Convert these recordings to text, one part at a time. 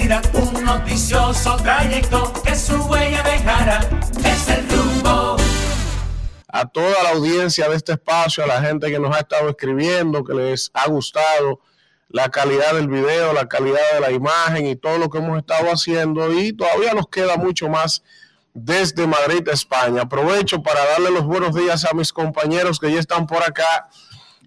un noticioso trayecto que su huella dejará. Es el rumbo. A toda la audiencia de este espacio, a la gente que nos ha estado escribiendo, que les ha gustado la calidad del video, la calidad de la imagen y todo lo que hemos estado haciendo. Y todavía nos queda mucho más desde Madrid, España. Aprovecho para darle los buenos días a mis compañeros que ya están por acá,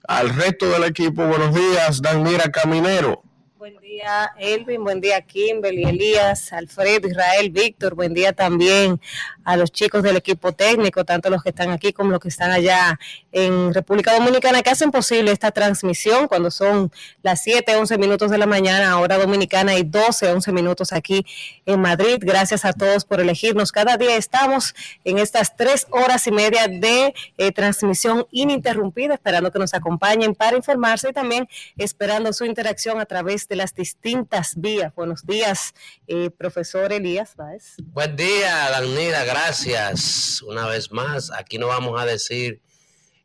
al resto del equipo. Buenos días, Danira Caminero. Buen día, Elvin. Buen día, Kimberly, Elías, Alfredo, Israel, Víctor. Buen día también a los chicos del equipo técnico, tanto los que están aquí como los que están allá en República Dominicana, que hacen posible esta transmisión cuando son las 7, 11 minutos de la mañana, hora dominicana, y 12, 11 minutos aquí en Madrid. Gracias a todos por elegirnos. Cada día estamos en estas tres horas y media de eh, transmisión ininterrumpida, esperando que nos acompañen para informarse y también esperando su interacción a través de las distintas vías. Buenos días, eh, profesor Elías Báez. Buen día, Danira, gracias. Una vez más, aquí no vamos a decir,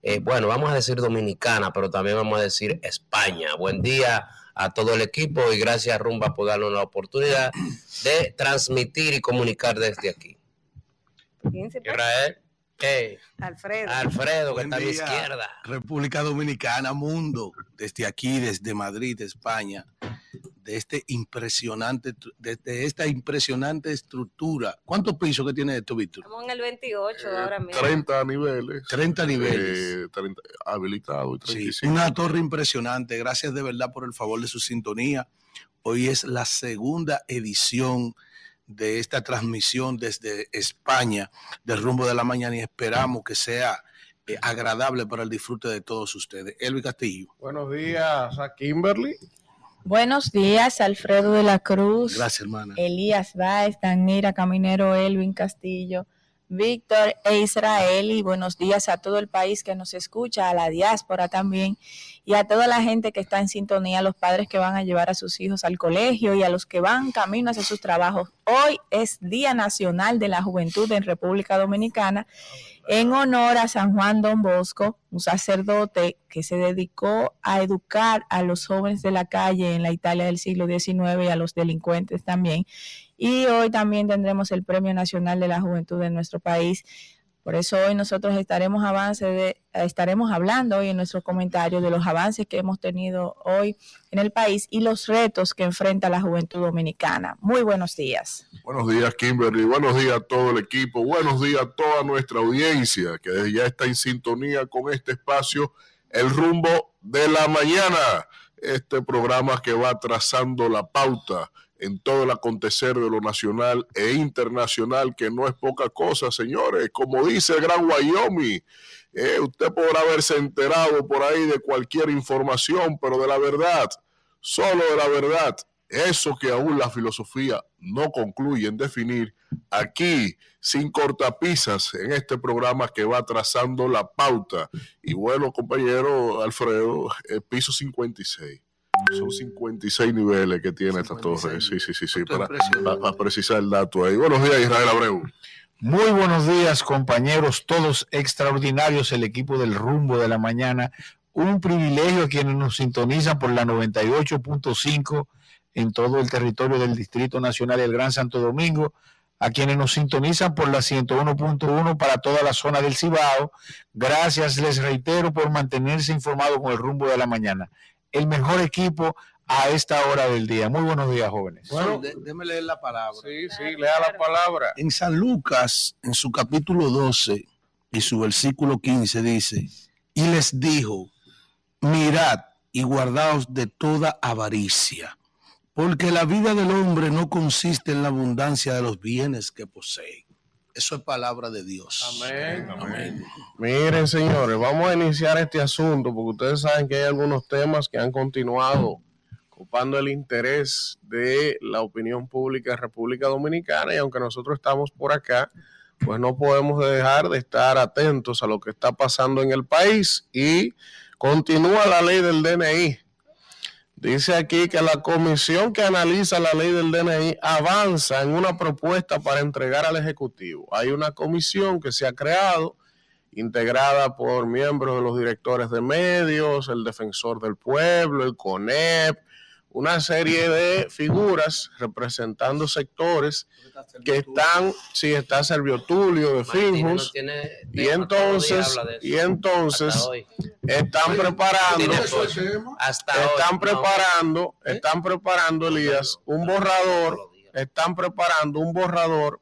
eh, bueno, vamos a decir dominicana, pero también vamos a decir España. Buen día a todo el equipo y gracias Rumba por darnos la oportunidad de transmitir y comunicar desde aquí. Israel. Alfredo. Alfredo, que está a mi izquierda. República Dominicana, mundo, desde aquí, desde Madrid, España, de este impresionante, desde esta impresionante estructura. ¿Cuántos pisos que tiene esto, Víctor? Estamos en el 28 eh, ahora mismo. 30 niveles. 30 niveles. Eh, habilitado y 35. una torre impresionante. Gracias de verdad por el favor de su sintonía. Hoy es la segunda edición de esta transmisión desde España del rumbo de la mañana y esperamos que sea eh, agradable para el disfrute de todos ustedes. Elvi Castillo. Buenos días a Kimberly. Buenos días, Alfredo de la Cruz. Gracias, hermana. Elías Baez, Danira Caminero, Elvin Castillo, Víctor e Israel. Y buenos días a todo el país que nos escucha, a la diáspora también y a toda la gente que está en sintonía, los padres que van a llevar a sus hijos al colegio y a los que van camino hacia sus trabajos. Hoy es Día Nacional de la Juventud en República Dominicana en honor a San Juan Don Bosco, un sacerdote que se dedicó a educar a los jóvenes de la calle en la Italia del siglo XIX y a los delincuentes también. Y hoy también tendremos el Premio Nacional de la Juventud en nuestro país por eso hoy nosotros estaremos, avance de, estaremos hablando hoy en nuestro comentario de los avances que hemos tenido hoy en el país y los retos que enfrenta la juventud dominicana. Muy buenos días. Buenos días, Kimberly. Buenos días a todo el equipo. Buenos días a toda nuestra audiencia que ya está en sintonía con este espacio, El rumbo de la mañana. Este programa que va trazando la pauta en todo el acontecer de lo nacional e internacional, que no es poca cosa, señores. Como dice el gran Wyoming, eh, usted podrá haberse enterado por ahí de cualquier información, pero de la verdad, solo de la verdad, eso que aún la filosofía no concluye en definir, aquí, sin cortapisas, en este programa que va trazando la pauta. Y bueno, compañero Alfredo, el piso 56. Son 56 niveles que tiene esta torre. Sí, sí, sí, sí, para, precisar el dato ahí. Buenos días, Israel Abreu. Muy buenos días, compañeros, todos extraordinarios, el equipo del rumbo de la mañana. Un privilegio a quienes nos sintonizan por la 98.5 en todo el territorio del Distrito Nacional y el Gran Santo Domingo, a quienes nos sintonizan por la 101.1 para toda la zona del Cibao. Gracias, les reitero, por mantenerse informados con el rumbo de la mañana el mejor equipo a esta hora del día. Muy buenos días, jóvenes. Bueno, déme leer la palabra. Sí, sí, lea la palabra. En San Lucas, en su capítulo 12 y su versículo 15 dice, y les dijo, mirad y guardaos de toda avaricia, porque la vida del hombre no consiste en la abundancia de los bienes que posee. Eso es palabra de Dios. Amén. Amén. Miren, señores, vamos a iniciar este asunto porque ustedes saben que hay algunos temas que han continuado ocupando el interés de la opinión pública de República Dominicana y aunque nosotros estamos por acá, pues no podemos dejar de estar atentos a lo que está pasando en el país y continúa la ley del DNI Dice aquí que la comisión que analiza la ley del DNI avanza en una propuesta para entregar al Ejecutivo. Hay una comisión que se ha creado, integrada por miembros de los directores de medios, el defensor del pueblo, el CONEP, una serie de figuras representando sectores que están, si está Servio Tulio de no Finjus, y entonces, y entonces hoy. están preparando, están preparando, ¿Eh? están preparando, Elías, un borrador, están preparando un borrador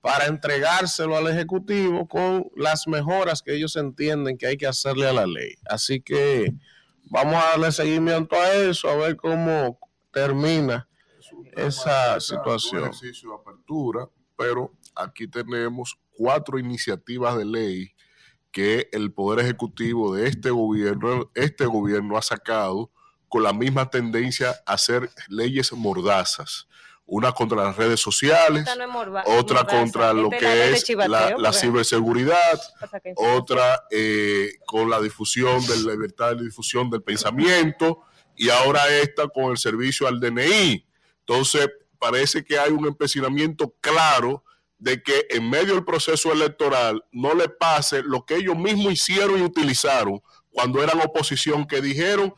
para entregárselo al Ejecutivo con las mejoras que ellos entienden que hay que hacerle a la ley. Así que vamos a darle seguimiento a eso, a ver cómo termina esa Un situación. ejercicio de apertura, pero aquí tenemos cuatro iniciativas de ley que el Poder Ejecutivo de este gobierno, este gobierno ha sacado con la misma tendencia a hacer leyes mordazas. Una contra las redes sociales, no otra contra lo que es chivateo, la, ciberseguridad, otra eh, con la difusión de la libertad de difusión del pensamiento y ahora esta con el servicio al DNI. Entonces, parece que hay un empecinamiento claro de que en medio del proceso electoral no le pase lo que ellos mismos hicieron y utilizaron cuando eran oposición, que dijeron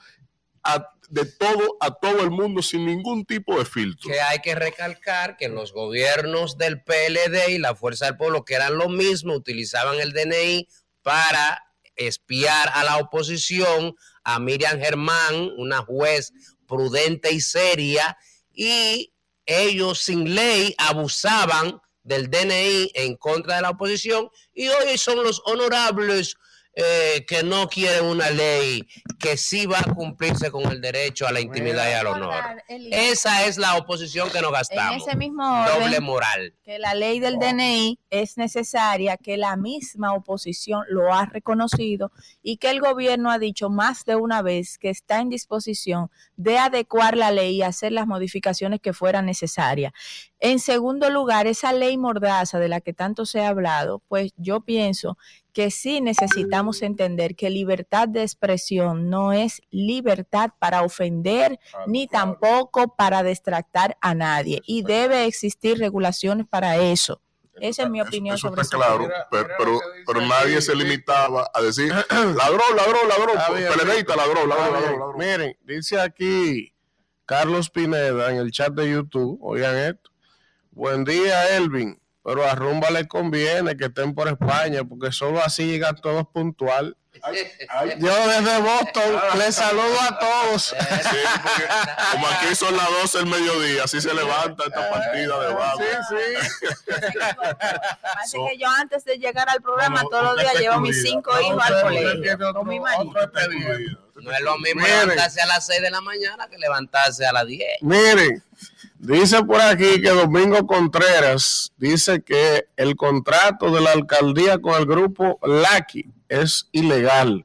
a- de todo a todo el mundo sin ningún tipo de filtro. que hay que recalcar que los gobiernos del PLD y la Fuerza del Pueblo, que eran lo mismo, utilizaban el DNI para espiar a la oposición, a Miriam Germán, una juez prudente y seria, y ellos sin ley abusaban del DNI en contra de la oposición, y hoy son los honorables eh, que no quieren una ley que sí va a cumplirse con el derecho a la intimidad y al honor. Esa es la oposición que nos en gastamos. ese mismo orden, Doble moral. que la ley del DNI es necesaria, que la misma oposición lo ha reconocido y que el gobierno ha dicho más de una vez que está en disposición de adecuar la ley y hacer las modificaciones que fueran necesarias. En segundo lugar, esa ley mordaza de la que tanto se ha hablado, pues yo pienso que sí necesitamos entender que libertad de expresión no es libertad para ofender ni tampoco para distractar a nadie y debe existir regulaciones para eso. Esa es mi Eso- opinión eso sobre está ese claro, pero, pero, nadie se Víctor. limitaba a decir ladrón, ladrón, ladrón, ladrón, Está ladrón, ladrón, ladrón. Miren, dice aquí Carlos Pineda en el chat de YouTube, oigan esto. Buen día, Elvin. Pero a Rumba le conviene que estén por España, porque solo así llegan todos puntual. Yo desde Boston les saludo a todos. Sí, porque como aquí son las 12 del mediodía, así se levanta esta partida de vago. Sí, sí. Así que yo antes de llegar al programa todos los días llevo a mis cinco hijos al colegio. Con mi marido. No es lo mismo Miren. levantarse a las 6 de la mañana que levantarse a las 10. Miren, dice por aquí que Domingo Contreras dice que el contrato de la alcaldía con el grupo Laki es ilegal.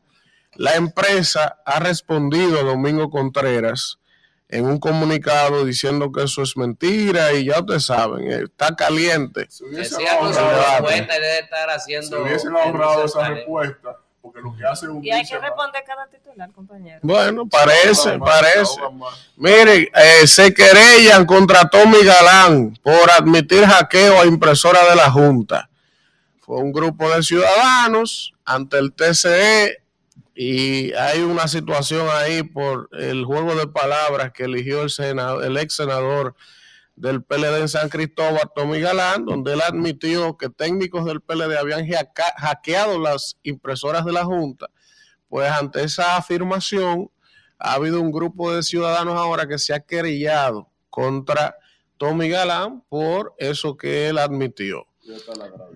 La empresa ha respondido a Domingo Contreras en un comunicado diciendo que eso es mentira y ya ustedes saben, está caliente. Se hubiesen Decía con su ahorrado, esa respuesta, porque lo que hace un Y hay que más. responder cada titular, compañero. Bueno, parece, más, parece. Miren, eh, se querellan contra Tommy Galán por admitir hackeo a impresora de la Junta. Fue un grupo de ciudadanos ante el TCE y hay una situación ahí por el juego de palabras que eligió el, senado, el ex senador del PLD en San Cristóbal, Tommy Galán, donde él admitió que técnicos del PLD habían hackeado las impresoras de la Junta. Pues ante esa afirmación, ha habido un grupo de ciudadanos ahora que se ha querellado contra Tommy Galán por eso que él admitió.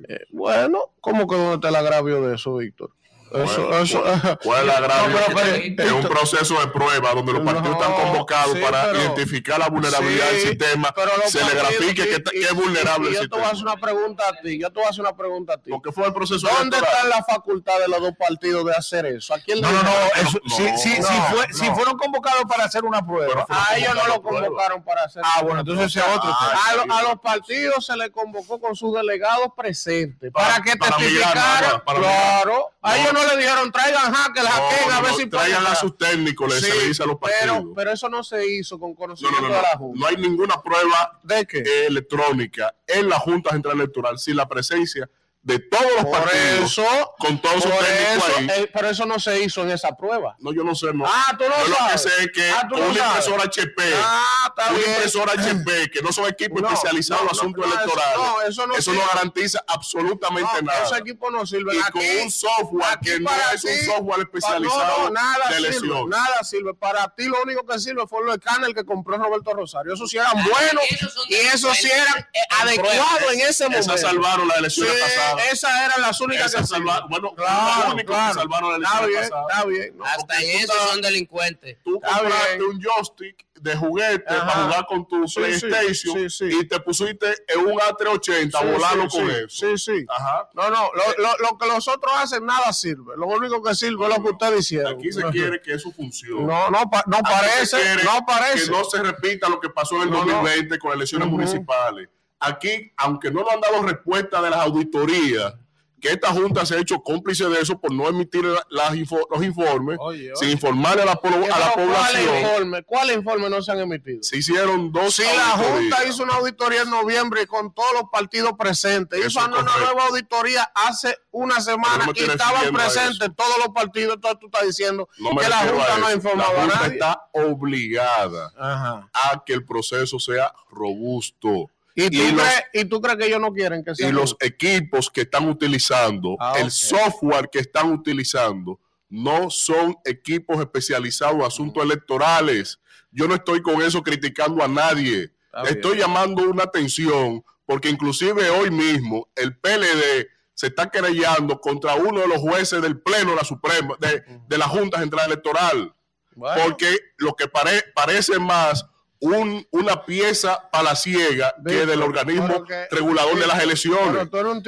Eh, bueno, ¿cómo que dónde está el agravio de eso, Víctor? Eso, Bueno, eso, ¿Cuál es el agravio? No, pero, pero, es un proceso de prueba donde los partidos No, están convocados sí, para pero- identificar la vulnerabilidad Sí, del sistema, se le grafique que, y- es vulnerable y el yo te voy a hacer sistema. una pregunta a ti, yo te voy a hacer una pregunta a ti. Porque fue el proceso ¿Dónde está la facultad de los dos partidos de hacer eso? ¿A quién le No, no, no. eso- No, si, si- si no, fue- no. si fueron convocados para hacer una prueba. A ellos no lo convocaron para hacer Ah, bueno, entonces ese es otro. A, lo- a los partidos se les convocó con sus delegados presentes para, que testificaran. claro, a ellos no le dijeron traigan hackers, No, hackeen a no, ver no, si traigan pueden a sus técnicos, les Sí, se dice a los partidos. pero, pero eso no se hizo con no, conocimiento no, no, de la no, Junta. no hay ninguna prueba ¿De qué? electrónica en la Junta Central Electoral sin la presencia de todos los Por partidos eso, con todos sus por técnicos eso, ahí. eh, pero eso no se hizo en esa prueba. No, yo no sé, no. Ah, tú no yo lo que sé es que Ah, no una sabes. impresora HP, Ah, está una bien. impresora HP, que no son equipos No, especializados en no, no, asuntos no, eso- electorales, no, eso no eso no sirve. garantiza absolutamente No, nada. Ese equipo no sirve. y Aquí- con un software que no es un software especializado No, no, nada de sirve, elección. nada sirve. Para ti lo único que sirve fue los escáneres que compró Roberto Rosario. Eso sí eran Ah, buenos esos y eso sí eran eh, adecuados en ese momento. Esas salvaron las Sí, elecciones pasadas. Esas eran las únicas que salvaron, bueno, Claro, los únicos claro. que salvaron las Está bien, está bien. No, Hasta eso estás- son delincuentes. Tú Está compraste bien. un joystick de juguete Ajá. para jugar con tu Sí, PlayStation sí, sí. y te pusiste en un A380 Sí, volando sí, con sí, eso. Sí, sí. Ajá. No, no, lo, lo, lo que los otros hacen nada sirve. Lo único que sirve es lo que ustedes hicieron. Aquí se quiere que eso funcione. No, no, pa- no Aquí parece, no parece. Que no se repita lo que pasó en el No, no. 2020 con elecciones municipales. Aquí, aunque no nos han dado respuesta de las auditorías, que esta Junta se ha hecho cómplice de eso por no emitir la- las info- los informes, Oye, sin informarle a la, po- a la Pero ¿Cuál población. informe? ¿Cuál informe no se han emitido? Se hicieron dos Si la. Junta hizo una auditoría en noviembre con todos los partidos presentes, Eso hizo una correcto. nueva auditoría hace una semana no y estaban presentes todos los partidos, entonces tú estás diciendo No que la Junta no ha informado La a Junta nadie. está obligada Ajá. a que el proceso sea robusto. ¿Y, tú y los- crees, ¿Y tú crees que ellos no quieren que sea? y los equipos que están utilizando, Ah, el software que están utilizando, no son equipos especializados en asuntos electorales. Yo no estoy con eso criticando a nadie. Bien. estoy llamando una atención porque inclusive hoy mismo el PLD se está querellando contra uno de los jueces del Pleno de la Suprema, de, de la Junta Central Electoral, Bueno, porque lo que pare- parece más un- una pieza palaciega que Víctor, del organismo que- regulador de las elecciones.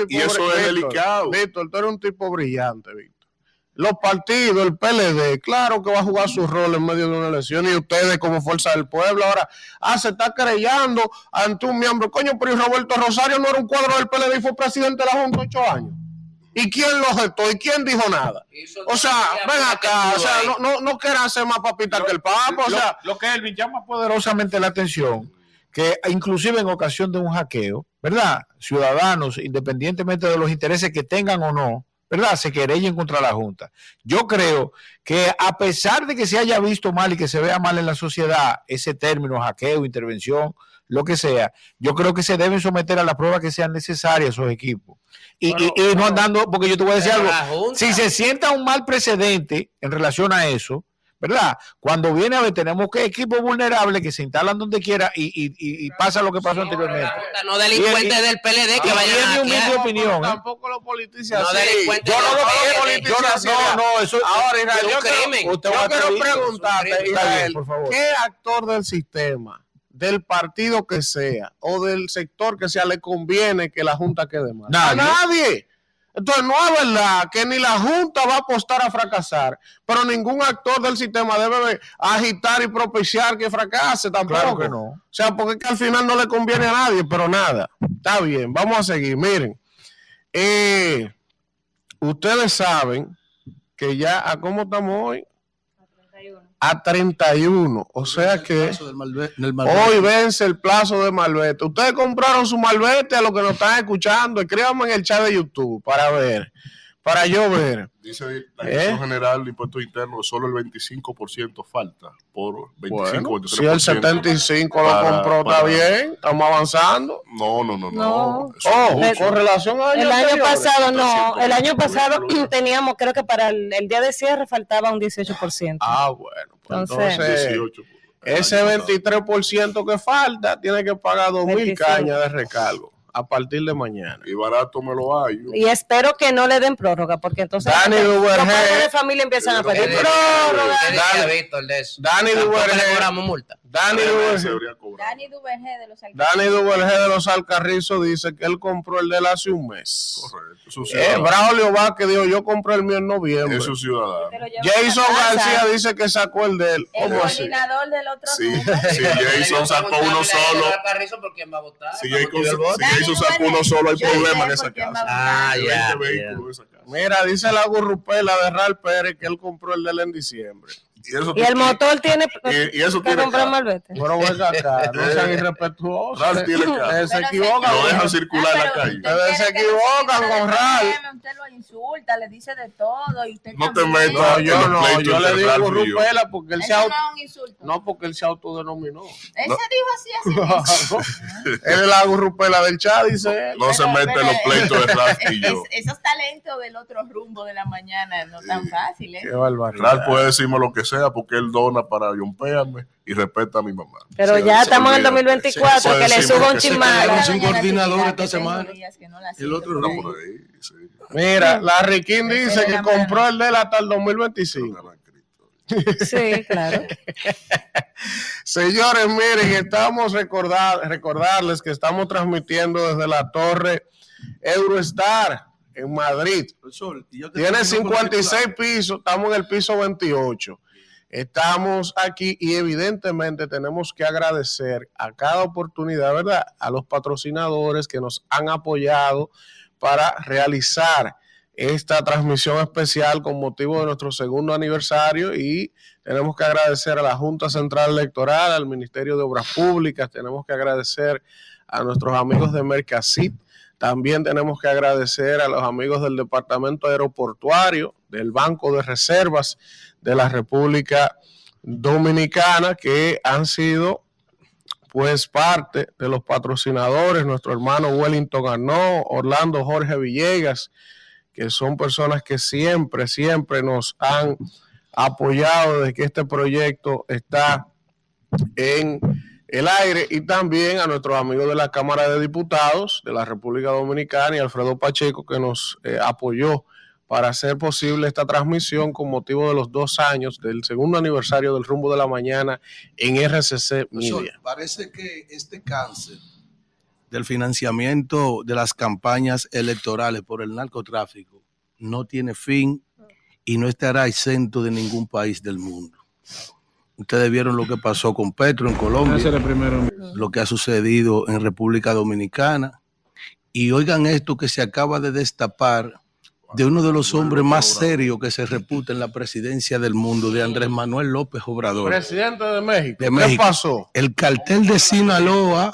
Y eso es Víctor, delicado. Víctor, tú eres un tipo brillante, Víctor. Los partidos, el PLD, claro que va a jugar su rol en medio de una elección y ustedes como fuerza del pueblo ahora, ah, se está creyendo ante un miembro. Coño, pero Roberto Rosario no era un cuadro del PLD y fue presidente de la Junta ocho años. ¿Y quién lo gestó? ¿Y quién dijo nada? O sea, ven acá, o sea, no, no, no quieran ser más papita que el papa, o lo, sea, lo que Elvin llama poderosamente la atención, que inclusive en ocasión de un hackeo, ¿verdad? Ciudadanos, independientemente de los intereses que tengan o no, ¿verdad? Se querellen contra la Junta. Yo creo que a pesar de que se haya visto mal y que se vea mal en la sociedad ese término, hackeo, intervención, lo que sea, yo creo que se deben someter a las pruebas que sean necesarias esos equipos. Y, y- y no andando, porque yo te voy a decir algo, si se sienta un mal precedente en relación a eso, ¿verdad? Cuando viene a ver, tenemos que equipos vulnerables que se instalan donde quiera y, y- y- y pasa lo que pasó anteriormente. No delincuentes Y- del PLD que vayan a mi humilde opinión, ¿eh? tampoco los politician No delincuentes Yo no lo así. no, no, eso Ahora, Israel, es un yo quiero- crimen. yo Usted va a quiero preguntarte, Israel, por favor. ¿qué actor del sistema, del partido que sea, o del sector que sea, le conviene que la Junta quede mal? A Nadie. nadie. Entonces, no es verdad que ni la Junta va a apostar a fracasar, pero ningún actor del sistema debe agitar y propiciar que fracase tampoco. Claro que no. O sea, porque es que al final no le conviene a nadie, pero nada. Está bien, vamos a seguir. Miren, eh, ustedes saben que ya, ¿a cómo estamos hoy? A 31. O sea que hoy vence el plazo de Malvete. Ustedes compraron su Malvete a los que nos están escuchando. Escríbanme en el chat de YouTube para ver, para yo ver. Dice la ¿Eh? Dirección General de Impuestos Internos, solo el 25% falta por 25, Bueno, 23%. si el 75 lo para- compró, está para- bien. Estamos avanzando. No, no, no, no. No. Oh, con relación a El año pasado no, el año 300%. pasado teníamos, creo que para el, el día de cierre faltaba un 18%. Ah, bueno. Pues Entonces- entonces, 18. el ese año pasado. 23% que falta tiene que pagar 2 mil 25. cañas de recargo a partir de mañana. Y barato me lo hay. Y espero que no le den prórroga, porque entonces Dani los padres de familia empiezan a ¿Qué pedir prórroga. Dani le Duvergé. cobramos multa. Dani Duvergé. de los Duvergé de los Alcarrizos dice que él compró el de él hace un mes. Correcto. Es un Eh. Braulio Vázquez dijo, yo compré el mío en noviembre. Es un ciudadano. Jason García dice que sacó el de él. El ¿Cómo así? coordinador del otro Sí, si Jason sacó uno solo, ¿Por quién va a votar? si ¿Para Jason, sacó uno solo, hay problema sé en esa casa. Ah, Hay ya. 20 ya. vehículos en esa casa. Mira, dice la gurrupela de Ral Pérez que él compró el de él en diciembre. Y, eso Y el motor tiene y- y eso que tiene comprar malvete. Pero venga acá, no sean irrespetuosos. Carro. Eh, se Pero equivocan. Lo deja güey. circular en la Ah, pero calle. Ustedes se equivocan con Ral. Usted lo insulta, le dice de todo y usted No te metas. No, yo no, yo le digo. Rupela porque él se no no porque él se autodenominó. Él No. se dijo así, así. él es la Rupela del chat, dice él. No se mete los pleitos de Ralph y yo. es- esos talentos del otro rumbo de la mañana no tan fáciles. Qué barbaridad. Ralph puede decirme lo que sea porque él dona para yompearme y respeta a mi mamá. Pero Sí, ya sí, estamos en el olvídate. 2024, Sí, que le suba un sea. coordinador esta semana. no la El otro rumbo. por ahí, sí. Mira, la Riquín Ese dice que compró el de él hasta el 2025. Sí, claro. Señores, miren, estamos recordar, recordarles que estamos transmitiendo desde la torre Eurostar en Madrid. Sol, y yo que Tiene estoy viendo por 56 particular. pisos, estamos en el piso 28. Estamos aquí y evidentemente tenemos que agradecer a cada oportunidad, ¿verdad? A los patrocinadores que nos han apoyado para realizar esta transmisión especial con motivo de nuestro segundo aniversario y tenemos que agradecer a la Junta Central Electoral, al Ministerio de Obras Públicas, tenemos que agradecer a nuestros amigos de Mercasit, también tenemos que agradecer a los amigos del Departamento Aeroportuario, del Banco de Reservas de la República Dominicana, que han sido pues parte de los patrocinadores, nuestro hermano Wellington Arnaud, Orlando Jorge Villegas, que son personas que siempre, siempre nos han apoyado desde que este proyecto está en el aire. Y también a nuestros amigos de la Cámara de Diputados de la República Dominicana y Alfredo Pacheco que nos eh, apoyó para hacer posible esta transmisión con motivo de los dos años del segundo aniversario del rumbo de la mañana en RCC Media. parece que este cáncer del financiamiento de las campañas electorales por el narcotráfico no tiene fin y no estará exento de ningún país del mundo. Ustedes vieron lo que pasó con Petro en Colombia, lo que ha sucedido en República Dominicana. Y oigan esto que se acaba de destapar de uno de los hombres más serios que se reputa en la presidencia del mundo, de Andrés Manuel López Obrador. Presidente de México, De ¿qué México. pasó? El cartel de Sinaloa,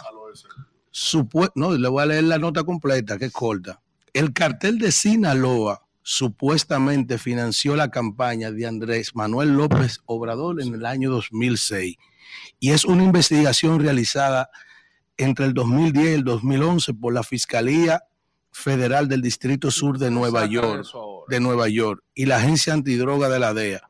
no, le voy a leer la nota completa, que es corta. El cartel de Sinaloa supuestamente financió la campaña de Andrés Manuel López Obrador en el año 2006. Y es una investigación realizada entre el 2010 y el 2011 por la Fiscalía Federal del Distrito Sur de Nueva York de Nueva York y la agencia antidroga de la DEA.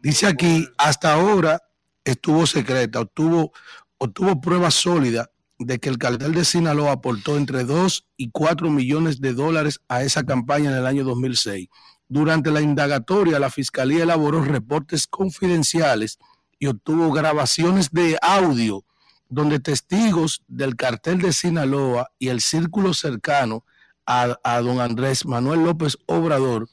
Dice aquí, hasta ahora estuvo secreta, obtuvo, obtuvo pruebas sólidas de que el cartel de Sinaloa aportó entre 2 y 4 millones de dólares a esa campaña en el año 2006. Durante la indagatoria, la fiscalía elaboró reportes confidenciales y obtuvo grabaciones de audio donde testigos del cartel de Sinaloa y el círculo cercano a, a don Andrés Manuel López Obrador,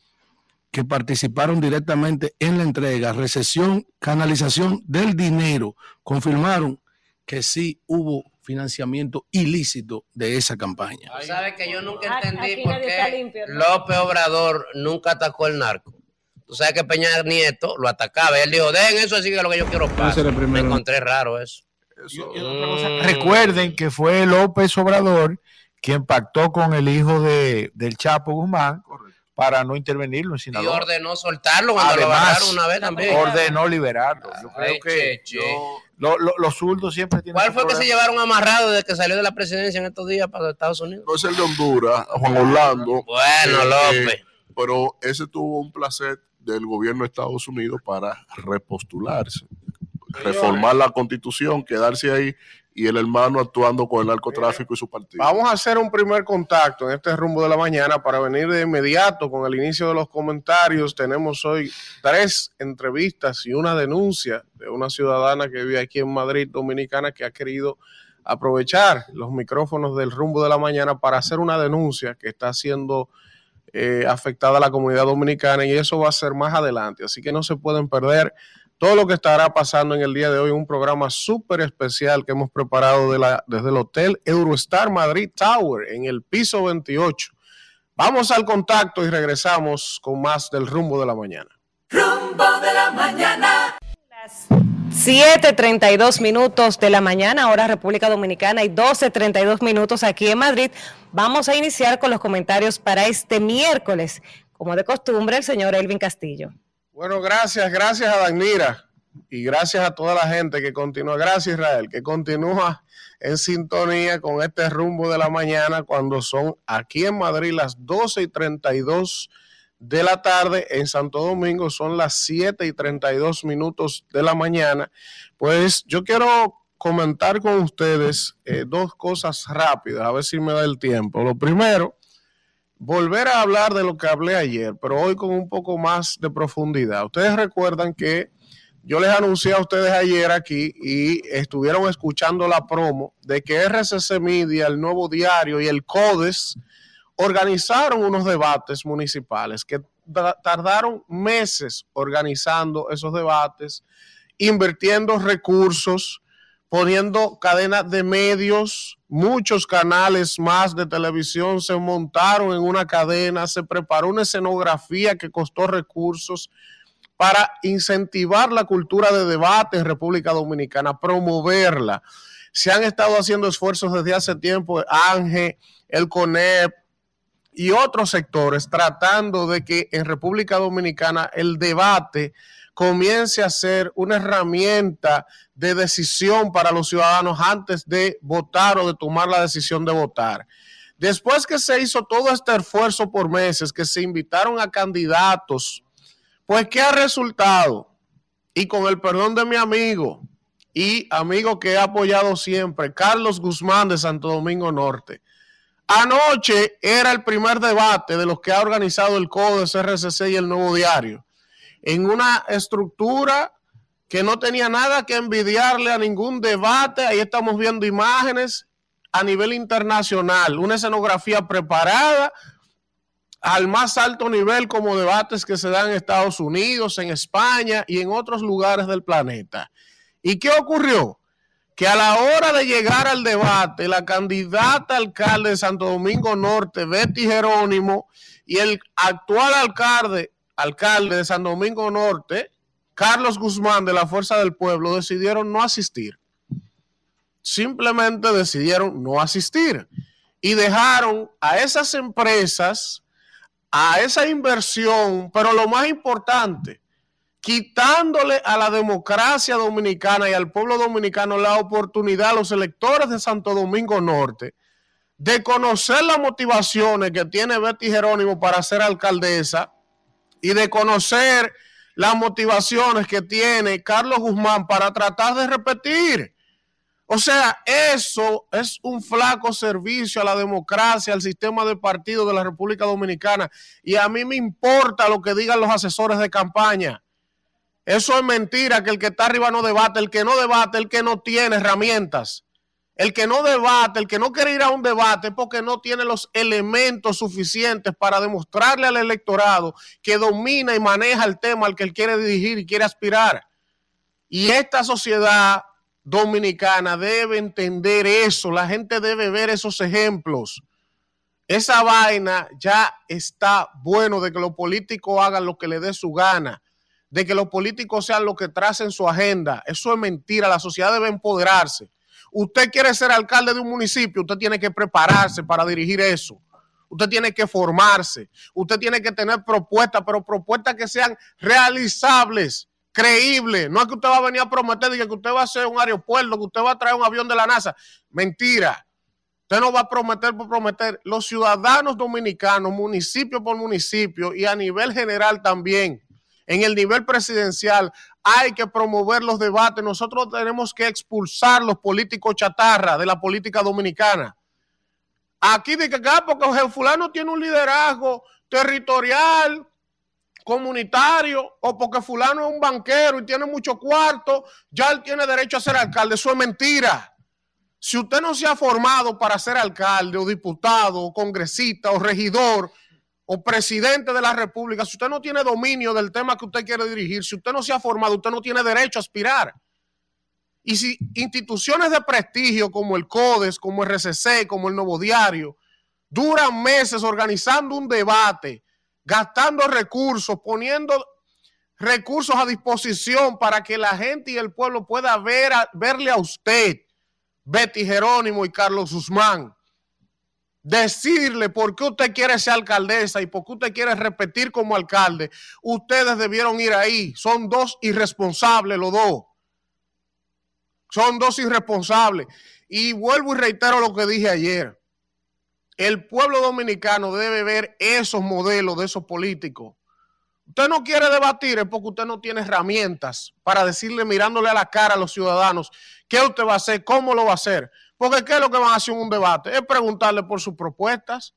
que participaron directamente en la entrega, recesión, canalización del dinero, confirmaron que sí hubo financiamiento ilícito de esa campaña. Sabes que yo nunca Aquí- entendí aquí por qué limpio, ¿no? López Obrador nunca atacó el narco. Tú sabes que Peña Nieto lo atacaba. Él dijo, den eso así que es lo que yo quiero paz. Me encontré raro eso. Eso- Mm. Recuerden que fue López Obrador quien pactó con el hijo de, del Chapo Guzmán Correcto. para no intervenirlo en Y ordenó soltarlo cuando lo Además, agarraron una vez también. Ordenó liberarlo. Yo Ay, creo que che, che. lo- lo- los zurdos siempre tienen ¿Cuál fue que se llevaron amarrado desde que salió de la presidencia en estos días para Estados Unidos? No es el de Honduras, Juan Orlando. Bueno, Eh, López. pero ese tuvo un placer del gobierno de Estados Unidos para repostularse, reformar la constitución, quedarse ahí y el hermano actuando con el narcotráfico y su partido. Vamos a hacer un primer contacto en este rumbo de la mañana para venir de inmediato con el inicio de los comentarios. Tenemos hoy tres entrevistas y una denuncia de una ciudadana que vive aquí en Madrid, dominicana, que ha querido aprovechar los micrófonos del rumbo de la mañana para hacer una denuncia que está siendo eh, afectada a la comunidad dominicana y eso va a ser más adelante. Así que no se pueden perder todo lo que estará pasando en el día de hoy, un programa súper especial que hemos preparado de la- desde el Hotel Eurostar Madrid Tower en el piso 28. Vamos al contacto y regresamos con más del rumbo de la mañana. Rumbo de la mañana. 7:32 minutos de la mañana, hora República Dominicana, y 12:32 minutos aquí en Madrid. Vamos a iniciar con los comentarios para este miércoles. Como de costumbre, el señor Elvin Castillo. Bueno, gracias, gracias a Danira y gracias a toda la gente que continúa, gracias Israel, que continúa en sintonía con este rumbo de la mañana cuando son aquí en Madrid las 12 y 32 de la tarde, en Santo Domingo son las 7 y 32 minutos de la mañana. Pues yo quiero comentar con ustedes eh, dos cosas rápidas, a ver si me da el tiempo. Lo primero, volver a hablar de lo que hablé ayer, pero hoy con un poco más de profundidad. Ustedes recuerdan que yo les anuncié a ustedes ayer aquí y estuvieron escuchando la promo de que RCC Media, el Nuevo Diario y el CODES organizaron unos debates municipales que tardaron meses organizando esos debates, invirtiendo recursos, poniendo cadenas de medios, muchos canales más de televisión se montaron en una cadena, se preparó una escenografía que costó recursos para incentivar la cultura de debate en República Dominicana, promoverla. Se han estado haciendo esfuerzos desde hace tiempo, Ángel, el CONEP y otros sectores, tratando de que en República Dominicana el debate comience a ser una herramienta de decisión para los ciudadanos antes de votar o de tomar la decisión de votar. Después que se hizo todo este esfuerzo por meses, que se invitaron a candidatos, pues ¿qué ha resultado? Y con el perdón de mi amigo y amigo que he apoyado siempre, Carlos Guzmán de Santo Domingo Norte. Anoche era el primer debate de los que ha organizado el CODES, RCC y el Nuevo Diario en una estructura que no tenía nada que envidiarle a ningún debate. Ahí estamos viendo imágenes a nivel internacional, una escenografía preparada al más alto nivel como debates que se dan en Estados Unidos, en España y en otros lugares del planeta. ¿Y qué ocurrió? Que a la hora de llegar al debate, la candidata alcalde de Santo Domingo Norte, Betty Jerónimo, y el actual alcalde alcalde de San Domingo Norte, Carlos Guzmán de la Fuerza del Pueblo, decidieron no asistir. Simplemente decidieron no asistir y dejaron a esas empresas, a esa inversión, pero lo más importante, quitándole a la democracia dominicana y al pueblo dominicano la oportunidad a los electores de Santo Domingo Norte de conocer las motivaciones que tiene Betty Jerónimo para ser alcaldesa y de conocer las motivaciones que tiene Carlos Guzmán para tratar de repetir. O sea, eso es un flaco servicio a la democracia, al sistema de partido de la República Dominicana. Y a mí me importa lo que digan los asesores de campaña. Eso es mentira, que el que está arriba no debate, el que no debate, el que no tiene herramientas. El que no debate, el que no quiere ir a un debate porque no tiene los elementos suficientes para demostrarle al electorado que domina y maneja el tema al que él quiere dirigir y quiere aspirar. Y esta sociedad dominicana debe entender eso, la gente debe ver esos ejemplos. Esa vaina ya está bueno de que los políticos hagan lo que le dé su gana, de que los políticos sean los que tracen su agenda. Eso es mentira, la sociedad debe empoderarse. Usted quiere ser alcalde de un municipio, usted tiene que prepararse para dirigir eso. Usted tiene que formarse, usted tiene que tener propuestas, pero propuestas que sean realizables, creíbles. No es que usted va a venir a prometer que usted va a hacer un aeropuerto, que usted va a traer un avión de la NASA. Mentira. Usted no va a prometer por prometer. Los ciudadanos dominicanos, municipio por municipio y a nivel general también, en el nivel presidencial, hay que promover los debates. Nosotros tenemos que expulsar los políticos chatarra de la política dominicana. Aquí que porque el fulano tiene un liderazgo territorial, comunitario, o porque fulano es un banquero y tiene mucho cuarto, ya él tiene derecho a ser alcalde. Eso es mentira. Si usted no se ha formado para ser alcalde o diputado o congresista o regidor, o presidente de la República, si usted no tiene dominio del tema que usted quiere dirigir, si usted no se ha formado, usted no tiene derecho a aspirar. Y si instituciones de prestigio como el CODES, como el RCC, como el Nuevo Diario, duran meses organizando un debate, gastando recursos, poniendo recursos a disposición para que la gente y el pueblo pueda ver verle a usted, Betty Jerónimo y Carlos Guzmán, decirle por qué usted quiere ser alcaldesa y por qué usted quiere repetir como alcalde. Ustedes debieron ir ahí. Son dos irresponsables los dos. Son dos irresponsables. Y vuelvo y reitero lo que dije ayer. El pueblo dominicano debe ver esos modelos de esos políticos. Usted no quiere debatir es porque usted no tiene herramientas para decirle mirándole a la cara a los ciudadanos qué usted va a hacer, cómo lo va a hacer. Porque ¿qué es lo que van a hacer en un debate? Es preguntarle por sus propuestas,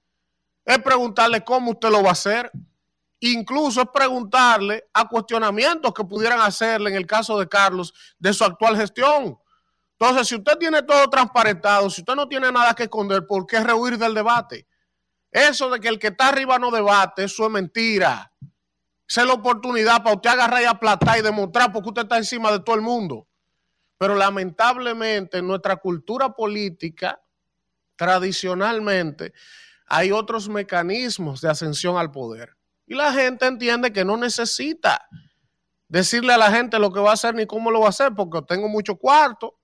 es preguntarle cómo usted lo va a hacer, incluso es preguntarle a cuestionamientos que pudieran hacerle en el caso de Carlos de su actual gestión. Entonces, si usted tiene todo transparentado, si usted no tiene nada que esconder, ¿por qué rehuir del debate? Eso de que el que está arriba no debate, eso es mentira. Esa es la oportunidad para usted agarrar y aplastar y demostrar porque usted está encima de todo el mundo. Pero lamentablemente en nuestra cultura política, tradicionalmente, hay otros mecanismos de ascensión al poder. Y la gente entiende que no necesita decirle a la gente lo que va a hacer ni cómo lo va a hacer, porque tengo mucho cuarto,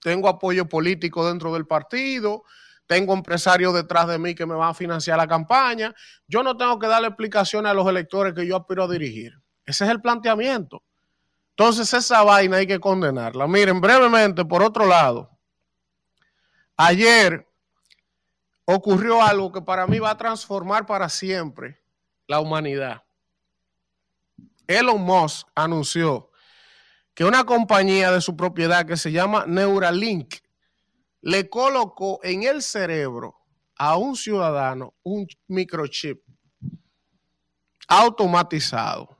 tengo apoyo político dentro del partido, tengo empresarios detrás de mí que me van a financiar la campaña. Yo no tengo que darle explicaciones a los electores que yo aspiro a dirigir. Ese es el planteamiento. Entonces esa vaina hay que condenarla. Miren, brevemente, por otro lado, ayer ocurrió algo que para mí va a transformar para siempre la humanidad. Elon Musk anunció que una compañía de su propiedad que se llama Neuralink le colocó en el cerebro a un ciudadano un microchip automatizado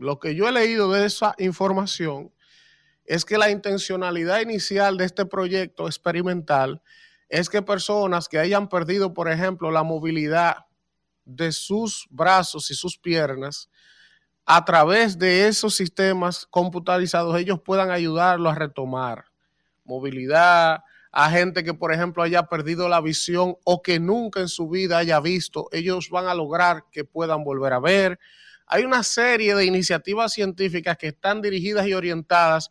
lo que yo he leído de esa información es que la intencionalidad inicial de este proyecto experimental es que personas que hayan perdido, por ejemplo, la movilidad de sus brazos y sus piernas, a través de esos sistemas computarizados, ellos puedan ayudarlo a retomar movilidad, a gente que, por ejemplo, haya perdido la visión o que nunca en su vida haya visto, ellos van a lograr que puedan volver a ver hay una serie de iniciativas científicas que están dirigidas y orientadas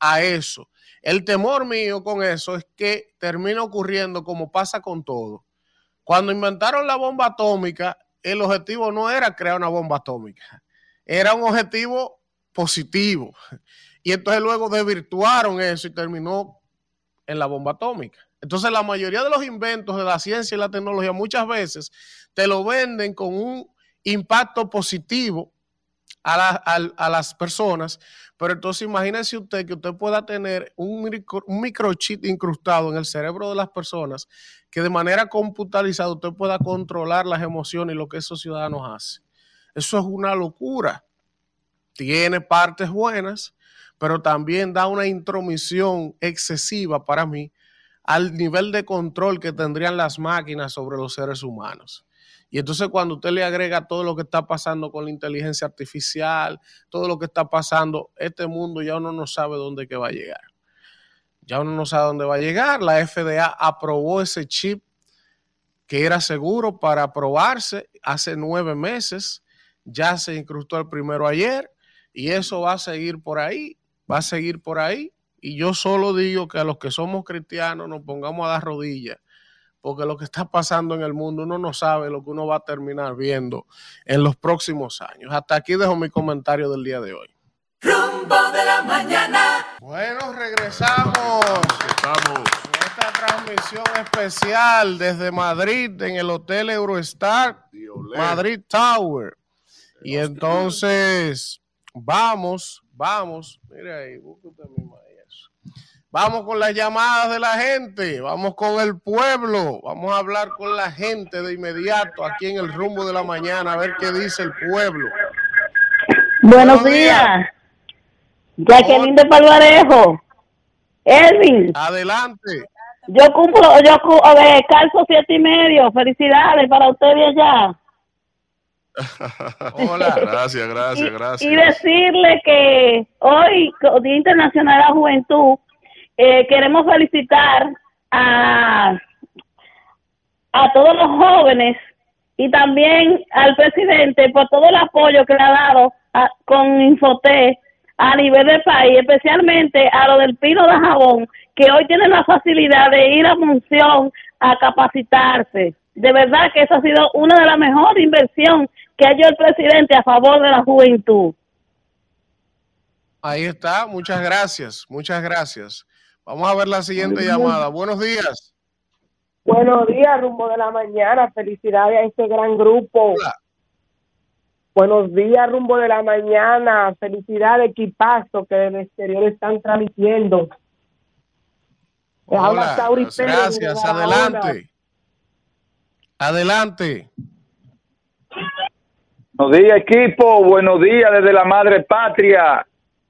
a eso. El temor mío con eso es que termina ocurriendo como pasa con todo. Cuando inventaron la bomba atómica, el objetivo no era crear una bomba atómica, era un objetivo positivo. Y entonces luego desvirtuaron eso y terminó en la bomba atómica. Entonces la mayoría de los inventos de la ciencia y la tecnología muchas veces te lo venden con un impacto positivo a, las personas, pero entonces imagínese usted que usted pueda tener un, un microchip incrustado en el cerebro de las personas que de manera computarizada usted pueda controlar las emociones y lo que esos ciudadanos hacen. Eso es una locura. Tiene partes buenas, pero también da una intromisión excesiva para mí al nivel de control que tendrían las máquinas sobre los seres humanos. Y entonces cuando usted le agrega todo lo que está pasando con la inteligencia artificial, todo lo que está pasando, este mundo ya uno no sabe dónde que va a llegar. Ya uno no sabe dónde va a llegar. La FDA aprobó ese chip que era seguro para aprobarse hace nueve meses. Ya se incrustó el primero ayer y eso va a seguir por ahí, va a seguir por ahí. Y yo solo digo que a los que somos cristianos nos pongamos a dar rodillas porque lo que está pasando en el mundo uno no sabe lo que uno va a terminar viendo en los próximos años. Hasta aquí dejo mi comentario del día de hoy. Rumbo de la mañana. Bueno, regresamos. Estamos. Esta transmisión especial desde Madrid en el Hotel Eurostar Madrid Tower. Y entonces, vamos, vamos. Mira ahí, búscate mi Vamos con las llamadas de la gente, vamos con el pueblo, vamos a hablar con la gente de inmediato aquí en el rumbo de la mañana, a ver qué dice el pueblo. Buenos, días. Jacqueline de Palvarejo. Elvin. Adelante. Yo cumplo, yo a ver, calzo siete y medio. Felicidades para usted y allá. Hola, gracias, gracias, gracias. Y decirle que hoy, Día Internacional de la Juventud, eh, queremos felicitar a, a todos los jóvenes y también al presidente por todo el apoyo que le ha dado con Infotec a nivel del país, especialmente a lo del Pino de Jabón, que hoy tienen la facilidad de ir a Monción a capacitarse. De verdad que esa ha sido una de las mejores inversiones que ha hecho el presidente a favor de la juventud. Ahí está, muchas gracias, muchas gracias. Vamos a ver la siguiente llamada. Buenos días. Buenos días, rumbo de la mañana. Felicidades a este gran grupo. Buenos días, rumbo de la mañana. Felicidades, equipazo que del exterior están transmitiendo. Hola, Pérez gracias, adelante. Adelante. Buenos días, equipo. Buenos días desde la madre patria.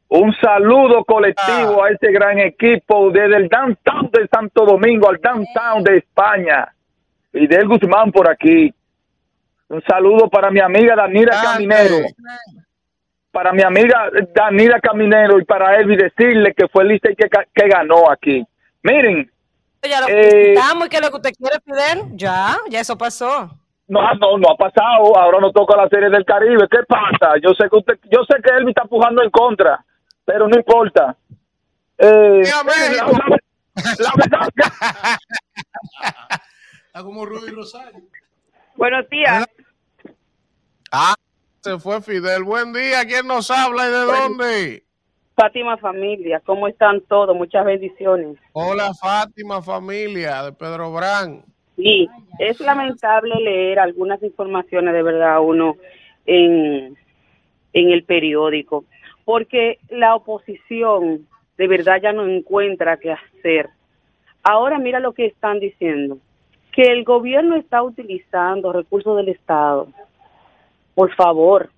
Un saludo colectivo a este gran equipo desde el downtown de Santo Domingo al downtown de España. Fidel Guzmán por aquí. Un saludo para mi amiga Danira Caminero. Para mi amiga Danira Caminero y para Elvi decirle que fue el que, que ganó aquí. Miren, Ya lo Eh, y que lo que usted quiere, Fidel, ya, ya eso pasó. No, no, no ha pasado. Ahora no toca la serie del Caribe. ¿Qué pasa? Yo sé que usted, yo sé que Elvi está pujando en contra, pero no importa. Eh, la, la verdad Está como Rudy Rosario. Buenos días. Ah, se fue Fidel. Buen día. ¿Quién nos habla y de dónde? Fátima familia, ¿cómo están todos? Muchas bendiciones. Hola, Fátima, familia de Pedro Brán. Sí, es lamentable leer algunas informaciones de verdad a uno en, en el periódico, porque la oposición de verdad ya no encuentra qué hacer. Ahora mira lo que están diciendo, que el gobierno está utilizando recursos del Estado. Por favor,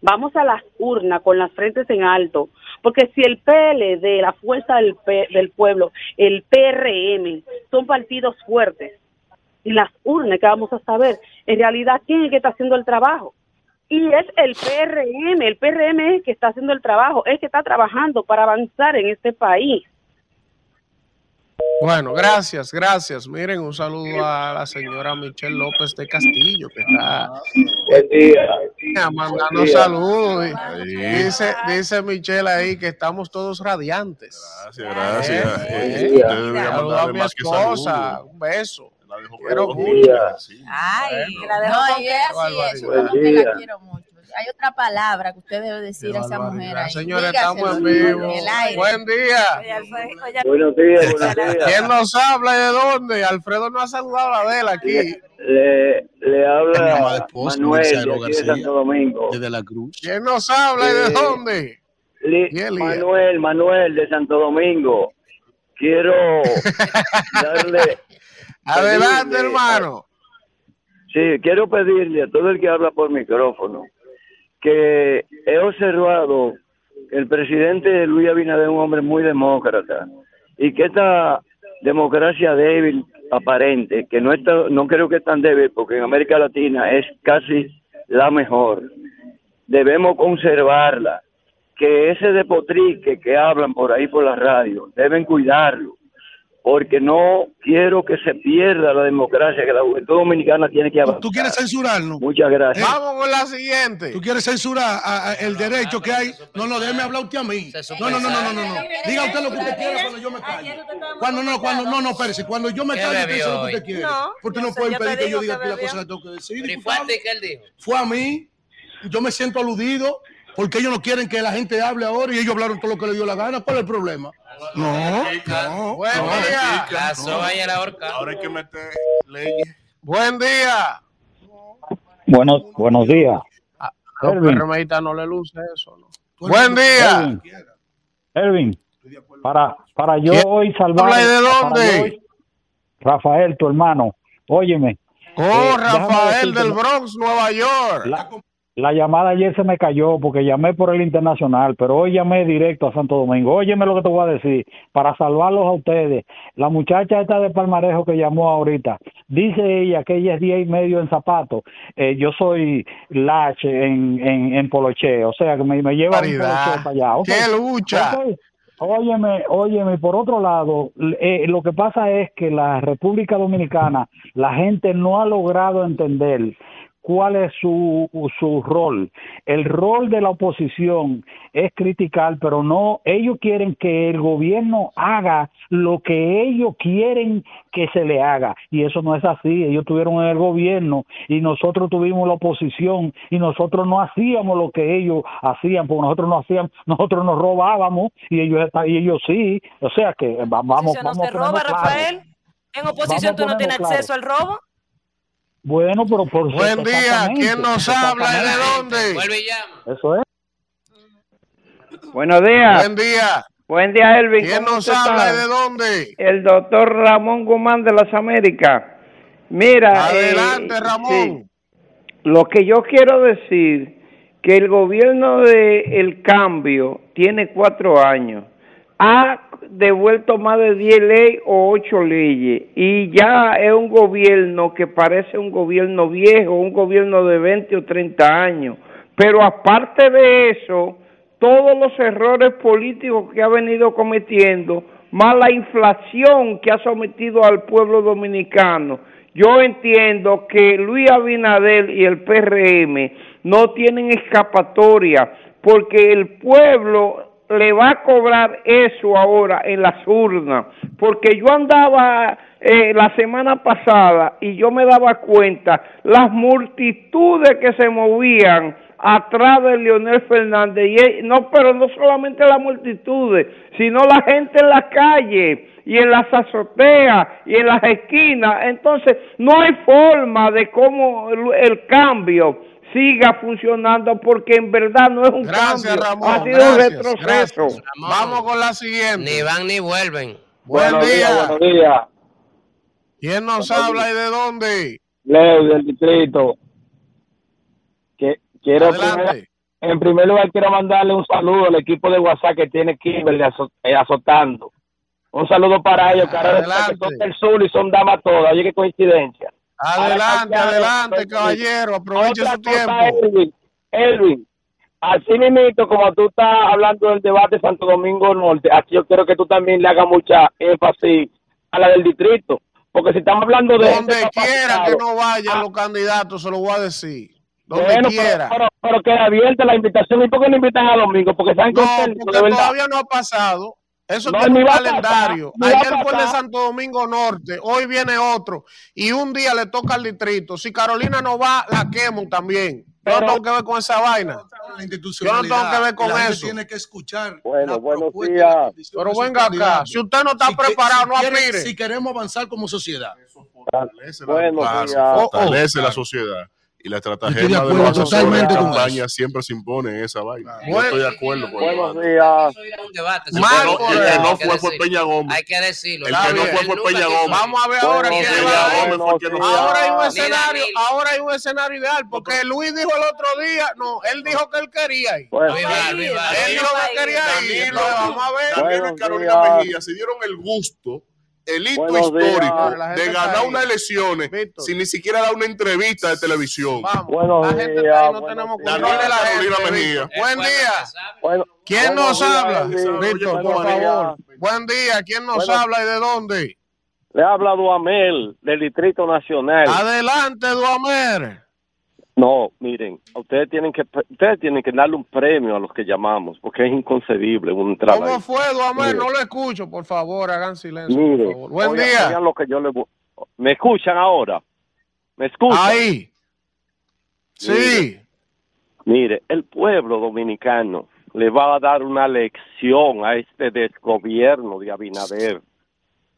vamos a las urnas con las frentes en alto, porque si el PLD, la Fuerza del, P- del Pueblo, el PRM, son partidos fuertes, y las urnas que vamos a saber en realidad quién es el que está haciendo el trabajo. Y es el PRM, el PRM es el que está haciendo el trabajo, es el que está trabajando para avanzar en este país. Bueno, gracias, gracias. Miren, un saludo a la señora Michelle López de Castillo, que está Buen día. mandando Buen día. saludos. Dice, dice Michelle ahí que estamos todos radiantes. Gracias, gracias. Eh, Eh, eh. Saludo a mi esposa, un beso. La dejó Quiero mucho. Sí. Ay, Bueno. la dejo No, con así barbaridad. eso, que la quiero mucho. Hay otra palabra que usted debe decir a esa mujer ahí. Señores, Dígaselo estamos en en vivo. el aire. Buen día. Buenos días, buenos ¿Quién días. nos habla y de dónde? Alfredo no ha saludado a Adela aquí. Le, le habla esposa, Manuel de García. Santo Domingo. Desde la Cruz. ¿Quién nos habla y de dónde? Manuel, Manuel de Santo Domingo. Quiero darle, Adelante, pedirle- hermano. sí, quiero pedirle a todo el que habla por micrófono que he observado que el presidente Luis Abinader es un hombre muy demócrata y que esta democracia débil aparente, que no está, no creo que es tan débil porque en América Latina es casi la mejor, debemos conservarla, que ese despotrique que hablan por ahí por la radio, deben cuidarlo, porque no quiero que se pierda la democracia, que la juventud dominicana tiene que avanzar. ¿Tú quieres censurarnos? Muchas gracias. Vamos con la siguiente. ¿Tú quieres censurar a- a- el derecho que hay? No, no, déjeme hablar usted a mí. No, no, no, no, no, no. Diga usted lo que usted quiera cuando yo me calle. Cuando no, cuando no, no, espérese. Cuando yo me ¿Qué calle, usted dice lo que usted quiere. No, Porque no puede yo te pedir que yo diga que bebió. cosas que tengo que decir. ¿y fue a ti que él dijo? Fue a mí. Yo me siento aludido porque ellos no quieren que la gente hable ahora y ellos hablaron todo lo que le dio la gana. ¿Cuál es el problema? No, no. Buen no. día. La soga y la horca. Ahora hay que meter leyes. Buen día. Buenos, buenos días. A los no le luce eso, ¿no? Buen día. Erwin, para, para yo ¿Quién hoy salvar. habla y de dónde? hoy- Rafael, tu hermano. Óyeme. Oh, Eh, Rafael del Bronx, Nueva York. La, la llamada ayer se me cayó porque llamé por el internacional, pero hoy llamé directo a Santo Domingo. Óyeme lo que te voy a decir, para salvarlos a ustedes. La muchacha esta de Palmarejo que llamó ahorita, dice ella que ella es día y medio en zapatos. Eh, yo soy Lach en, en, en Poloche, o sea que me, me lleva un. Poloche para allá. ¡Qué lucha! Óyeme, óyeme, por otro lado, eh, lo que pasa es que la República Dominicana, la gente no ha logrado entender cuál es su, su rol. El rol de la oposición es criticar, pero no, ellos quieren que el gobierno haga lo que ellos quieren que se le haga. Y eso no es así. Ellos estuvieron en el gobierno y nosotros tuvimos la oposición y nosotros no hacíamos lo que ellos hacían, porque nosotros no hacíamos, nosotros nos robábamos y ellos, y ellos sí. O sea que va- vamos, Si vamos a se roba, ponernos claros. Rafael. En oposición tú no tienes acceso al robo. Bueno, pero por Buen día, ¿quién nos habla y de dónde? Vuelve y llama. Eso es. Buenos días. Buen día. Buen día, Elvin. ¿Quién ¿Cómo nos habla y de dónde? El doctor Ramón Guzmán de las Américas. Mira. Adelante, eh, Ramón. sí. Lo que yo quiero decir, que el gobierno de El Cambio tiene cuatro años. Ha devuelto más de 10 leyes o 8 leyes. Y ya es un gobierno que parece un gobierno viejo, un gobierno de 20 o 30 años. Pero aparte de eso, todos los errores políticos que ha venido cometiendo, más la inflación que ha sometido al pueblo dominicano. Yo entiendo que Luis Abinader y el PRM no tienen escapatoria porque el pueblo le va a cobrar eso ahora en las urnas. Porque yo andaba eh, la semana pasada y yo me daba cuenta las multitudes que se movían atrás de Leonel Fernández. Y él- no, pero no solamente las multitudes, sino la gente en la calle y en las azoteas y en las esquinas. Entonces, no hay forma de cómo el, el cambio siga funcionando porque en verdad no es un Gracias, cambio, Ramón. ha sido un gracias, retroceso. gracias. Vamos con la siguiente. Ni van ni vuelven. Buen Buenos día. buenos días. ¿Quién nos habla y de dónde? Leo del distrito. Que, quiero en primer lugar quiero mandarle un saludo al equipo de WhatsApp que tiene Kimberly eh, azotando. Un saludo para ellos, que ahora del sur y son damas todas. Oye, qué coincidencia. Adelante, adelante, caballero. Aproveche Otra su tiempo. Elvin, Elvin, así mismo como tú estás hablando del debate Santo Domingo Norte, aquí yo quiero que tú también le hagas mucha énfasis a la del distrito, porque si estamos hablando de Donde quiera que no vayan los candidatos, se lo voy a decir. Donde bueno, pero- quiera. Pero, pero queda abierta la invitación. ¿Y por qué no invitan a Domingo? Porque saben que No, porque todavía no ha pasado. Eso No, tiene un pasar, calendario. a Ayer fue el de pasar. Santo Domingo Norte, hoy viene otro. Y un día le toca al distrito. Si Carolina no va, la quemo también. Yo no tengo que ver con esa vaina. Yo no tengo que ver con la eso. tiene que escuchar. Bueno, la buenos días. la Pero venga acá, si usted no está preparado, no quiere- aspire. Si queremos avanzar como sociedad. Buenos Claro, días. fortalece la sociedad. Y la Estoy de estratagema de los asesores de totalmente con campaña siempre se impone en esa vaina. Yo estoy de acuerdo con Buenos el días. Eso era un debate. El que no- fue fue decirlo. Peña Gómez. Hay que decirlo. El que no fue fue Peña Gómez. Vamos a ver ahora quién va a. Ahora hay un escenario, ahora hay un escenario ideal, porque Luis dijo el otro día, no, él dijo que él quería ir. Él dijo que quería ir. Vamos a ver. Carolina. Mejía se dieron el gusto, el hito Buenos histórico de ganar unas elecciones Víctor. sin ni siquiera dar una entrevista de televisión. Vamos, Buenos la gente días, está ahí, no tenemos días. de la Carolina. Mejía. Buen día. Bueno, ¿Quién nos días, habla? Víctor, por favor. Buen día. ¿Quién nos Bueno. habla y de dónde? Le habla Duamel del Distrito Nacional. Adelante, Duamer. No, miren, ustedes tienen que ustedes tienen que darle un premio a los que llamamos, porque es inconcebible un trabajo. ¿Cómo fue, Duamer? Mire. No lo escucho, por favor, hagan silencio. Mire, por favor. Buen día. oigan lo que yo le voy- ¿Me escuchan ahora? ¿Me escuchan? Ahí. Sí. Mire, el pueblo dominicano le va a dar una lección a este desgobierno de Abinader,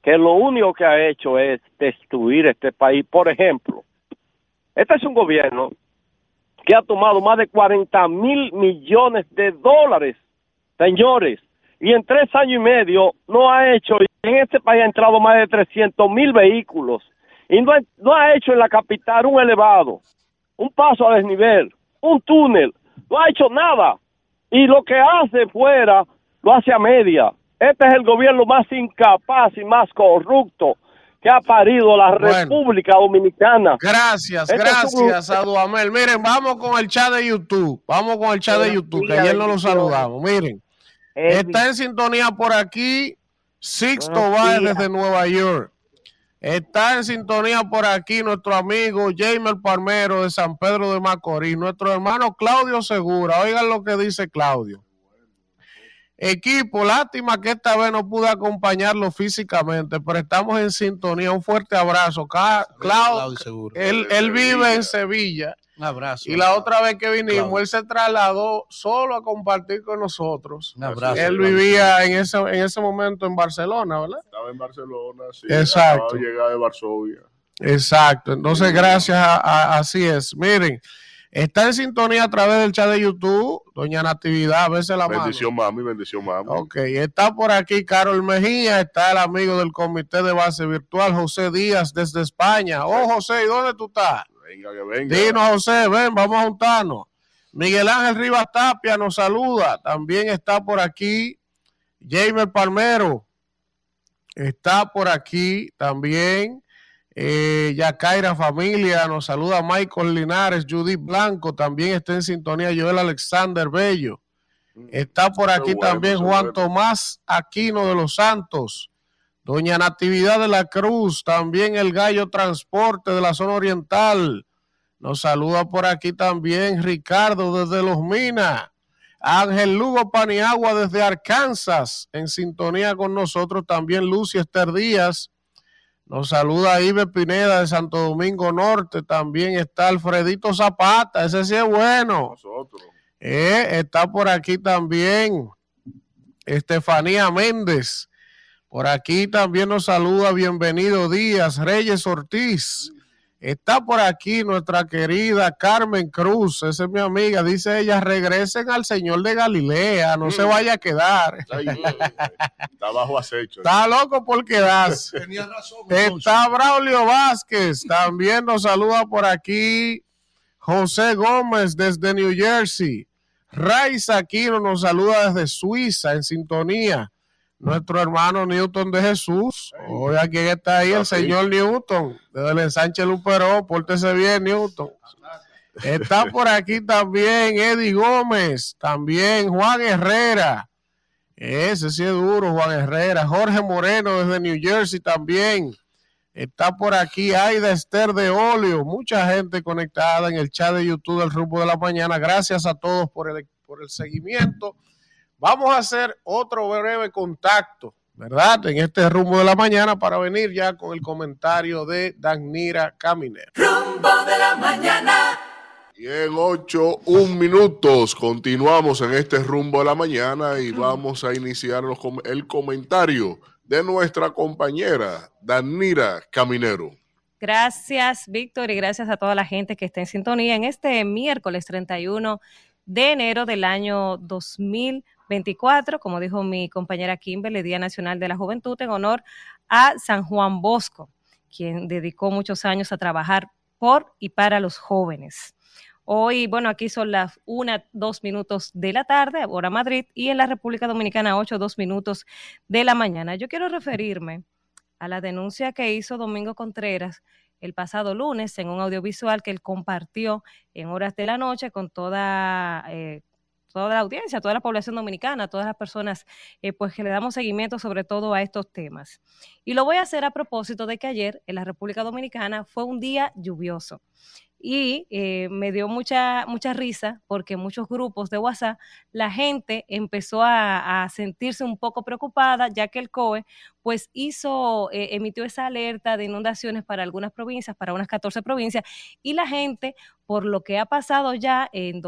que lo único que ha hecho es destruir este país. Por ejemplo, este es un gobierno que ha tomado más de 40 mil millones de dólares, señores, y en tres años y medio no ha hecho, en este país ha entrado más de 300 mil vehículos, y no ha, hecho en la capital un elevado, un paso a desnivel, un túnel, no ha hecho nada. Y lo que hace fuera, lo hace a media. Este es el gobierno más incapaz y más corrupto que ha parido la Bueno. República Dominicana. Gracias, Este un- gracias a Duamel. Miren, vamos con el chat de YouTube. Vamos con el chat de YouTube, que ayer no lo saludamos. Miren, está en sintonía por aquí Sixto días. desde Nueva York. Está en sintonía por aquí nuestro amigo Jamer Palmero de San Pedro de Macorís, nuestro hermano Claudio Segura. Oigan lo que dice Claudio. Equipo, lástima que esta vez no pude acompañarlo físicamente, pero estamos en sintonía. Un fuerte abrazo. Claudio, él, él vive en Sevilla. Un abrazo. Y la otra vez que vinimos, Claudio. él se trasladó solo a compartir con nosotros. Un abrazo, Él Claudio. vivía en ese, en ese momento en Barcelona, ¿verdad? Estaba en Barcelona, sí. Exacto. Acaba de llegar de Varsovia. Exacto. Entonces, gracias a, a- así es. Miren, está en sintonía a través del chat de YouTube, doña Natividad, a veces la mano. Bendición, mami, bendición, mami. Ok, está por aquí Carol Mejía, está el amigo del comité de base virtual, José Díaz, desde España. Oh, José, ¿y dónde tú estás? Venga, que venga. Dinos, José, ven, vamos a juntarnos. Miguel Ángel Rivas Tapia nos saluda. También está por aquí Jamer Palmero. Está por aquí también eh, Yacaira Familia. Nos saluda Michael Linares, Judith Blanco. También está en sintonía Joel Alexander Bello. Está por aquí bueno, también Juan bueno. Tomás Aquino de los Santos. Doña Natividad de la Cruz, también el Gallo Transporte de la zona oriental. Nos saluda por aquí también Ricardo desde Los Minas. Ángel Lugo Paniagua desde Arkansas, en sintonía con nosotros también Lucy Esther Díaz. Nos saluda Ibe Pineda de Santo Domingo Norte. También está Alfredito Zapata, ese sí es bueno. Eh, está por aquí también Estefanía Méndez. Por aquí también nos saluda Bienvenido Díaz, Reyes Ortiz. Está por aquí nuestra querida Carmen Cruz, esa es mi amiga. Dice ella, regresen al Señor de Galilea, no se vaya a quedar. Ay, está bajo acecho. Está loco por quedarse. Tenía razón. Está Braulio Vázquez, también nos saluda por aquí José Gómez desde New Jersey. Raiza Aquino nos saluda desde Suiza en sintonía. Nuestro hermano Newton de Jesús. Oiga, ¿quién está ahí? El señor Newton, desde el ensanche Luperó. Pórtese bien, Newton. Está por aquí también Eddie Gómez, también Juan Herrera. Ese sí es duro, Juan Herrera. Jorge Moreno desde New Jersey también. Está por aquí Aida Esther de Olio. Mucha gente conectada en el chat de YouTube del Rumbo de la Mañana. Gracias a todos por el, por el seguimiento. Vamos a hacer otro breve contacto, ¿verdad? En este Rumbo de la Mañana para venir ya con el comentario de Danira Caminer. Rumbo de la mañana. Y en 8, un minutos, continuamos en este rumbo de la mañana y vamos a iniciar los com- el comentario de nuestra compañera Danira Caminero. Gracias, Víctor, y gracias a toda la gente que está en sintonía en este miércoles 31 de enero del año 2024, como dijo mi compañera Kimberly, Día Nacional de la Juventud, en honor a San Juan Bosco, quien dedicó muchos años a trabajar por y para los jóvenes. Hoy, bueno, aquí son las 1, 2 minutos de la tarde, hora Madrid, y en la República Dominicana 8, 2 minutos de la mañana. Yo quiero referirme a la denuncia que hizo Domingo Contreras el pasado lunes en un audiovisual que él compartió en horas de la noche con toda, eh, toda la audiencia, toda la población dominicana, todas las personas eh, pues que le damos seguimiento sobre todo a estos temas. Y lo voy a hacer a propósito de que ayer en la República Dominicana fue un día lluvioso. Y eh, me dio mucha, mucha risa porque en muchos grupos de WhatsApp la gente empezó a, sentirse un poco preocupada ya que el COE pues hizo, eh, emitió esa alerta de inundaciones para algunas provincias, para unas 14 provincias, y la gente, por lo que ha pasado ya en,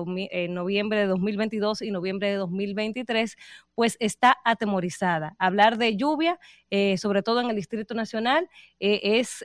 noviembre de 2022 y noviembre de 2023, pues está atemorizada. Hablar de lluvia, eh, sobre todo en el Distrito Nacional, eh, es...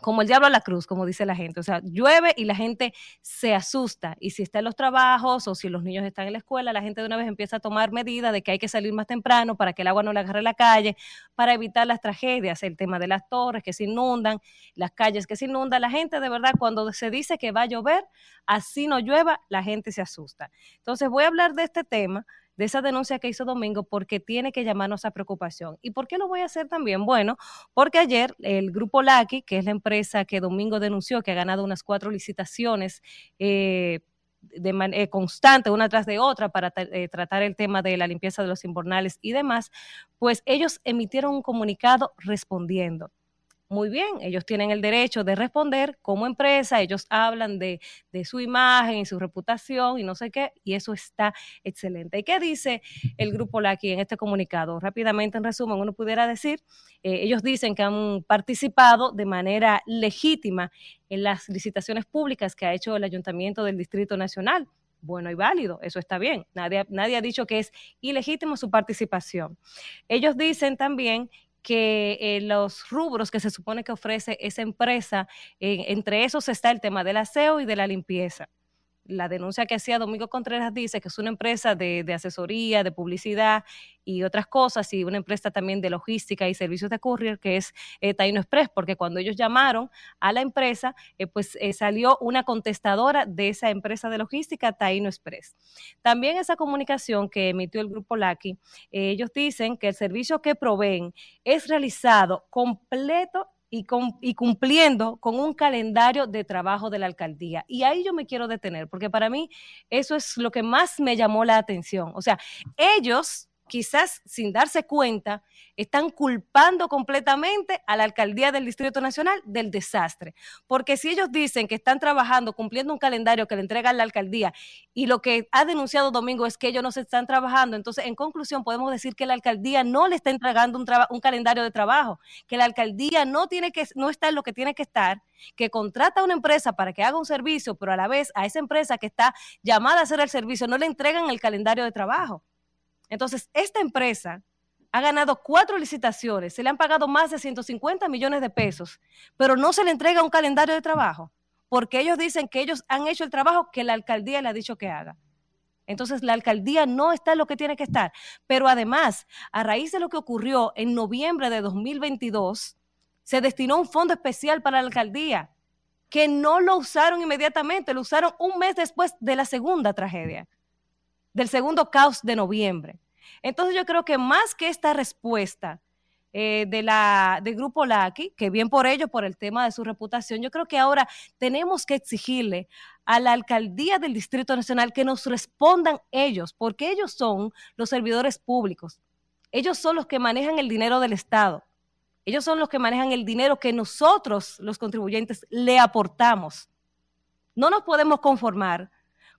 como el diablo a la cruz, como dice la gente. O sea, llueve y la gente se asusta. Y si está en los trabajos o si los niños están en la escuela, la gente de una vez empieza a tomar medidas de que hay que salir más temprano para que el agua no le agarre la calle, para evitar las tragedias, el tema de las torres que se inundan, las calles que se inundan. La gente de verdad, cuando se dice que va a llover, así no llueva, la gente se asusta. Entonces voy a hablar de este tema de esa denuncia que hizo Domingo porque tiene que llamarnos a preocupación. ¿Y por qué lo voy a hacer también? Bueno, porque ayer el grupo Laki, que es la empresa que Domingo denunció que ha ganado unas cuatro licitaciones eh, de eh, constante, una tras de otra, para eh, tratar el tema de la limpieza de los invernales y demás, pues ellos emitieron un comunicado respondiendo. Muy bien, ellos tienen el derecho de responder como empresa, ellos hablan de, de, su imagen y su reputación y no sé qué, y eso está excelente. ¿Y qué dice el grupo Laki en este comunicado? Rápidamente, en resumen, uno pudiera decir, eh, ellos dicen que han participado de manera legítima en las licitaciones públicas que ha hecho el Ayuntamiento del Distrito Nacional bueno y válido, eso está bien. Nadie, nadie, ha dicho que es ilegítimo su participación. Ellos dicen también que eh, los rubros que se supone que ofrece esa empresa, eh, entre esos está el tema del aseo y de la limpieza la denuncia que hacía Domingo Contreras dice que es una empresa de, asesoría, de publicidad y otras cosas, y una empresa también de logística y servicios de courier, que es eh, Taino Express, porque cuando ellos llamaron a la empresa, eh, pues eh, salió una contestadora de esa empresa de logística, Taino Express. También esa comunicación que emitió el grupo LACI, ellos dicen que el servicio que proveen es realizado completo y, y, cumpliendo con un calendario de trabajo de la alcaldía. Y ahí yo me quiero detener, porque para mí eso es lo que más me llamó la atención. O sea, ellos quizás sin darse cuenta, están culpando completamente a la alcaldía del Distrito Nacional del desastre. Porque si ellos dicen que están trabajando, cumpliendo un calendario que le entrega la alcaldía, y lo que ha denunciado Domingo es que ellos no se están trabajando, entonces en conclusión podemos decir que la alcaldía no le está entregando un, un calendario de trabajo, que la alcaldía no, tiene que, no está en lo que tiene que estar, que contrata a una empresa para que haga un servicio, pero a la vez a esa empresa que está llamada a hacer el servicio no le entregan el calendario de trabajo. Entonces, esta empresa ha ganado cuatro licitaciones, se le han pagado más de 150 millones de pesos, pero no se le entrega un calendario de trabajo, porque ellos dicen que ellos han hecho el trabajo que la alcaldía le ha dicho que haga. Entonces, la alcaldía no está en lo que tiene que estar. Pero además, a raíz de lo que ocurrió en noviembre de 2022, se destinó un fondo especial para la alcaldía, que no lo usaron inmediatamente, lo usaron un mes después de la segunda tragedia del segundo caos de noviembre. Entonces yo creo que más que esta respuesta eh, de la, del grupo LACI, que bien por ello, por el tema de su reputación, yo creo que ahora tenemos que exigirle a la alcaldía del Distrito Nacional que nos respondan ellos, porque ellos son los servidores públicos. Ellos son los que manejan el dinero del Estado. Ellos son los que manejan el dinero que nosotros, los contribuyentes, le aportamos. No nos podemos conformar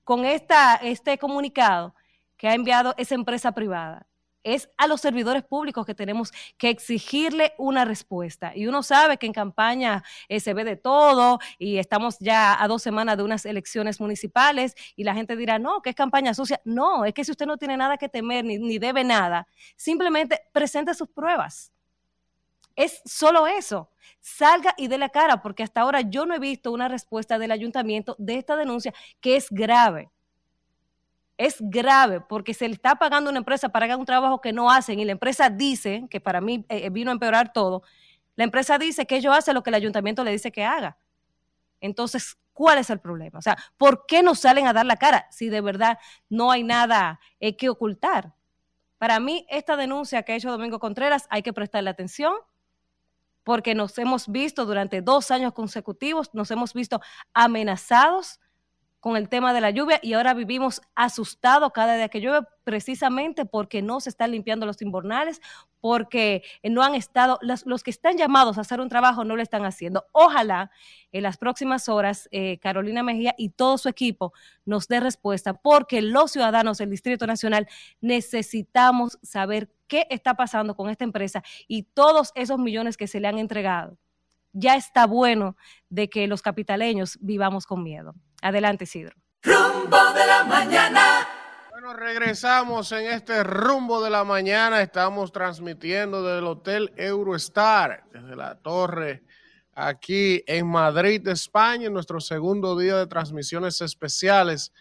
con esta, este comunicado que ha enviado esa empresa privada. Es a los servidores públicos que tenemos que exigirle una respuesta. Y uno sabe que en campaña eh, se ve de todo y estamos ya a dos semanas de unas elecciones municipales y la gente dirá, no, que es campaña sucia. No, es que si usted no tiene nada que temer ni, ni debe nada, simplemente presente sus pruebas. Es solo eso. Salga y dé la cara, porque hasta ahora yo no he visto una respuesta del ayuntamiento de esta denuncia que es grave. Es grave porque se le está pagando a una empresa para hacer un trabajo que no hacen y la empresa dice, que para mí eh, vino a empeorar todo, la empresa dice que ellos hacen lo que el ayuntamiento le dice que haga. Entonces, ¿cuál es el problema? O sea, ¿por qué no salen a dar la cara si de verdad no hay nada eh, que ocultar? Para mí, esta denuncia que ha hecho Domingo Contreras hay que prestarle atención porque nos hemos visto durante dos años consecutivos, nos hemos visto amenazados con el tema de la lluvia y ahora vivimos asustados cada día que llueve precisamente porque no se están limpiando los invernales, porque no han estado, los, que están llamados a hacer un trabajo no lo están haciendo. Ojalá en las próximas horas eh, Carolina Mejía y todo su equipo nos dé respuesta porque los ciudadanos del Distrito Nacional necesitamos saber qué está pasando con esta empresa y todos esos millones que se le han entregado. Ya está bueno de que los capitaleños vivamos con miedo. Adelante, Isidro. Rumbo de la mañana. Bueno, regresamos en este rumbo de la mañana. Estamos transmitiendo desde el Hotel Eurostar, desde la torre aquí en Madrid, España, en nuestro segundo día de transmisiones especiales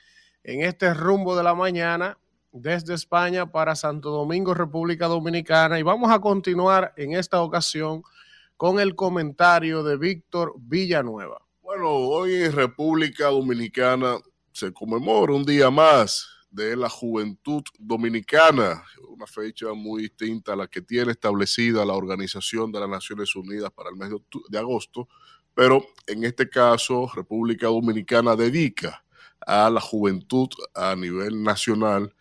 en este rumbo de la mañana desde España para Santo Domingo, República Dominicana. Y vamos a continuar en esta ocasión con el comentario de Víctor Villanueva. Bueno, hoy en República Dominicana se conmemora un día más de la juventud dominicana, una fecha muy distinta a la que tiene establecida la Organización de las Naciones Unidas para el mes de, agosto, pero en este caso República Dominicana dedica a la juventud a nivel nacional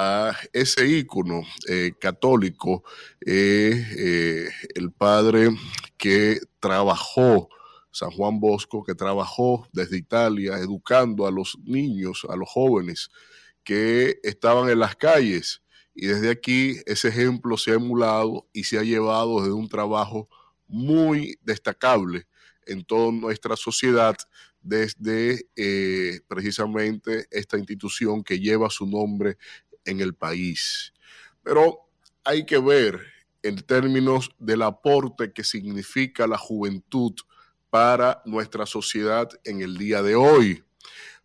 a ese ícono eh, católico, eh, eh, el padre que trabajó, San Juan Bosco, que trabajó desde Italia educando a los niños, a los jóvenes que estaban en las calles. Y desde aquí ese ejemplo se ha emulado y se ha llevado desde un trabajo muy destacable en toda nuestra sociedad desde precisamente esta institución que lleva su nombre en el país. Pero hay que ver en términos del aporte que significa la juventud para nuestra sociedad en el día de hoy.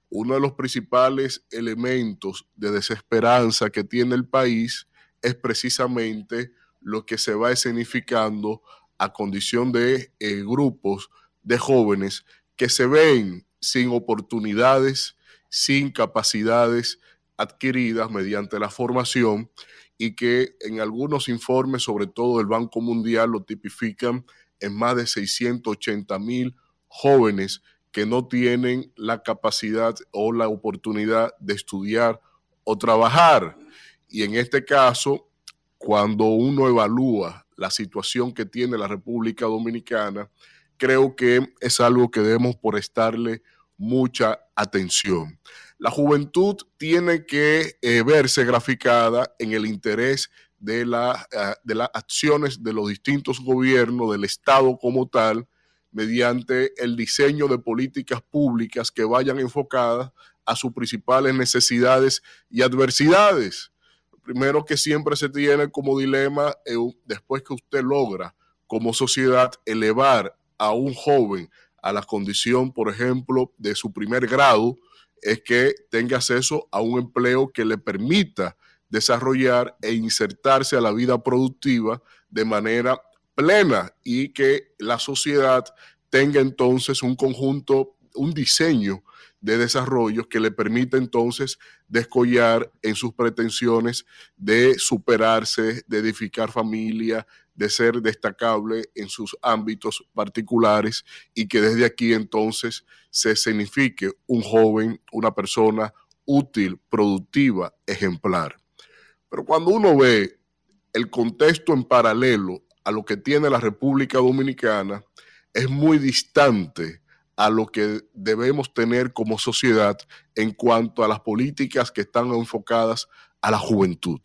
Uno de los principales elementos de desesperanza que tiene el país es precisamente lo que se va escenificando a condición de eh, grupos de jóvenes que se ven sin oportunidades, sin capacidades adquiridas mediante la formación y que en algunos informes, sobre todo el Banco Mundial, lo tipifican en más de 680 mil jóvenes que no tienen la capacidad o la oportunidad de estudiar o trabajar. Y en este caso, cuando uno evalúa la situación que tiene la República Dominicana, creo que es algo que debemos prestarle mucha atención. La juventud tiene que eh, verse graficada en el interés de, la, eh, de las acciones de los distintos gobiernos, del Estado como tal, mediante el diseño de políticas públicas que vayan enfocadas a sus principales necesidades y adversidades. Primero que siempre se tiene como dilema, después que usted logra como sociedad elevar a un joven a la condición, por ejemplo, de su primer grado, es que tenga acceso a un empleo que le permita desarrollar e insertarse a la vida productiva de manera plena y que la sociedad tenga entonces un conjunto, un diseño de desarrollo que le permita entonces descollar en sus pretensiones de superarse, de edificar familia, de ser destacable en sus ámbitos particulares y que desde aquí entonces se signifique un joven, una persona útil, productiva, ejemplar. Pero cuando uno ve el contexto en paralelo a lo que tiene la República Dominicana, es muy distante a lo que debemos tener como sociedad en cuanto a las políticas que están enfocadas a la juventud.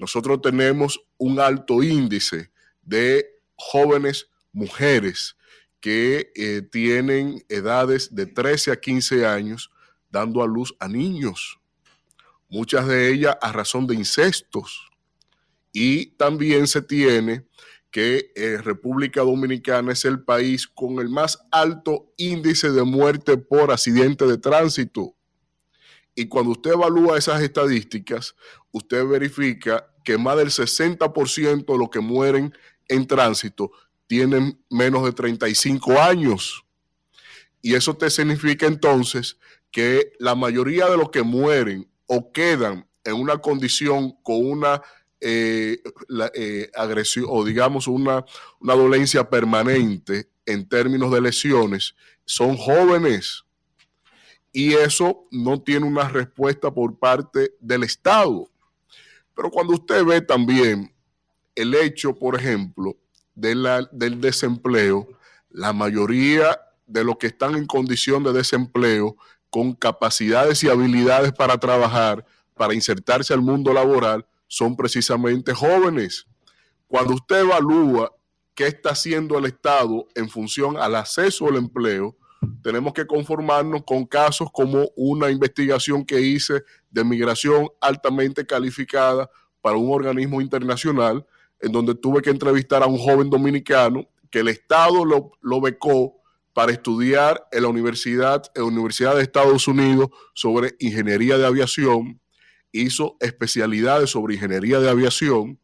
Nosotros tenemos un alto índice de jóvenes mujeres que eh, tienen edades de 13 a 15 años dando a luz a niños, muchas de ellas a razón de incestos. Y también se tiene que eh, República Dominicana es el país con el más alto índice de muerte por accidente de tránsito. Y cuando usted evalúa esas estadísticas, usted verifica que más del 60% de los que mueren en tránsito tienen menos de 35 años. Y eso te significa entonces que la mayoría de los que mueren o quedan en una condición con una eh, eh, agresión o digamos una, una dolencia permanente en términos de lesiones son jóvenes. Y eso no tiene una respuesta por parte del Estado. Pero cuando usted ve también el hecho, por ejemplo, de la, del desempleo, la mayoría de los que están en condición de desempleo con capacidades y habilidades para trabajar, para insertarse al mundo laboral, son precisamente jóvenes. Cuando usted evalúa qué está haciendo el Estado en función al acceso al empleo, tenemos que conformarnos con casos como una investigación que hice de migración altamente calificada para un organismo internacional, en donde tuve que entrevistar a un joven dominicano que el Estado lo, lo becó para estudiar en la universidad, en la Universidad de Estados Unidos sobre ingeniería de aviación, hizo especialidades sobre ingeniería de aviación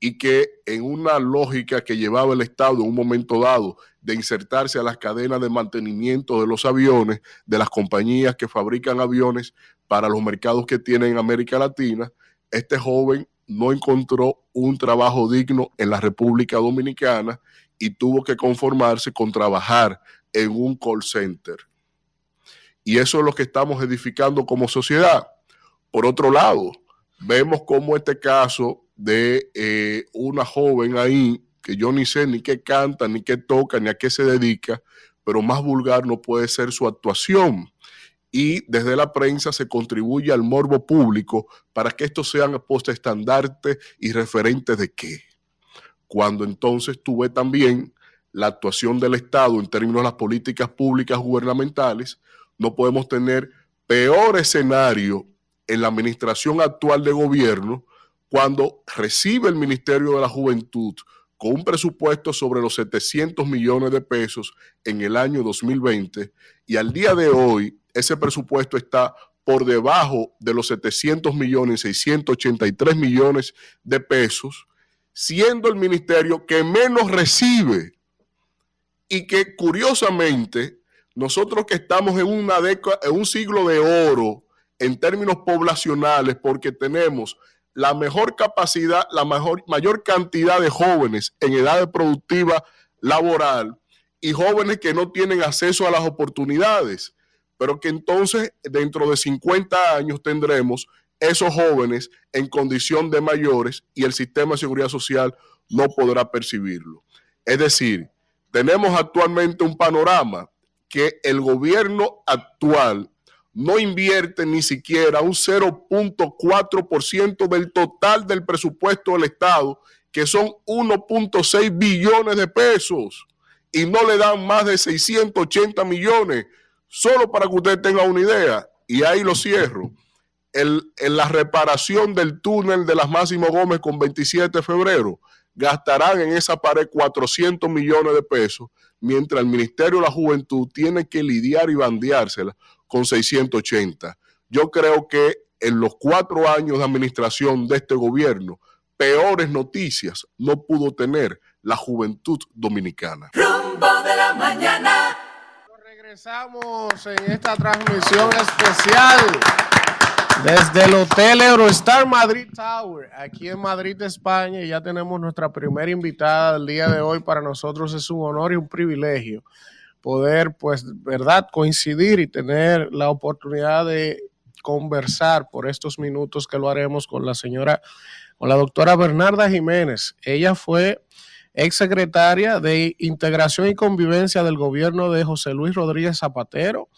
y que en una lógica que llevaba el Estado en un momento dado de insertarse a las cadenas de mantenimiento de los aviones, de las compañías que fabrican aviones para los mercados que tienen en América Latina, este joven no encontró un trabajo digno en la República Dominicana y tuvo que conformarse con trabajar en un call center. Y eso es lo que estamos edificando como sociedad. Por otro lado, vemos como este caso de eh, una joven ahí que yo ni sé ni qué canta, ni qué toca, ni a qué se dedica, pero más vulgar no puede ser su actuación. Y desde la prensa se contribuye al morbo público para que estos sean estandarte y referentes de qué. Cuando entonces tuve también la actuación del Estado en términos de las políticas públicas gubernamentales, no podemos tener peor escenario en la administración actual de gobierno cuando recibe el Ministerio de la Juventud con un presupuesto sobre los 700 millones de pesos en el año 2020 y al día de hoy ese presupuesto está por debajo de los 700 millones, 683 millones de pesos, siendo el ministerio que menos recibe. Y que curiosamente nosotros que estamos en una década, en un siglo de oro en términos poblacionales porque tenemos la mejor capacidad, la mejor, mayor cantidad de jóvenes en edad productiva laboral y jóvenes que no tienen acceso a las oportunidades, pero que entonces dentro de 50 años tendremos esos jóvenes en condición de mayores y el sistema de seguridad social no podrá percibirlo. Es decir, tenemos actualmente un panorama que el gobierno actual no invierte ni siquiera un 0.4% del total del presupuesto del Estado, que son 1.6 billones de pesos, y no le dan más de 680 millones, solo para que usted tenga una idea, y ahí lo cierro. en la reparación del túnel de las Máximo Gómez con 27 de febrero, gastarán en esa pared 400 millones de pesos, mientras el Ministerio de la Juventud tiene que lidiar y bandeársela con 680. Yo creo que en los cuatro años de administración de este gobierno, peores noticias no pudo tener la juventud dominicana. Rumbo de la mañana. Regresamos en esta transmisión especial desde el Hotel Eurostar Madrid Tower, aquí en Madrid, España. Y ya tenemos nuestra primera invitada del día de hoy. Para nosotros es un honor y un privilegio poder, pues, verdad, coincidir y tener la oportunidad de conversar por estos minutos que lo haremos con la señora, con la doctora Bernarda Jiménez. Ella fue exsecretaria de Integración y Convivencia del gobierno de José Luis Rodríguez Zapatero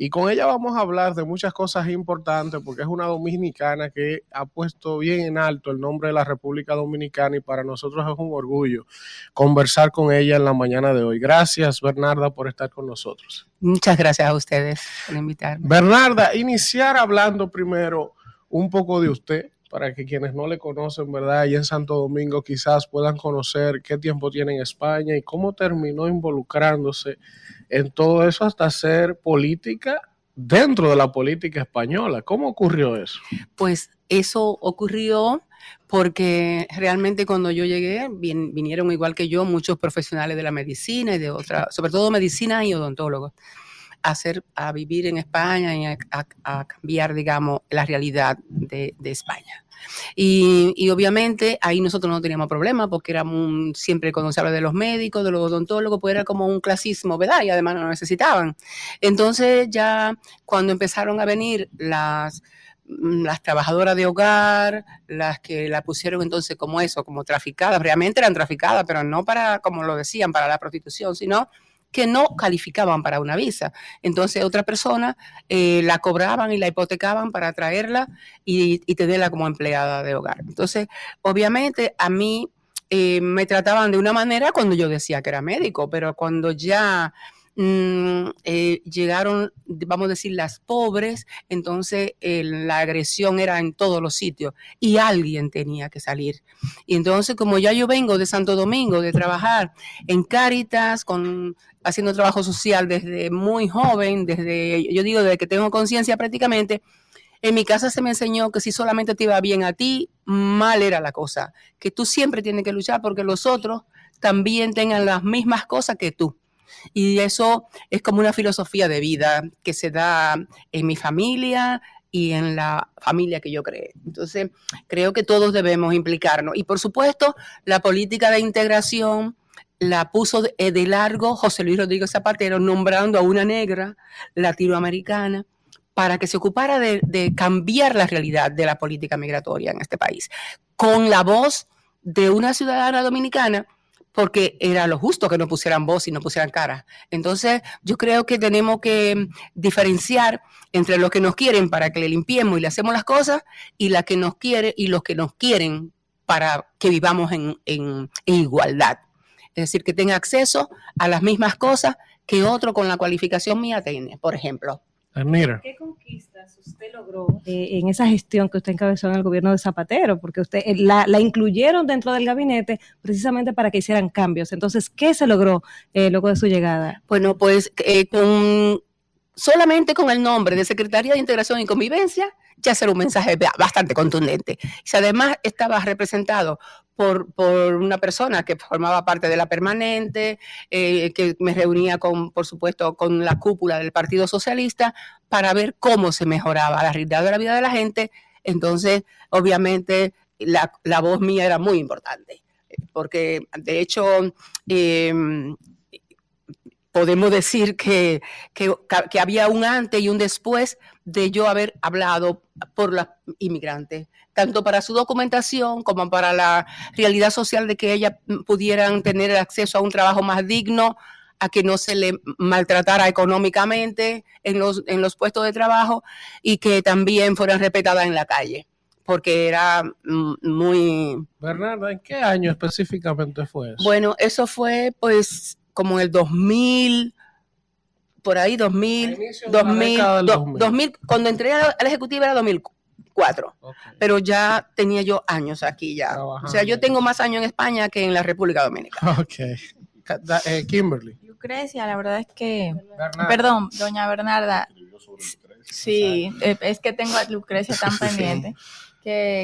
y con ella vamos a hablar de muchas cosas importantes porque es una dominicana que ha puesto bien en alto el nombre de la República Dominicana y para nosotros es un orgullo conversar con ella en la mañana de hoy. Gracias, Bernarda, por estar con nosotros. Muchas gracias a ustedes por invitarme. Bernarda, iniciar hablando primero un poco de usted para que quienes no le conocen, ¿verdad? Y en Santo Domingo quizás puedan conocer qué tiempo tiene en España y cómo terminó involucrándose en todo eso hasta ser política dentro de la política española. ¿Cómo ocurrió eso? Pues eso ocurrió porque realmente cuando yo llegué vinieron igual que yo muchos profesionales de la medicina y de otra, sobre todo medicina y odontólogos, a, hacer, a vivir en España y a, cambiar, digamos, la realidad de España. Y, obviamente ahí nosotros no teníamos problema porque éramos siempre cuando se habla de los médicos, de los odontólogos, pues era como un clasismo, ¿verdad? Y además no lo necesitaban. Entonces ya cuando empezaron a venir las mm, las trabajadoras de hogar, las que la pusieron entonces como eso, como traficadas, realmente eran traficadas, pero no para, como lo decían, para la prostitución, sino que no calificaban para una visa. Entonces otra persona eh, la cobraban y la hipotecaban para traerla y, tenerla como empleada de hogar. Entonces, obviamente a mí eh, me trataban de una manera cuando yo decía que era médico, pero cuando ya Mm, eh, llegaron, vamos a decir, las pobres, entonces la agresión era en todos los sitios y alguien tenía que salir. Y entonces, como ya yo vengo de Santo Domingo, de trabajar en Cáritas, con, haciendo trabajo social desde muy joven, desde, yo digo, desde que tengo conciencia prácticamente, en mi casa se me enseñó que si solamente te iba bien a ti, mal era la cosa, que tú siempre tienes que luchar porque los otros también tengan las mismas cosas que tú. Y eso es como una filosofía de vida que se da en mi familia y en la familia que yo creé. Entonces, creo que todos debemos implicarnos. Y por supuesto, la política de integración la puso de, eh, largo José Luis Rodríguez Zapatero, nombrando a una negra latinoamericana para que se ocupara de, de cambiar la realidad de la política migratoria en este país, con la voz de una ciudadana dominicana porque era lo justo que no pusieran voz y no pusieran cara. Entonces, yo creo que tenemos que mm, diferenciar entre los que nos quieren para que le limpiemos y le hacemos las cosas y la que nos quiere y los que nos quieren para que vivamos en igualdad. Es decir, que tenga acceso a las mismas cosas que otro con la cualificación mía tiene, por ejemplo. Mira. ¿Qué conquistas usted logró eh, en esa gestión que usted encabezó en el gobierno de Zapatero? Porque usted eh, la, la incluyeron dentro del gabinete precisamente para que hicieran cambios. Entonces, ¿qué se logró eh, luego de su llegada? Bueno, pues eh, con solamente con el nombre de Secretaría de Integración y Convivencia, ya será un mensaje ba- bastante contundente. Si además estaba representado por, por una persona que formaba parte de la permanente, eh, que me reunía con, por supuesto, con la cúpula del Partido Socialista para ver cómo se mejoraba la realidad de la vida de la gente, entonces, obviamente, la, la voz mía era muy importante, porque de hecho, em, podemos decir que, que, que había un antes y un después de yo haber hablado por las inmigrantes, tanto para su documentación como para la realidad social de que ellas pudieran tener acceso a un trabajo más digno, a que no se le maltratara económicamente en los, en los puestos de trabajo y que también fueran respetadas en la calle, porque era mm, muy... Bernarda, ¿en qué año específicamente fue eso? Bueno, eso fue pues como en el 2000, por ahí 2000, de la 2000, década del do- 2000. 2000, cuando entré a la, a la ejecutiva era 2004, pero ya tenía yo años aquí ya. O sea, yo tengo más años en España que en la República Dominicana. Ok. Eh, Kimberly. Lucrecia, la verdad es que, Bernarda. perdón, doña Bernarda, sí, eh, es que tengo a Lucrecia tan Sí, sí.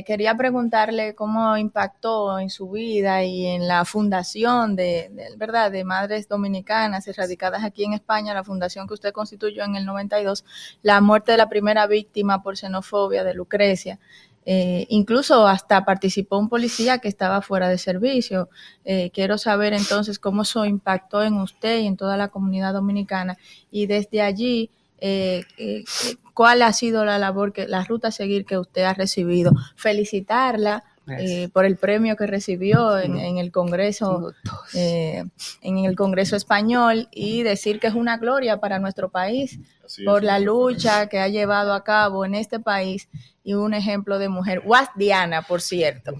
Quería preguntarle cómo impactó en su vida y en la fundación de, de- verdad, de madres dominicanas erradicadas aquí en España, la fundación que usted constituyó en el 92, la muerte de la primera víctima por xenofobia de Lucrecia. Eh, incluso hasta participó un policía que estaba fuera de servicio. Eh, quiero saber entonces cómo eso impactó en usted y en toda la comunidad dominicana y desde allí eh, eh, eh, cuál ha sido la labor, que la ruta a seguir que usted ha recibido. Felicitarla. eh, por el premio que recibió en, en el Congreso eh, en el Congreso español y decir que es una gloria para nuestro país Así es. por la lucha que ha llevado a cabo en este país y un ejemplo de mujer guasdiana, por cierto.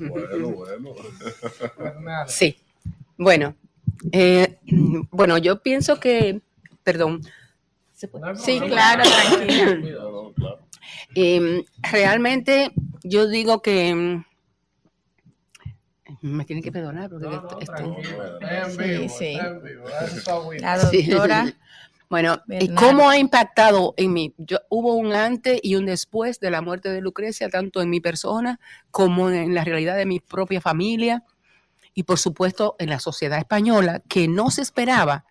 Sí. Bueno, eh, bueno, yo pienso que, perdón. ¿Se puede? Sí, claro, tranquila. Eh, realmente yo digo que mm, me tienen que perdonar porque esto- esto- Sí, sí. La La doctora Bueno, ¿y cómo ha impactado en mí? Yo, hubo un antes y un después de la muerte de Lucrecia, tanto en mi persona como en la realidad de mi propia familia y por supuesto en la sociedad española, que no se esperaba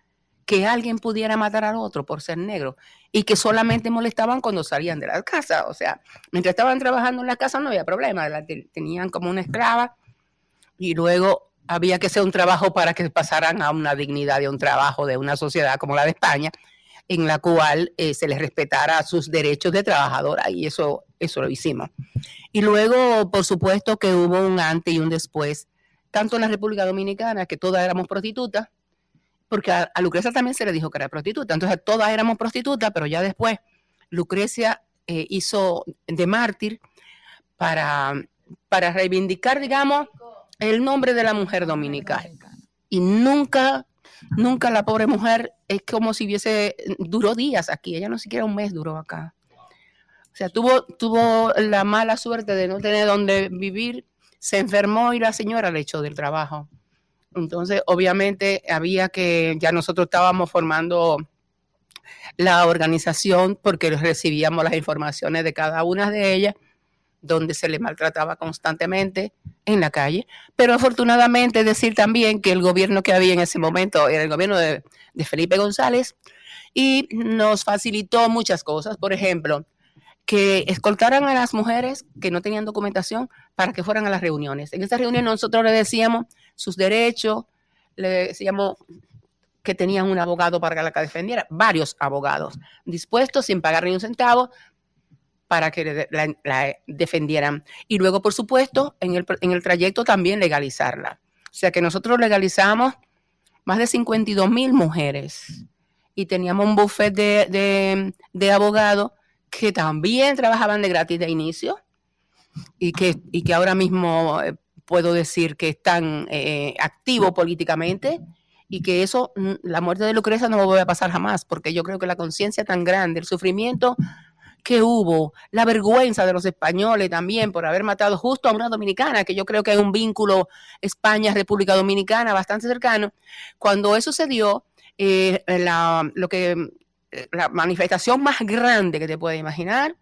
que alguien pudiera matar al otro por ser negro y que solamente molestaban cuando salían de la casa. O sea, mientras estaban trabajando en la casa no había problema, tenían como una esclava y luego había que hacer un trabajo para que pasaran a una dignidad de un trabajo de una sociedad como la de España, en la cual eh, se les respetara sus derechos de trabajadora y eso, eso lo hicimos. Y luego, por supuesto, que hubo un antes y un después, tanto en la República Dominicana, que todas éramos prostitutas, porque a, Lucrecia también se le dijo que era prostituta, entonces todas éramos prostitutas, pero ya después Lucrecia eh, hizo de mártir para, para reivindicar, digamos, el nombre de la mujer dominicana. Y nunca, nunca la pobre mujer es como si hubiese, duró días aquí, ella no siquiera un mes duró acá. O sea, tuvo, tuvo la mala suerte de no tener donde vivir, se enfermó y la señora le echó del trabajo. Entonces, obviamente, había que, ya nosotros estábamos formando la organización porque recibíamos las informaciones de cada una de ellas, donde se le maltrataba constantemente en la calle. Pero afortunadamente decir también que el gobierno que había en ese momento era el gobierno de, de Felipe González y nos facilitó muchas cosas. Por ejemplo, que escoltaran a las mujeres que no tenían documentación para que fueran a las reuniones. En esa reunión nosotros le decíamos sus derechos, le decíamos que tenían un abogado para que la defendiera, varios abogados dispuestos sin pagar ni un centavo para que la defendieran. Y luego, por supuesto, en el, en el trayecto también legalizarla. O sea que nosotros legalizamos más de 52 mil mujeres. Y teníamos un buffet de, de, de abogados que también trabajaban de gratis de inicio y que, y que ahora mismo eh, puedo decir que están eh, activos políticamente y que eso, mm, la muerte de Lucrecia no va a pasar jamás, porque yo creo que la conciencia tan grande, el sufrimiento que hubo, la vergüenza de los españoles también por haber matado justo a una dominicana, que yo creo que hay un vínculo España-República Dominicana bastante cercano, cuando eso se dio, eh, la, lo que, eh, la manifestación más grande que te puedes imaginar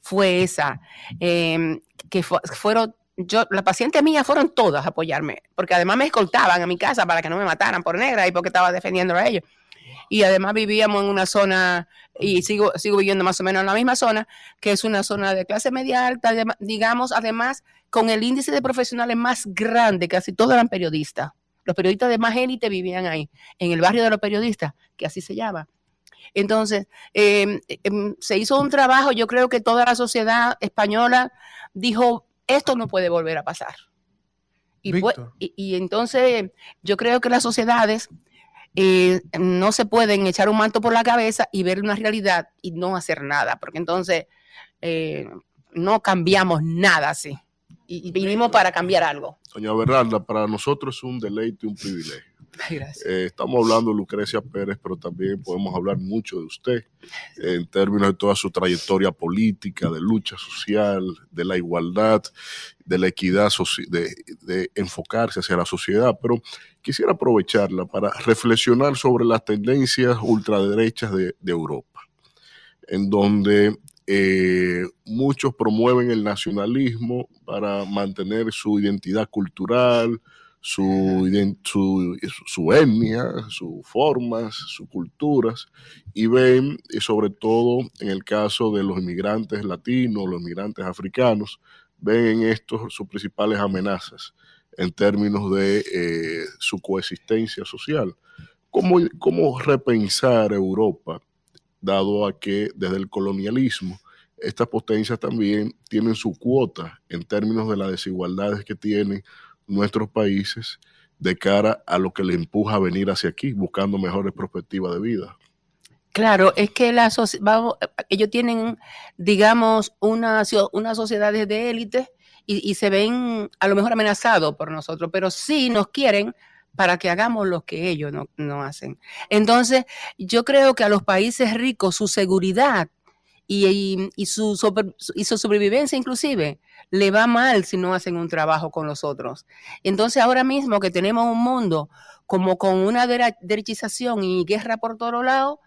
fue esa, eh, que fu- fueron yo, la paciente mía fueron todas a apoyarme, porque además me escoltaban a mi casa para que no me mataran por negra y porque estaba defendiendo a ellos. Y además vivíamos en una zona, y sigo, sigo viviendo más o menos en la misma zona, que es una zona de clase media alta, digamos, además, con el índice de profesionales más grande, casi todos eran periodistas. Los periodistas de más élite vivían ahí, en el barrio de los periodistas, que así se llama. Entonces, eh, em, se hizo un trabajo, yo creo que toda la sociedad española dijo, esto no puede volver a pasar. Y, y- y entonces yo creo que las sociedades eh, no se pueden echar un manto por la cabeza y ver una realidad y no hacer nada, porque entonces eh, no cambiamos nada así. Y, y vinimos para cambiar algo. Doña Bernarda, para nosotros es un deleite y un privilegio. Eh, estamos hablando de Lucrecia Pérez, pero también podemos hablar mucho de usted en términos de toda su trayectoria política, de lucha social, de la igualdad, de la equidad, de, enfocarse hacia la sociedad. Pero quisiera aprovecharla para reflexionar sobre las tendencias ultraderechas de, de Europa, en donde eh, muchos promueven el nacionalismo para mantener su identidad cultural, su, su, su etnia, sus formas, sus culturas, y ven, y sobre todo en el caso de los inmigrantes latinos, los inmigrantes africanos, ven en esto sus principales amenazas en términos de eh, su coexistencia social. ¿Cómo, ¿Cómo repensar Europa, dado a que desde el colonialismo estas potencias también tienen su cuota en términos de las desigualdades que tienen nuestros países de cara a lo que le empuja a venir hacia aquí, buscando mejores perspectivas de vida. Claro, es que la vamos, ellos tienen, digamos, una, unas sociedades de élite y, y se ven a lo mejor amenazados por nosotros, pero sí nos quieren para que hagamos lo que ellos no, no hacen. Entonces, yo creo que a los países ricos su seguridad y, su, sobre- sobrevivencia inclusive le va mal si no hacen un trabajo con los otros. Entonces, ahora mismo que tenemos un mundo como con una derechización y guerra por todos lados,